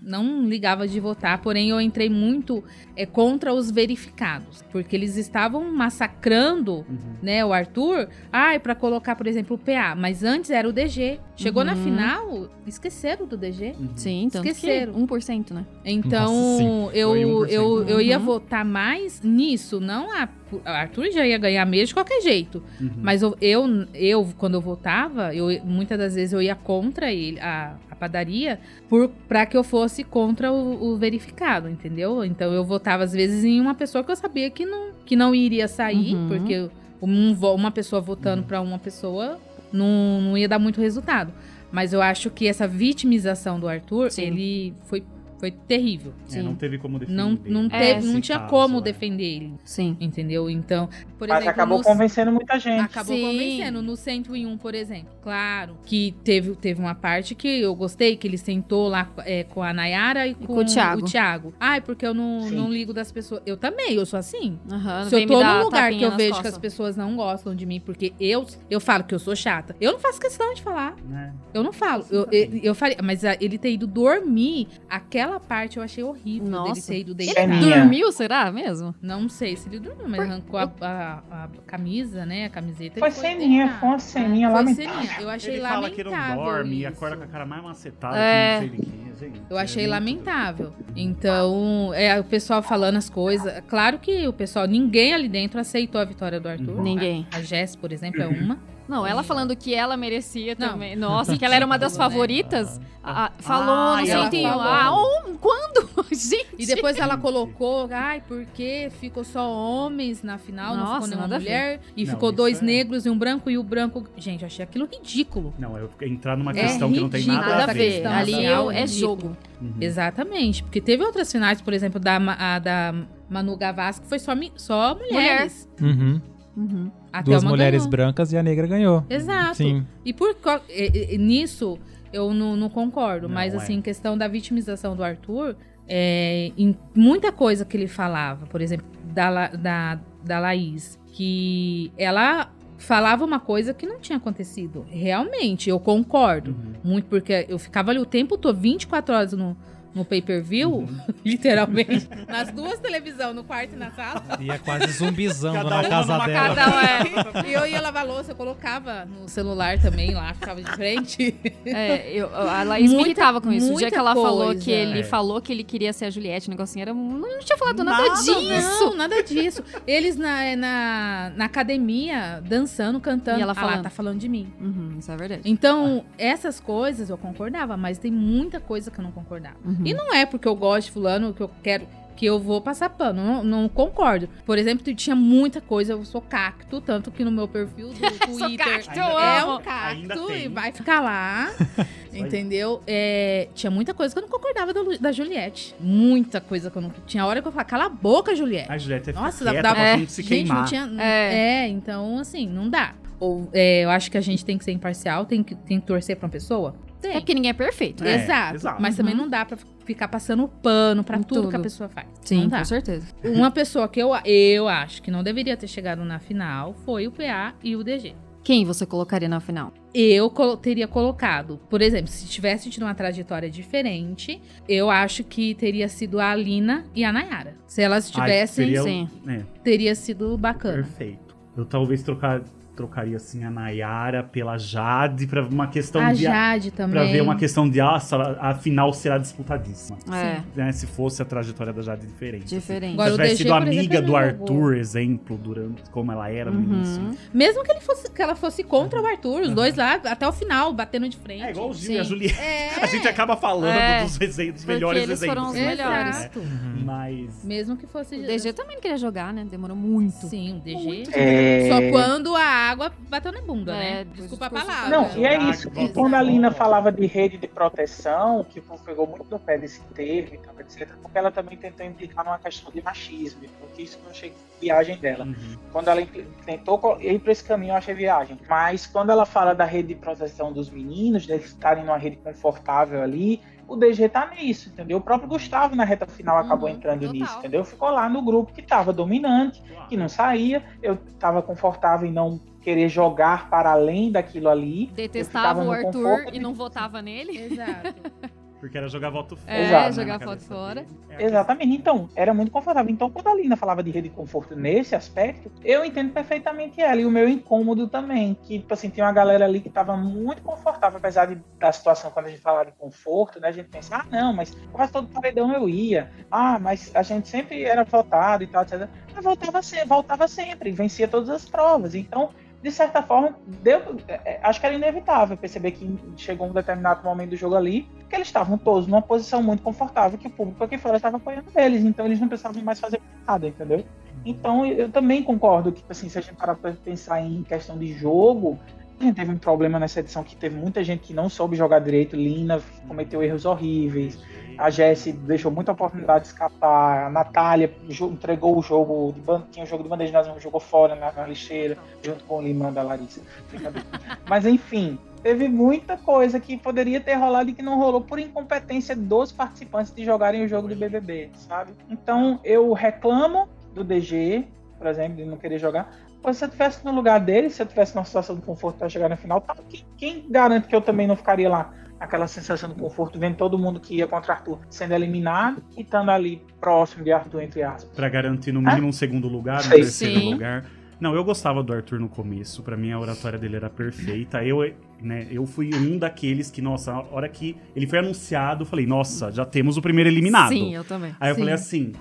não ligava de votar, porém eu entrei muito é, contra os verificados, porque eles estavam massacrando, Uhum. né, o Arthur, ai, pra colocar, por exemplo, o PA, mas antes era o DG. Chegou na Uhum. final, esqueceram do DG. Uhum. Sim, tanto Esqueceram. que 1%, né? Então, Nossa, eu, Foi 1%. eu, eu ia Uhum. votar mais nisso, não a. O Arthur já ia ganhar mesmo de qualquer jeito. Uhum. Mas eu, eu, eu, quando eu votava, eu, muitas das vezes eu ia contra ele, a, a padaria, por, pra que eu fosse contra o, o verificado, entendeu? Então eu votava, às vezes, em uma pessoa que eu sabia que não, que não iria sair, Uhum. porque um uma pessoa votando pra uma pessoa não, não ia dar muito resultado. Mas eu acho que essa vitimização do Arthur, Sim. ele foi, foi terrível. É, não teve como defender. Não, não, É, teve, não tinha caso, como é. defender ele, Sim. entendeu? Então, por Mas exemplo, acabou no- convencendo muita gente. Acabou Sim. convencendo. No 101, por exemplo. Claro. Que teve, teve uma parte que eu gostei, que ele sentou lá é, com a Nayara e com, com o Thiago. Thiago. Ai, porque eu não, Sim. não ligo das pessoas. Eu também, eu sou assim. Aham, Se eu tô num lugar que eu vejo costas. que as pessoas não gostam de mim, porque eu, eu falo que eu sou chata, eu não faço questão de falar. Né? Eu não falo. Eu, eu, eu faria. Mas a- ele ter ido dormir aquela aquela parte eu achei horrível dele Nossa. ter ido Ele deitar. Ceninha. Dormiu, será mesmo? Não sei se ele dormiu, mas arrancou a, a- a camisa, né? A camiseta. Foi ele ceninha, foi uma ceninha Foi lamentável. ceninha. Eu achei Ele fala lamentável. que não dorme e isso. acorda com a cara mais macetada É. que não sei de quem, gente. Eu achei É muito- lamentável. Então, é o pessoal falando as coisas. Claro que o pessoal, ninguém ali dentro aceitou a vitória do Arthur. Ninguém. A, a Jess, por exemplo, é uma. <laughs> Não, ela falando que ela merecia Não. também. Nossa, que ela era uma das <laughs> né? favoritas. Ah, ah, falou, Ah, não e tem. falou. Ah, oh, quando? <laughs> Gente. E depois ela colocou, ai, porque ficou só homens na final, não Nossa, ficou nenhuma nada a ver. mulher. E Não, ficou dois é- negros e um branco, e o branco. Gente, eu achei aquilo ridículo. Não, eu entrar numa É questão que não tem nada, Nada a a ver. ver. Ali racial, é, é jogo. Uhum. Exatamente. Porque teve outras finais, por exemplo, da, a da Manu Gavassi, que foi só, mi- só mulheres. Uhum. Uhum. Duas mulheres ganhou. brancas e a negra ganhou. Exato. Sim. E por e- e- nisso eu não, não concordo, Não, mas é. assim, questão da vitimização do Arthur, é, em muita coisa que ele falava, por exemplo, da, da, da Laís, que ela falava uma coisa que não tinha acontecido. Realmente, eu concordo. Uhum. Muito, porque eu ficava ali o tempo todo, 24 horas no, no pay-per-view, Uhum. <laughs> literalmente, nas duas televisões, no quarto e na sala. E é quase zumbizão Cada na casa numa dela. Cada um é. E eu ia lavar louça, eu colocava no celular também lá, ficava de frente. É, eu, a Laís me Muita- irritava com isso. O dia que ela falou coisa. que ele É. falou que ele queria ser a Juliette, o negocinho era. um- Não tinha falado nada, Nada, disso. Não, nada disso. Eles na, na, na academia, dançando, cantando. E ela Ah lá, falando. tá falando de mim. Uhum, isso é verdade. Então, essas coisas eu concordava, mas tem muita coisa que eu não concordava. Uhum. E não é porque eu gosto de fulano que eu quero que eu vou passar pano. Não, não concordo. Por exemplo, tinha muita coisa, eu sou cacto, tanto que no meu perfil do <laughs> Sou Twitter cacto, é um cacto e vai ficar lá. <laughs> entendeu? É, tinha muita coisa que eu não concordava da, da Juliette. Muita coisa que eu não. Tinha hora que eu falava, cala a boca, Juliette. A Juliette é Nossa, quieta pra é, gente se Gente, queimar. não tinha. É. É. então, assim, não dá. Ou, é, eu acho que a gente tem que ser imparcial, tem que, tem que torcer pra uma pessoa. Tem. É porque ninguém é perfeito. É, exato. exato. Mas também Uhum. não dá pra ficar passando pano pra Em tudo, que a tudo. pessoa faz. Sim, não dá. com certeza. Uma pessoa que eu, eu acho que não deveria ter chegado na final foi o PA e o DG. Quem você colocaria na final? Eu colo- teria colocado, por exemplo, se tivesse tido uma trajetória diferente, eu acho que teria sido a Alina e a Nayara. Se elas Ai, tivessem, seria o- sim. é, teria sido bacana. perfeito. Eu talvez trocar, trocaria assim a Nayara pela Jade pra uma questão A de Jade também. Pra ver uma questão de ah, a final será disputadíssima. É, Né, se fosse a trajetória da Jade diferente. diferente. Agora, se o tivesse DG, sido exemplo, amiga ele do Arthur, exemplo, durante como ela era no Uhum. início. Mesmo que, ele fosse, que ela fosse contra o Arthur, os dois lá, até o final, batendo de frente. É igual o Gil e a. Juliette. É. <laughs> A gente acaba falando É. dos, exemplos, dos melhores eles exemplos. foram os né? melhores. Exato. Mas. Mesmo que fosse... O DG também queria jogar, né? Demorou muito. Sim, o DG. É... Só quando a água bateu na bunda, É, né? Desculpa a palavra. Não, e é isso. que E quando a Lina falava de rede de proteção, que pegou muito no pé desse termo e tal, etc., porque ela também tentou implicar numa questão de machismo, porque isso que eu achei viagem dela. Uhum. Quando ela tentou ir para esse caminho, eu achei viagem. Mas quando ela fala da rede de proteção dos meninos, deles estarem numa rede confortável ali, o DG tá nisso, entendeu? O próprio Gustavo, na reta final, acabou Uhum, entrando total. nisso, entendeu? Ficou lá no grupo que tava dominante, que não saía, eu tava confortável em não querer jogar para além daquilo ali. Detestava o Arthur e não votava nele. Exato. <laughs> Porque era jogar voto fora. É, Exato. jogar voto fora. É Exatamente, então, era muito confortável. Então, quando a Lina falava de rede de conforto nesse aspecto, eu entendo perfeitamente ela e o meu incômodo também. Que, tipo assim, tinha uma galera ali que tava muito confortável, apesar de, da situação, quando a gente falava de conforto, né? A gente pensa, ah, não, mas quase todo paredão eu ia. Ah, mas a gente sempre era votado e tal, etc. Mas voltava, se, voltava sempre, vencia todas as provas. Então, de certa forma, deu, é, é, acho que era inevitável perceber que chegou um determinado momento do jogo ali que eles estavam todos numa posição muito confortável que o público aqui fora estava apoiando eles, então eles não precisavam mais fazer nada, entendeu? Então eu também concordo que, tipo assim, se a gente parar para pensar em questão de jogo, teve um problema nessa edição que teve muita gente que não soube jogar direito, Lina cometeu erros horríveis, a Jessie deixou muita oportunidade de escapar, a Natália entregou o jogo, de tinha o jogo de bandeja, mas jogou fora na, na lixeira, junto com o limão da Larissa. Mas enfim, teve muita coisa que poderia ter rolado e que não rolou por incompetência dos participantes de jogarem o jogo do BBB, sabe? Então eu reclamo do DG, por exemplo, de não querer jogar. Mas se eu tivesse no lugar dele, se eu tivesse numa situação de conforto para chegar na final, tá, quem, quem garante que eu também não ficaria lá aquela sensação de conforto, vendo todo mundo que ia contra Arthur sendo eliminado e estando ali próximo de Arthur, entre aspas. Pra garantir no mínimo um segundo lugar, um terceiro Sim. lugar. Não, eu gostava do Arthur no começo. Pra mim a oratória dele era perfeita. Eu, né, eu fui um daqueles que, nossa, a hora que ele foi anunciado, eu falei, nossa, já temos o primeiro eliminado. Sim, eu também. Aí eu Sim. falei assim,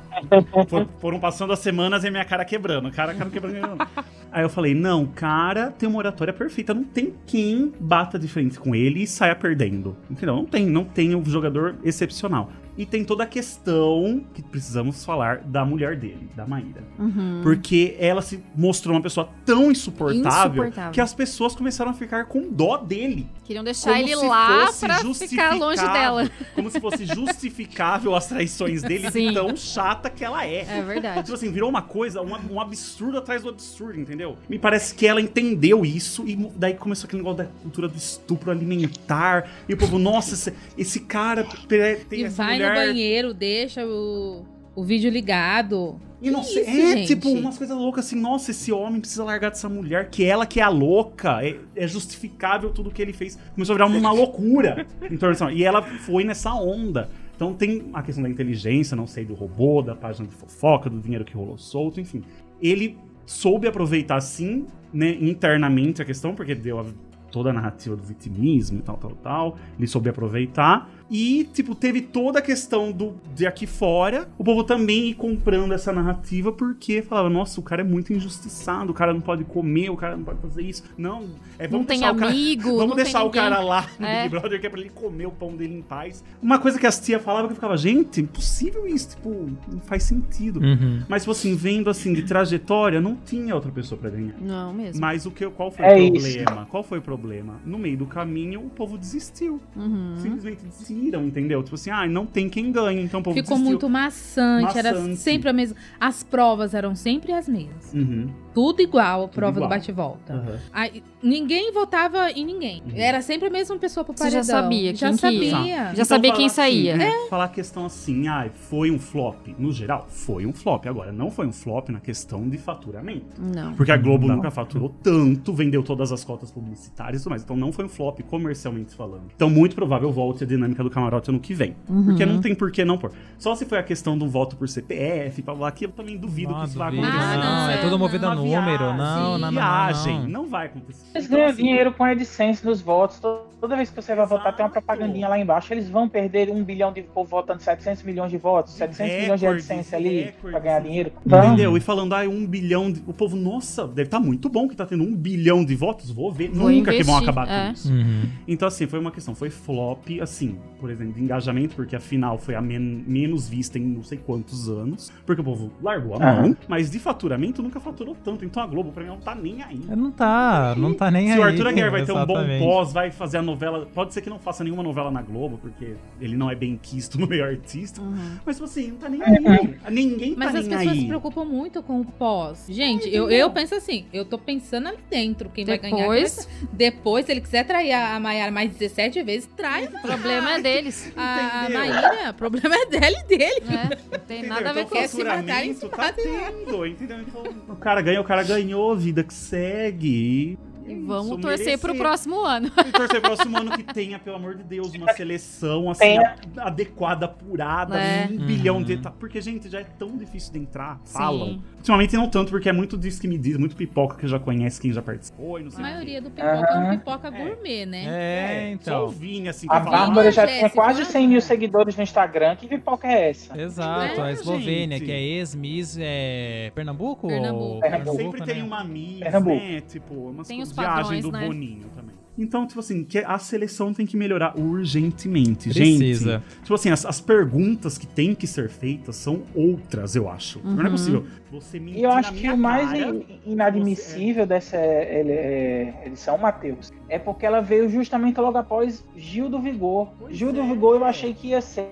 for- foram passando as semanas e minha cara quebrando, cara, cara quebrando. quebrando. <laughs> Aí eu falei, não, cara, tem uma oratória perfeita, não tem quem bata de frente com ele e saia perdendo. Entendeu? Não tem, não tem um jogador excepcional. E tem toda a questão que precisamos falar da mulher dele, da Maíra. Uhum. Porque ela se mostrou uma pessoa tão insuportável, Insuportável. que as pessoas começaram a ficar com dó dele. Queriam deixar Como ele lá pra ficar longe dela. <laughs> Como se fosse justificável as traições dele Sim. tão chata que ela é. É verdade. Tipo assim, virou uma coisa, um, um absurdo atrás do absurdo, entendeu? Me parece que ela entendeu isso e daí começou aquele negócio da cultura do estupro alimentar. E o povo, nossa, esse, esse cara tem E essa vai mulher... no banheiro, deixa o, o vídeo ligado. E não sei, é gente? tipo umas coisas loucas assim, nossa, esse homem precisa largar dessa mulher, que ela que é a louca, é, é justificável tudo que ele fez. Começou a virar uma loucura em torno. E ela foi nessa onda. Então tem a questão da inteligência, não sei, do robô, da página de fofoca, do dinheiro que rolou solto, enfim. Ele soube aproveitar sim, né, internamente a questão, porque deu a- toda a narrativa do vitimismo e tal, tal, tal. Ele soube aproveitar. E, tipo, teve toda a questão do de aqui fora, o povo também ir comprando essa narrativa, porque falava, nossa, o cara é muito injustiçado, o cara não pode comer, o cara não pode fazer isso. Não, é, Não vamos tem deixar o cara. amigo, Vamos não deixar tem o cara ninguém. lá no É. Big Brother, que é pra ele comer o pão dele em paz. Uma coisa que as tia falava que eu ficava, gente, impossível isso, tipo, não faz sentido. Uhum. Mas, tipo assim, vendo assim, de trajetória, não tinha outra pessoa pra ganhar. Não, mesmo. Mas o que, qual foi É o isso. problema? Qual foi o problema? No meio do caminho, o povo desistiu. Uhum. Simplesmente desistiram, entendeu? Tipo assim, ah, não tem quem ganhe, então o povo Ficou desistiu. muito maçante, era Maçante. sempre a mesma. As provas eram sempre as mesmas. Uhum. Tudo igual a prova igual. do bate-volta. aham. Aí, ninguém votava em ninguém. Uhum. Era sempre a mesma pessoa pro Você paredão. já sabia Já quem que ia. sabia. Já sabia quem assim, saía. é, Falar a questão assim, ah, foi um flop. No geral, foi um flop. Agora, não foi um flop na questão de faturamento. Não. Porque a Globo Não. nunca faturou tanto, vendeu todas as cotas publicitárias e tudo mais. Então não foi um flop comercialmente falando. Então, muito provável volte a dinâmica do camarote ano que vem. Uhum. Porque não tem por que não pôr. Só se foi a questão do voto por CPF, blá, blá, que eu também duvido que isso vai duvido, acontecer. Ah, não, é não, tudo movido a número. viagem, Não, não, não, viagem, não. não vai acontecer. Eles Então, ganham assim, dinheiro com a AdSense dos votos. To- Toda vez que você vai votar, tem uma propagandinha lá embaixo. Eles vão perder um bilhão de povo votando 700 milhões de votos, 700 milhões de AdSense ali recordes. pra ganhar dinheiro. Vão. Entendeu? E falando, ah, um bilhão de... O povo, nossa, deve estar muito bom que tá tendo um bilhão de votos. Vou ver. Vou Nunca que vão investir, acabar é. com isso. Uhum. Então, assim, foi uma questão. Foi flop, assim, por exemplo, de engajamento, porque a final foi a men- menos vista em não sei quantos anos. Porque o povo largou a mão. Aham. Mas de faturamento nunca faturou tanto. Então a Globo, pra mim, não tá nem aí. Não tá, não tá nem Se aí. o Arthur Aguiar vai ter um bom pós, vai fazer a novela. Pode ser que não faça nenhuma novela na Globo, porque ele não é bem quisto no meio artístico. Uhum. Mas, tipo assim, não tá nem aí. Ninguém Mas tá as nem pessoas aí. se preocupam muito com o pós. Gente, eu, eu penso assim, eu tô pensando ali dentro, quem vai ganhar. Depois, Depois, se ele quiser trair a a Mayara mais 17 vezes, trai o problema é deles. a? Maíra. O problema é dela e dele. né? Não tem Entendeu? nada a ver então, com quer isso. se matar, eles faturamento se tá tendo, entendeu? Então, o cara ganha, o cara ganhou, vida que segue. E Isso, vamos torcer merecer. pro próximo ano. <laughs> E torcer pro próximo ano que tenha, pelo amor de Deus, uma seleção assim, a- adequada, apurada, É. um Uhum. bilhão de. eta- Porque, gente, já é tão difícil de entrar. Falam. Sim. Ultimamente não tanto, porque é muito disso que me diz, muito pipoca que já conhece quem já participou e não A sei quê. maioria do pipoca é um pipoca gourmet, né? É, Só então. o Vini, assim, A Bárbara já Jéssica, tinha quase olha. 100 mil seguidores no Instagram. Que pipoca é essa? Exato, a É, Eslovênia, gente. que é ex-Miss é... Pernambuco? Pernambuco. Ou- Pernambuco. Sempre tem né? uma Miss, Pernambuco. né? Tipo, umas Tem os viagem padrões, do né? Boninho também. Então, tipo assim, que a seleção tem que melhorar urgentemente. Precisa. Gente, tipo assim, as, as perguntas que têm que ser feitas são outras, eu acho. Não é Uhum. possível. Você mentir E eu acho que o mais cara, in- inadmissível dessa é, edição, Matheus, é porque ela veio justamente logo após Gil do Vigor. Pois Gil do é. Vigor eu achei que ia ser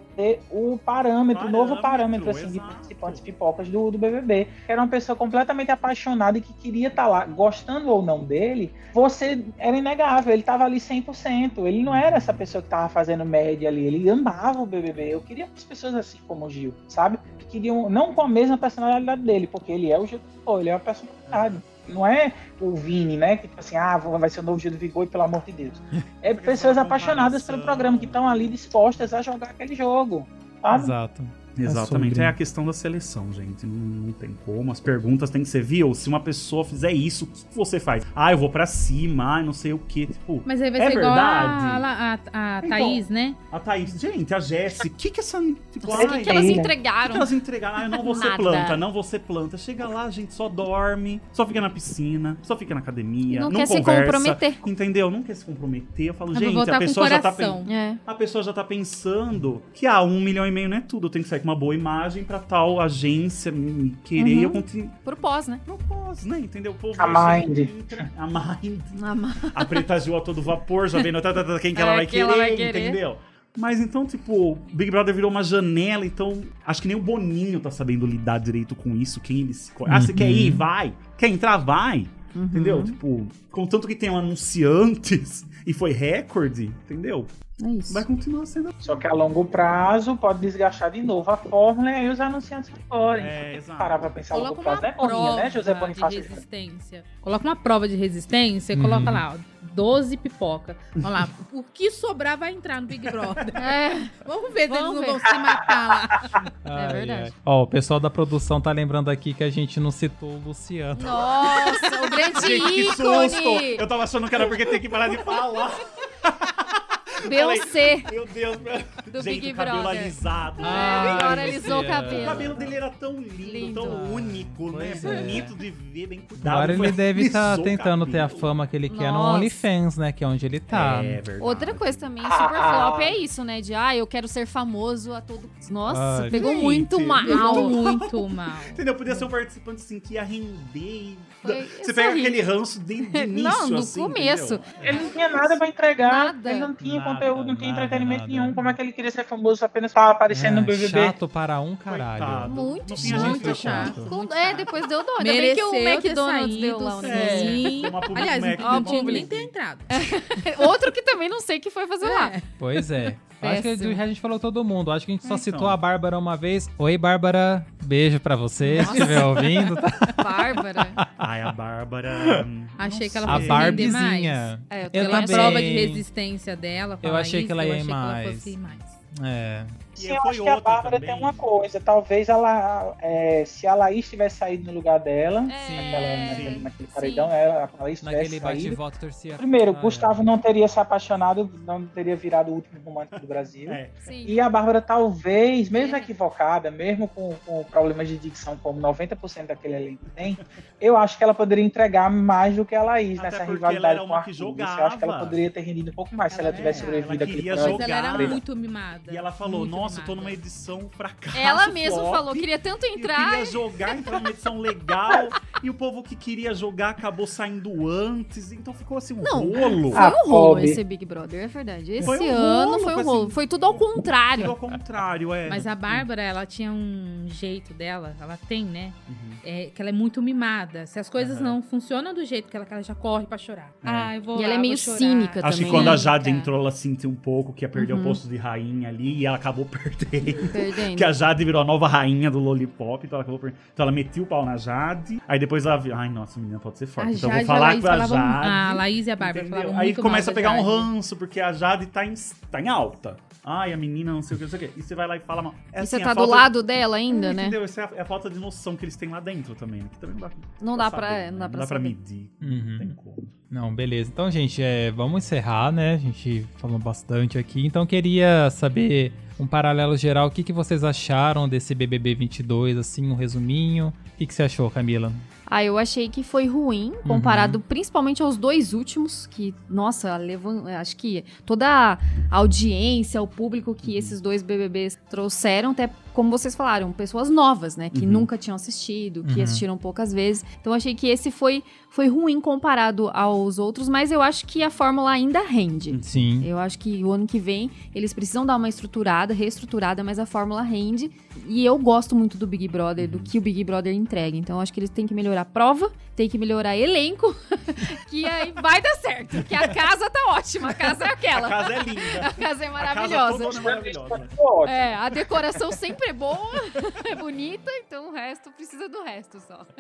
o parâmetro, o novo Parâmetro, assim, de exato. participantes pipocas do, do BBB. Era uma pessoa completamente apaixonada e que queria estar lá, gostando ou não dele, você era inegável, ele estava ali 100%. Ele não era essa pessoa que estava fazendo média ali, ele amava o BBB. Eu queria umas pessoas assim como o Gil, sabe? Que queriam, não com a mesma personalidade dele, porque ele é o Gil, pô, ele é uma personalidade. não é o Vini, né? Que tipo assim, ah, vai ser o novo Gil do Vigor pelo amor de Deus. <laughs> É pessoas apaixonadas pelo programa que estão ali dispostas a jogar aquele jogo. Sabe? Exato. Exatamente. sobre- É a questão da seleção, gente. Não, não tem como. As perguntas têm que ser, viu? Se uma pessoa fizer isso, o que você faz? Ah, eu vou pra cima, ah, não sei o quê. Tipo, Mas aí vai É ser igual a, verdade. a, a Então, Thaís, né? a Thaís, gente, a Jéssica, o que que essa. Tipo, O que, que elas? O que entregaram? que elas entregaram? Ah, eu não vou ser planta, não vou ser planta. Chega lá, a gente só dorme, só fica na piscina, só fica na academia, Não não, quer se conversa. comprometer. Entendeu? Não quer se comprometer. Eu falo, Eu gente, a com pessoa já tá. É. A pessoa já tá pensando que, ah, um milhão e meio não é tudo. Eu tenho que sair com uma boa imagem pra tal agência me querer. Uhum. Eu continuo. Pro pós, né? Não posso, né? Entendeu? O povo A Mind. entra- A Mind. Na ma- A Preta Gil a todo vapor, já vendo tá, tá, tá, quem que <laughs> ela É, vai quem querer, ela vai querer. entendeu? Mas então, tipo, Big Brother virou uma janela, então acho que nem o Boninho tá sabendo lidar direito com isso, quem ele se... Ah, você Uhum. quer ir? Vai. Quer entrar? Vai. Uhum. Entendeu? Tipo, contanto que tem um anunciantes <laughs> e foi recorde, entendeu? É isso. Vai continuar sendo. Só que a longo prazo pode desgastar de novo a fórmula e aí os anunciantes forem. É, exato. Parar pra pensar a longo Coloca uma prazo é prova né, José de Bonifácio? resistência. Coloca uma prova de resistência e Uhum. coloca lá, ó, 12 pipoca. Vamos lá, o que sobrar vai entrar no Big Brother. <laughs> É, Vamos ver se eles não ver. vão se matar lá. <laughs> Ai, verdade. ai. Ó, o pessoal da produção tá lembrando aqui que a gente não citou o Luciano. nossa, o grande <laughs> Gente, que susto! ícone! Eu tava achando que era porque tem que parar de falar. Beyoncé Meu Deus, meu... do Gente, Big o cabelo Brother. alisado. É, Ai, agora alisou o Luciano. O cabelo. cabelo dele era tão lindo, Lindo. tão único, né? Pois é. Bonito de ver, bem cuidado. Agora ele deve estar o tentando ter a cabelo. fama que ele quer no Nossa. OnlyFans, né? Que é onde ele tá. É verdade. Outra coisa também super flop é isso, né? De, ah, eu quero ser famoso a todo... Nossa, Ai, pegou gente, muito mal. Pegou muito mal. Entendeu? Podia ser um participante assim que ia render. e- Foi- Você pega aquele ranço de, de <laughs> início, Não, no assim, começo. entendeu? Ele não tinha nada pra entregar, Nada. ele não tinha Nada, conteúdo, não tinha entretenimento nada. nenhum. Como é que ele queria ser famoso apenas pra aparecer no É, BBB? chato para um caralho. Coitado. Muito No chato. ficou chato. muito é, chato. depois deu dó. Ainda bem que o McDonald's deu lá um sim. negocinho. Uma public Aliás, Mac não tinha nem ter entrado. <laughs> Outro que também não sei que foi fazer lá. É. Pois é. Acho que a gente falou todo mundo. Acho que a gente só Então. citou a Bárbara uma vez. Oi, Bárbara. Beijo pra você, se estiver ouvindo. Tá? <laughs> Bárbara. Ai, a Bárbara. Achei que ela A fosse render Barbizinha. É, eu Eu também Pela achei. prova de resistência dela. Eu achei que isso, ela eu ia achei ir que ela mais. fosse ir mais. É. E Sim, eu foi acho que a Bárbara também. tem uma coisa. Talvez ela, é, se a Laís tivesse saído no lugar dela, naquela, É, naquele, naquele sim. paredão, ela, a Laís tivesse Naquele saído. bate-volta torcia. Primeiro, Ah, Gustavo não teria se apaixonado, não teria virado o último romântico do Brasil. <laughs> É. E a Bárbara, talvez, mesmo É. equivocada, mesmo com, com problemas de dicção, como 90% daquele elenco tem, eu acho que ela poderia entregar mais do que a Laís Até nessa rivalidade ela era com a que Arthur. Eu acho que ela poderia ter rendido um pouco mais se ela Ela- tivesse é, sobrevivido ela aquele programa. Mas ela era muito mimada. E ela falou, muito nossa, eu tô numa edição fracasso. Ela mesma flop, falou, queria tanto Eu entrar. queria jogar, entrar numa edição legal. <laughs> e o povo que queria jogar acabou saindo antes. Então ficou assim um Não. rolo. Foi um rolo pobre. esse Big Brother, é verdade. Esse Foi um ano rolo, foi um rolo. assim- Foi tudo ao Tudo ao contrário. contrário, é. Mas a Bárbara, ela tinha um jeito dela, ela tem, né? Uhum. É, que ela é muito mimada. Se as coisas Aham. não funcionam do jeito que ela, que ela já corre pra chorar. É. Ah, eu vou E lá, ela é meio cínica Acho que também, quando né? a Jade Tá. entrou, ela sentiu um pouco que ia perder Uhum. o posto de rainha ali e ela acabou perdendo. Perdendo. Que a Jade virou a nova rainha do Lollipop, então ela acabou perdendo. Então ela metiu o pau na Jade, aí depois ela viu, ai, nossa, menina pode ser A forte. então eu vou a falar Laís com a Jade. A Laís e a Bárbara falavam Aí começa a pegar um ranço, porque a Jade tá em, tá em alta. Ai, a menina não sei o que, não sei o que. E você vai lá e fala mal. É E assim, você tá do falta- lado dela ainda, É, né? Entendeu? Essa é a, é a falta de noção que eles têm lá dentro também. né? Que também não dá, Não dá pra, saber, é, não né? dá pra saber. medir. Não Uhum. tem como. Não, beleza. Então, gente, é, vamos encerrar, né? A gente falou bastante aqui. Então, eu queria saber um paralelo geral. O que, que vocês acharam desse BBB 22, assim, um resuminho. O que, que você achou, Camila? Ah, eu achei que foi ruim, comparado principalmente aos dois últimos, que, nossa, levam, acho que toda a audiência, o público que esses dois BBBs trouxeram, até como vocês falaram, pessoas novas, né, que Uhum. nunca tinham assistido, que Uhum. assistiram poucas vezes. Então, achei que esse foi, foi ruim comparado aos outros, mas eu acho que a fórmula ainda rende. Sim. Eu acho que o ano que vem eles precisam dar uma estruturada, reestruturada, mas a fórmula rende. E eu gosto muito do Big Brother, do que o Big Brother entrega. Então eu acho que eles têm que melhorar a prova, tem que melhorar elenco, <laughs> que aí vai dar certo. Que a casa tá ótima, a casa é A aquela. casa é linda. <laughs> A casa é A casa maravilhosa. toda é maravilhosa. É, a decoração sempre é boa, <laughs> é bonita, então o resto precisa do resto só. <laughs>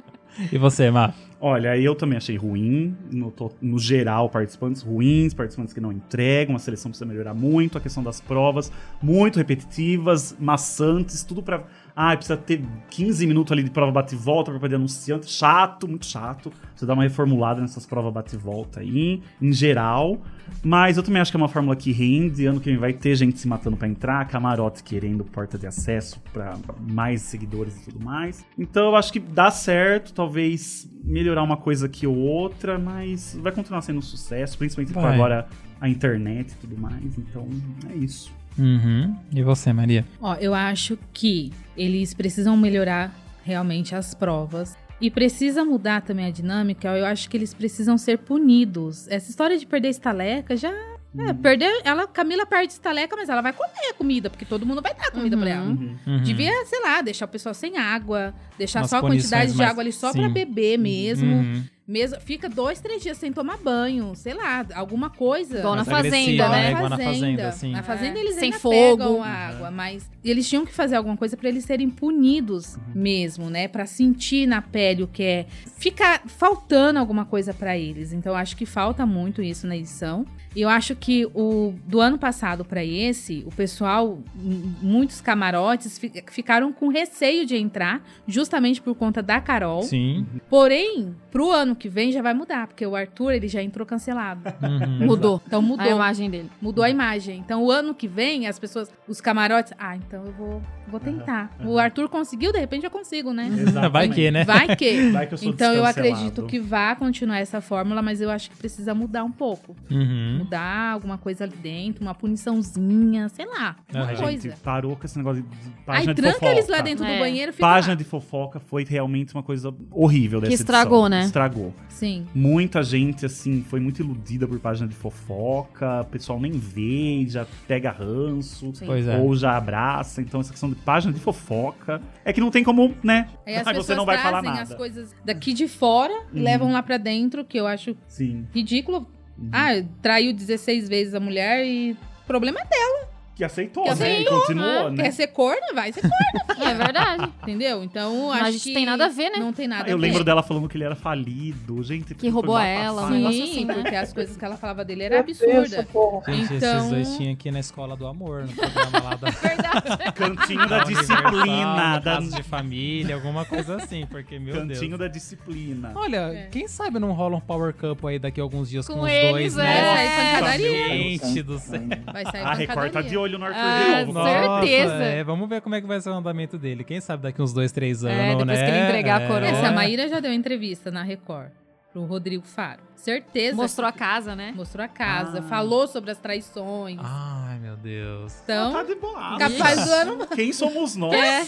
E você, Má? Olha, eu também achei ruim, no, no geral, participantes ruins, participantes que não entregam, a seleção precisa melhorar muito, a questão das provas, muito repetitivas, maçantes, tudo pra. Ah, precisa ter 15 minutos ali de prova bate-volta pra poder anunciante. Chato, muito chato. Você dá uma reformulada nessas provas bate-volta aí, em geral. Mas eu também acho que é uma fórmula que rende. Ano que vem vai ter gente se matando pra entrar, camarote querendo porta de acesso pra mais seguidores e tudo mais. Então eu acho que dá certo, talvez melhorar uma coisa aqui ou outra, mas vai continuar sendo um sucesso, principalmente com Vai. agora a internet e tudo mais. Então é isso. Uhum. E você, Maria? Ó, eu acho que eles precisam melhorar realmente as provas. E precisa mudar também a dinâmica. Eu acho que eles precisam ser punidos. Essa história de perder estaleca já. É, perder. Ela, Camila perde estaleca, mas ela vai comer a comida, porque todo mundo vai dar comida Uhum. pra ela. Uhum. Devia, sei lá, deixar o pessoal sem água, deixar Umas só a quantidade de mais- água ali só sim. pra beber mesmo. Uhum. Mesmo. Fica dois, três dias sem tomar banho, sei lá, alguma coisa. Igual na fazenda, né? né? Igual na fazenda, sim. Na fazenda eles Sem ainda fogo. pegam a água, mas eles tinham que fazer alguma coisa pra eles serem punidos mesmo, né? Pra sentir na pele o que é. Fica faltando alguma coisa pra eles. Então eu acho que falta muito isso na edição. E eu acho que o do ano passado pra esse, o pessoal, muitos camarotes fi- ficaram com receio de entrar, justamente por conta da Carol. Sim. Porém, pro ano que vem já vai mudar, porque o Arthur ele já entrou cancelado. <laughs> Uhum. Mudou. Então mudou. A imagem dele. Mudou a imagem. Então, o ano que vem, as pessoas, os camarotes. Ah, então eu vou, vou tentar. O Arthur conseguiu, de repente eu consigo, né? Vai que, né? Vai que. <laughs> Vai que eu sou Então, eu acredito que vai continuar essa fórmula, mas eu acho que precisa mudar um pouco. Uhum. Mudar alguma coisa ali dentro, uma puniçãozinha, sei lá. Uma. A coisa. gente parou com esse negócio de de Aí página de tranca fofoca. eles lá dentro É. do banheiro, fica Página lá. de fofoca foi realmente uma coisa horrível dessa estragou, edição. né? Estragou. Sim. Muita gente, assim, foi muito iludida por página de fofoca. O pessoal nem vê, já pega ranço. Sim. É. Ou já abraça. Então, essa questão de página de fofoca é que não tem como, né? Aí as <laughs> Aí pessoas você não vai falar trazem as nada. coisas daqui de fora e Uhum. levam lá pra dentro, que eu acho Sim. ridículo. Uhum. Ah, traiu 16 vezes a mulher e problema é dela. Que aceitou, Que né? aceitou, e continuou, Ah, né? Quer ser corna? Vai ser corna, <laughs> É verdade. entendeu? Então, Mas acho a gente que tem nada a ver, né? Não tem nada Eu a ver. lembro dela falando que ele era falido. Gente, Que roubou coisa ela, um negócio Sim, assim, né? porque as coisas que ela falava dele era absurda. Gente, Então- esses dois tinham aqui na Escola do Amor, no programa lá da, <laughs> Cantinho da disciplina. Da... De família, alguma coisa assim, porque, meu Cantinho Deus. da disciplina. Olha, É. quem sabe não rola um Power Couple aí daqui a alguns dias com, Com os eles, dois, é. né? Vai sair pancadaria. Gente do céu. Vai sair A Record tá pancadaria. de olho no Arthur Ah, de novo. Nossa, certeza. é, vamos ver como é que vai ser o andamento dele. Quem sabe daqui uns dois, três anos, É, depois né? que ele entregar a coroa. Essa, a Maíra já deu entrevista na Record pro Rodrigo Faro. Certeza. Mostrou a casa, né? Mostrou a casa, Ah. falou sobre as traições. Ai, meu Deus. Então, Tá de boa. capaz do ano, Quem somos nós? É,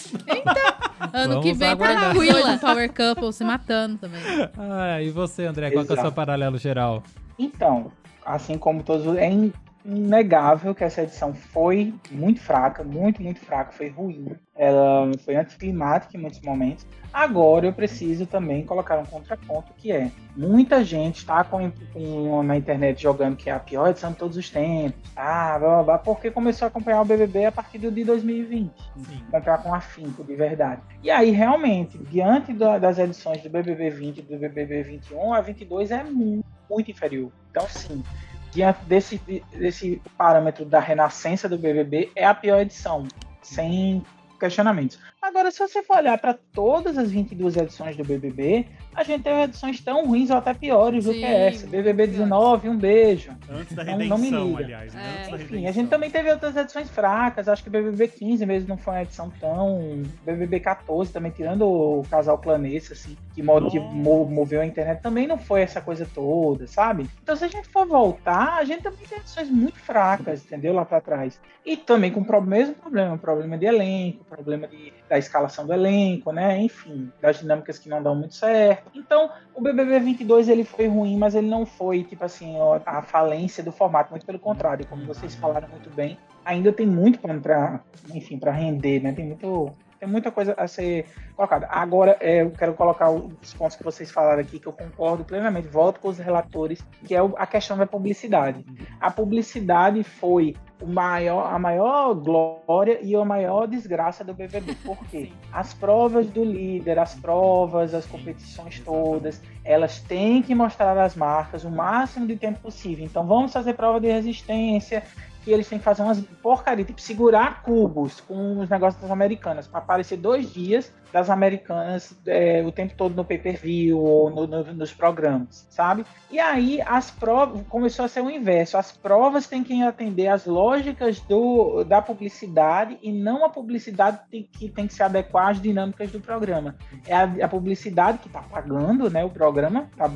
ano Vamos que vem tá no Power Couple se matando também. Ah, e você, André, qual que é o seu Exato. paralelo geral? Então, assim como todos, é in- inegável que essa edição foi muito fraca, muito, muito fraca, foi ruim. Ela foi anticlimática em muitos momentos. Agora eu preciso também colocar um contraponto que é muita gente está com, com- na internet jogando que é a pior edição de todos os tempos, ah, blá, blá, blá, porque começou a acompanhar o BBB a partir do de 2020 Sim. comprar com afinco, de verdade. E aí, realmente, diante da- das edições do BBB 20 e do BBB 21, a 22 é muito, muito inferior. Então, sim, diante desse, desse parâmetro da renascença do BBB, é a pior edição, sem questionamentos. Agora, se você for olhar para todas as 22 edições do BBB, a gente teve edições tão ruins ou até piores do que Sim, essa. BBB 19, um beijo. Antes da Não- não me redenção, liga. aliás. né? É. Antes da Enfim, redenção. a gente também teve outras edições fracas. Acho que BBB 15 mesmo não foi uma edição tão. BBB 14 também, tirando o casal Planeta, assim, que moveu a internet, também não foi essa coisa toda, sabe? Então, se a gente for voltar, a gente também tem edições muito fracas, entendeu? Lá pra trás. E também com o mesmo problema: problema de elenco, problema de, da escalação do elenco, né? Enfim, das dinâmicas que não dão muito certo. Então, o BBB 22 ele foi ruim, mas ele não foi, tipo assim, a falência do formato. Muito pelo contrário, como vocês falaram muito bem, ainda tem muito pano para, enfim, para render, né? Tem muito tem muita coisa a ser colocada. Agora, é, eu quero colocar os pontos que vocês falaram aqui, que eu concordo plenamente, volto com os relatores, que é a questão da publicidade. A publicidade foi maior, a maior glória e a maior desgraça do BBB. <laughs> Por quê? As provas do líder, as provas, as competições todas, elas têm que mostrar as marcas o máximo de tempo possível. Então vamos fazer prova de resistência, que eles têm que fazer umas porcaria, tipo segurar cubos com os negócios das americanas, para aparecer dois dias das americanas é, o tempo todo no pay-per-view ou no, no, nos programas, sabe? E aí as provas começou a ser o inverso. As provas têm que atender às lógicas do, da publicidade e não a publicidade tem, que tem que se adequar às dinâmicas do programa. É a, a publicidade que está pagando, né, o programa, está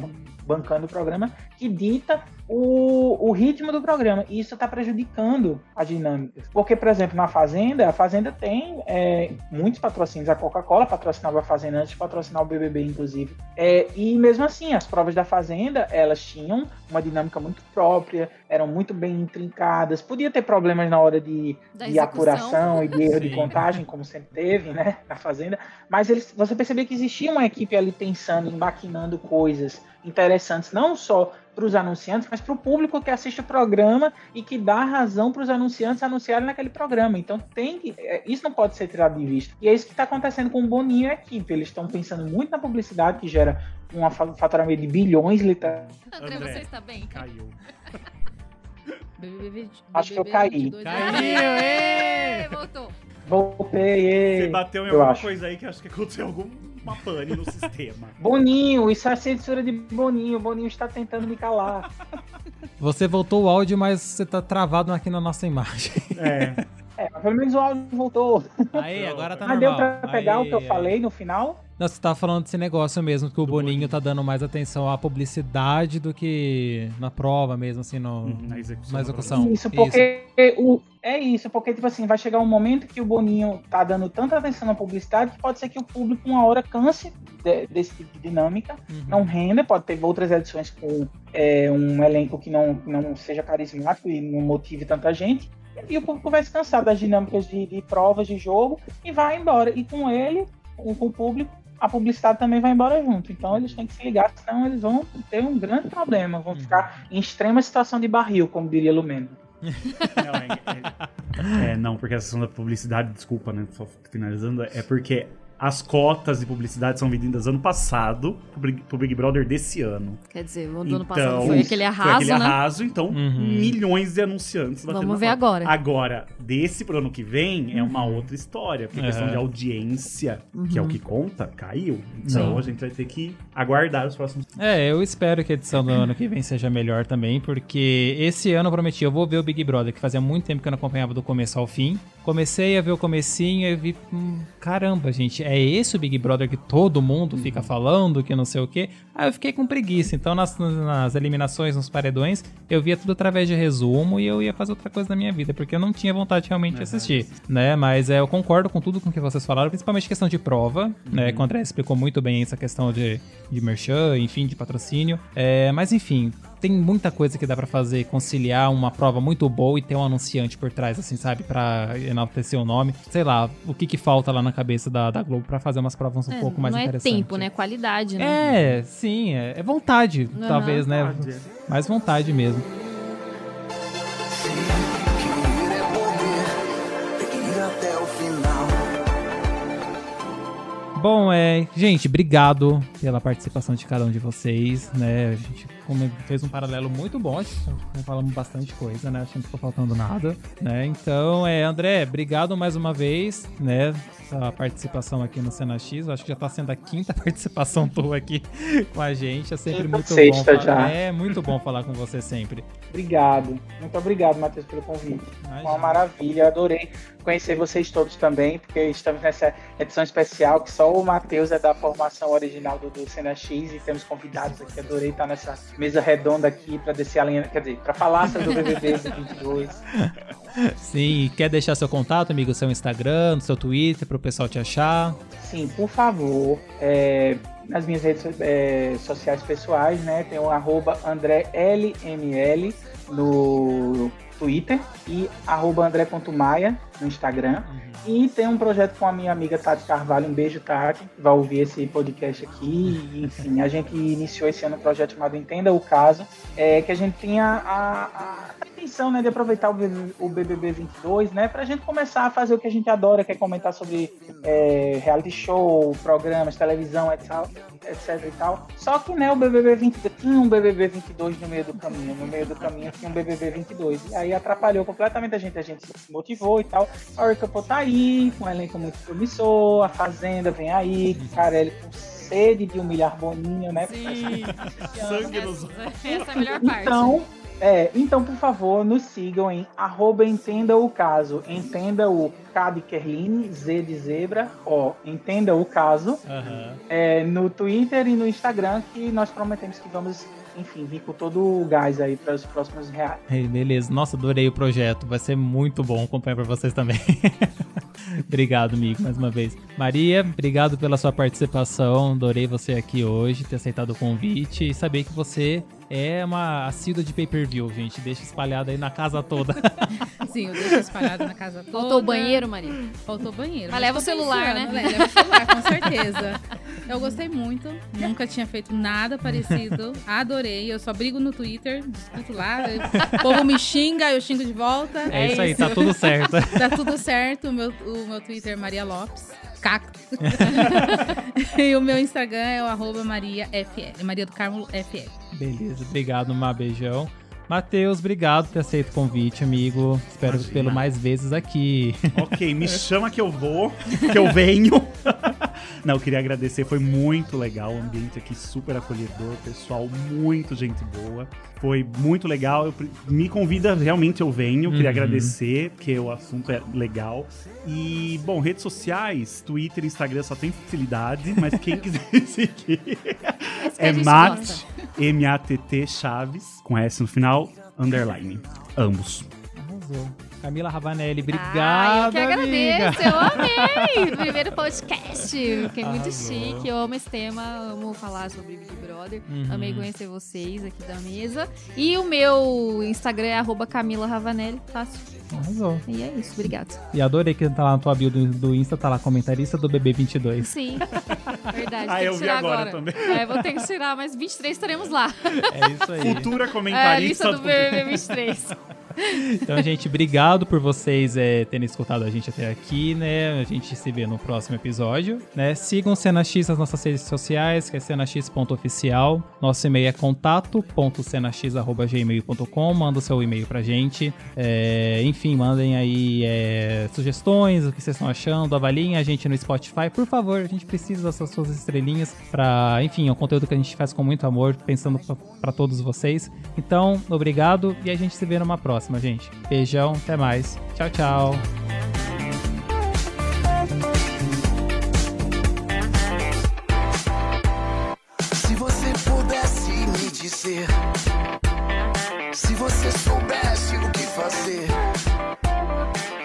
bancando o programa, que dita o, o ritmo do programa. E isso está prejudicando as dinâmicas. Porque, por exemplo, na Fazenda, a Fazenda tem é, muitos patrocínios. A Coca-Cola patrocinava a Fazenda antes de patrocinar o BBB, inclusive. É, e mesmo assim, as provas da Fazenda, elas tinham uma dinâmica muito própria, eram muito bem intrincadas. Podia ter problemas na hora de, de apuração e de erro Sim. de contagem, como sempre teve, né, na Fazenda. Mas eles, você percebia que existia uma equipe ali pensando, maquinando coisas interessantes, não só para os anunciantes, mas para o público que assiste o programa e que dá razão para os anunciantes anunciarem naquele programa. Então tem que, é, isso não pode ser tirado de vista. E é isso que está acontecendo com o Boninho e a equipe. Eles estão pensando muito na publicidade que gera um faturamento de bilhões, literalmente. André, André, você está bem? Caiu. <laughs> Acho que eu caí. Caiu, Voltou. Voltei. Você bateu em alguma acho. coisa aí que acho que aconteceu algum uma pane no sistema. <laughs> Boninho, isso é censura de Boninho. Boninho está tentando me calar. Você voltou o áudio, mas você tá travado aqui na nossa imagem. É. É, pelo menos o áudio voltou. Aí, agora tá Mas normal. deu pra pegar Aí, o que eu é. falei no final? Não, você tava falando desse negócio mesmo, que o Boninho, Boninho tá dando mais atenção à publicidade do que na prova mesmo, assim, no, uhum, na execução. Na execução. Isso, porque isso. O, é isso, porque, tipo assim, vai chegar um momento que o Boninho tá dando tanta atenção na publicidade que pode ser que o público uma hora canse de, desse tipo de dinâmica, uhum. não renda, pode ter outras edições com é, um elenco que não, não seja carismático e não motive tanta gente, e o público vai se cansar das dinâmicas de, de provas de jogo e vai embora. E com ele, com o público, a publicidade também vai embora junto. Então eles têm que se ligar, senão eles vão ter um grande problema, vão ficar em extrema situação de barril, como diria Lumeno. <laughs> não, é, é, é, não, porque a questão da publicidade, desculpa, né? Só finalizando, é porque as cotas de publicidade são vendidas ano passado pro Big Brother desse ano. Quer dizer, o ano passado então, foi aquele arraso, foi aquele né? arraso, então uhum. milhões de anunciantes. Vamos ver agora. Agora, desse pro ano que vem, é uma uhum. outra história. Porque a questão de audiência, uhum. que é o que conta, caiu. Então Sim. a gente vai ter que aguardar os próximos... É, eu espero que a edição do ano que vem seja melhor também, porque esse ano eu prometi, eu vou ver o Big Brother, que fazia muito tempo que eu não acompanhava do começo ao fim. Comecei a ver o comecinho e vi, hum, caramba, gente, é esse o Big Brother que todo mundo fica uhum. falando, que não sei o quê. Aí eu fiquei com preguiça. Então, nas, nas eliminações, nos paredões, eu via tudo através de resumo e eu ia fazer outra coisa na minha vida, porque eu não tinha vontade realmente de assistir, né? Mas é, eu concordo com tudo com que vocês falaram, principalmente questão de prova, né? uhum. né? Que o André explicou muito bem essa questão de, de merchan, enfim, de patrocínio. É, mas enfim, tem muita coisa que dá para fazer, conciliar uma prova muito boa e ter um anunciante por trás, assim, sabe? Pra enaltecer o nome. Sei lá, o que que falta lá na cabeça da, da Globo para fazer umas provas um é, pouco mais interessantes. Não é tempo, né? Qualidade, né? É, sim, é, é vontade, uhum. talvez, né? Mais vontade mesmo. Bom, é, gente, obrigado pela participação de cada um de vocês, né? A gente fez um paralelo muito bom, a falamos bastante coisa, né? Acho que não ficou faltando nada, né? Então, é, André, obrigado mais uma vez, né? Sua participação aqui no Cena X, acho que já tá sendo a quinta <laughs> participação tua aqui com a gente, é sempre muito bom. Falar, já. É muito bom falar com você sempre. Obrigado, muito obrigado, Matheus, pelo convite. Imagina. Uma maravilha, adorei conhecer vocês todos também, porque estamos nessa edição especial que só o Matheus é da formação original do, do Cena X e temos convidados aqui. Adorei estar nessa mesa redonda aqui para descer a linha, quer dizer, para falar sobre o BBB 22. <laughs> Sim, quer deixar seu contato, amigo, seu Instagram, seu Twitter, para o pessoal te achar? Sim, por favor. É, nas minhas redes é, sociais pessoais, né? Tem o arroba AndréLML no Twitter e arroba andré.maia no Instagram. Uhum. E tem um projeto com a minha amiga Tati Carvalho. Um beijo, Tati. Vai ouvir esse podcast aqui. enfim, a gente iniciou esse ano um projeto chamado Entenda o Caso, é, que a gente tinha a, a intenção né, de aproveitar o BBB, o BBB 22, né, pra gente começar a fazer o que a gente adora, que é comentar sobre é, reality show, programas, televisão, etc, etc e tal. Só que, né, o BBB 22 tinha um BBB 22 no meio do caminho, no meio do caminho tinha um BBB 22. E aí atrapalhou completamente a gente, a gente se motivou e tal. A Orca tá aí, com um elenco muito promissor, a Fazenda vem aí, Carelli com sede de humilhar Boninho, né? Sim. Sangue <laughs> nos Essa é a melhor parte. Então, é, então, por favor, nos sigam em arroba entenda o caso. Entenda o K de Kerline, Z de zebra, ó, entenda o caso. Aham. É, no Twitter e no Instagram, que nós prometemos que vamos, enfim, vir com todo o gás aí para os próximos reais. Ei, beleza. Nossa, adorei o projeto. Vai ser muito bom acompanhar pra vocês também. <laughs> obrigado, amigo, mais uma vez. Maria, obrigado pela sua participação. Adorei você aqui hoje, ter aceitado o convite e saber que você é uma assídua de pay-per-view, gente. Deixa espalhado aí na casa toda. <laughs> Sim, eu deixo espalhado na casa toda. Faltou o banheiro, Maria? Faltou o banheiro. Mas leva o celular, pensando, né? Leva o celular, com certeza. <laughs> Eu gostei muito. Nunca tinha feito nada parecido. Adorei. Eu só brigo no Twitter, discuto lá. O povo me xinga, eu xingo de volta. É, isso aí, tá tudo certo. <laughs> Tá tudo certo. O meu, o meu Twitter é Maria Lopes. <laughs> E o meu Instagram é o arroba Maria FL. Maria do Carmo FL. Beleza, obrigado, Má, beijão. Matheus, obrigado por ter aceito o convite, amigo. Espero Imagina. pelo mais vezes aqui. Ok, me <laughs> chama que eu vou, que eu venho. <laughs> Não, eu queria agradecer, foi muito legal, o ambiente aqui super acolhedor, pessoal muito gente boa. Foi muito legal, eu, me convida, realmente eu venho, queria Uhum. agradecer, porque o assunto é legal. E, bom, redes sociais, Twitter, Instagram só tem facilidade, mas quem <laughs> quiser seguir é gente Mat, gosta. M-A-T-T Chaves, com S no final, underline, ambos. Arrasou. Camila Ravanelli, Ah, obrigado, eu que amiga. agradeço, eu amei! <laughs> Primeiro podcast, fiquei muito chique, eu amo esse tema, amo falar sobre Big Brother, Uhum. amei conhecer vocês aqui da mesa. E o meu Instagram é arroba Camila Ravanelli, fácil. Arrasou. E é isso, obrigado. E adorei que tá lá na tua bio do, do Insta, tá lá comentarista do BB22. Sim, verdade, Ah, tem eu que vi agora agora. também. É, vou ter que tirar, mas 23 estaremos lá. É isso aí. Futura É a comentarista lista do BBB 23. <laughs> Então, gente, obrigado por vocês é, terem escutado a gente até aqui, né? A gente se vê no próximo episódio, né? Sigam Cena X nas nossas redes sociais, que é cenax.oficial. Nosso e-mail é contato.cenax.gmail.com. Manda o seu e-mail pra gente. É, enfim, mandem aí é, sugestões, o que vocês estão achando. Avaliem a gente no Spotify. Por favor, a gente precisa dessas suas estrelinhas pra... Enfim, é um conteúdo que a gente faz com muito amor, pensando pra todos vocês. Então, obrigado e a gente se vê numa próxima, gente. Beijão, até mais. Tchau, tchau. Se você pudesse me dizer, se você soubesse o que fazer,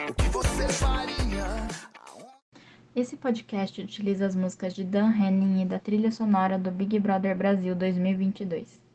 o que você faria? Esse podcast utiliza as músicas de Dan Henning e da trilha sonora do Big Brother Brasil 2022.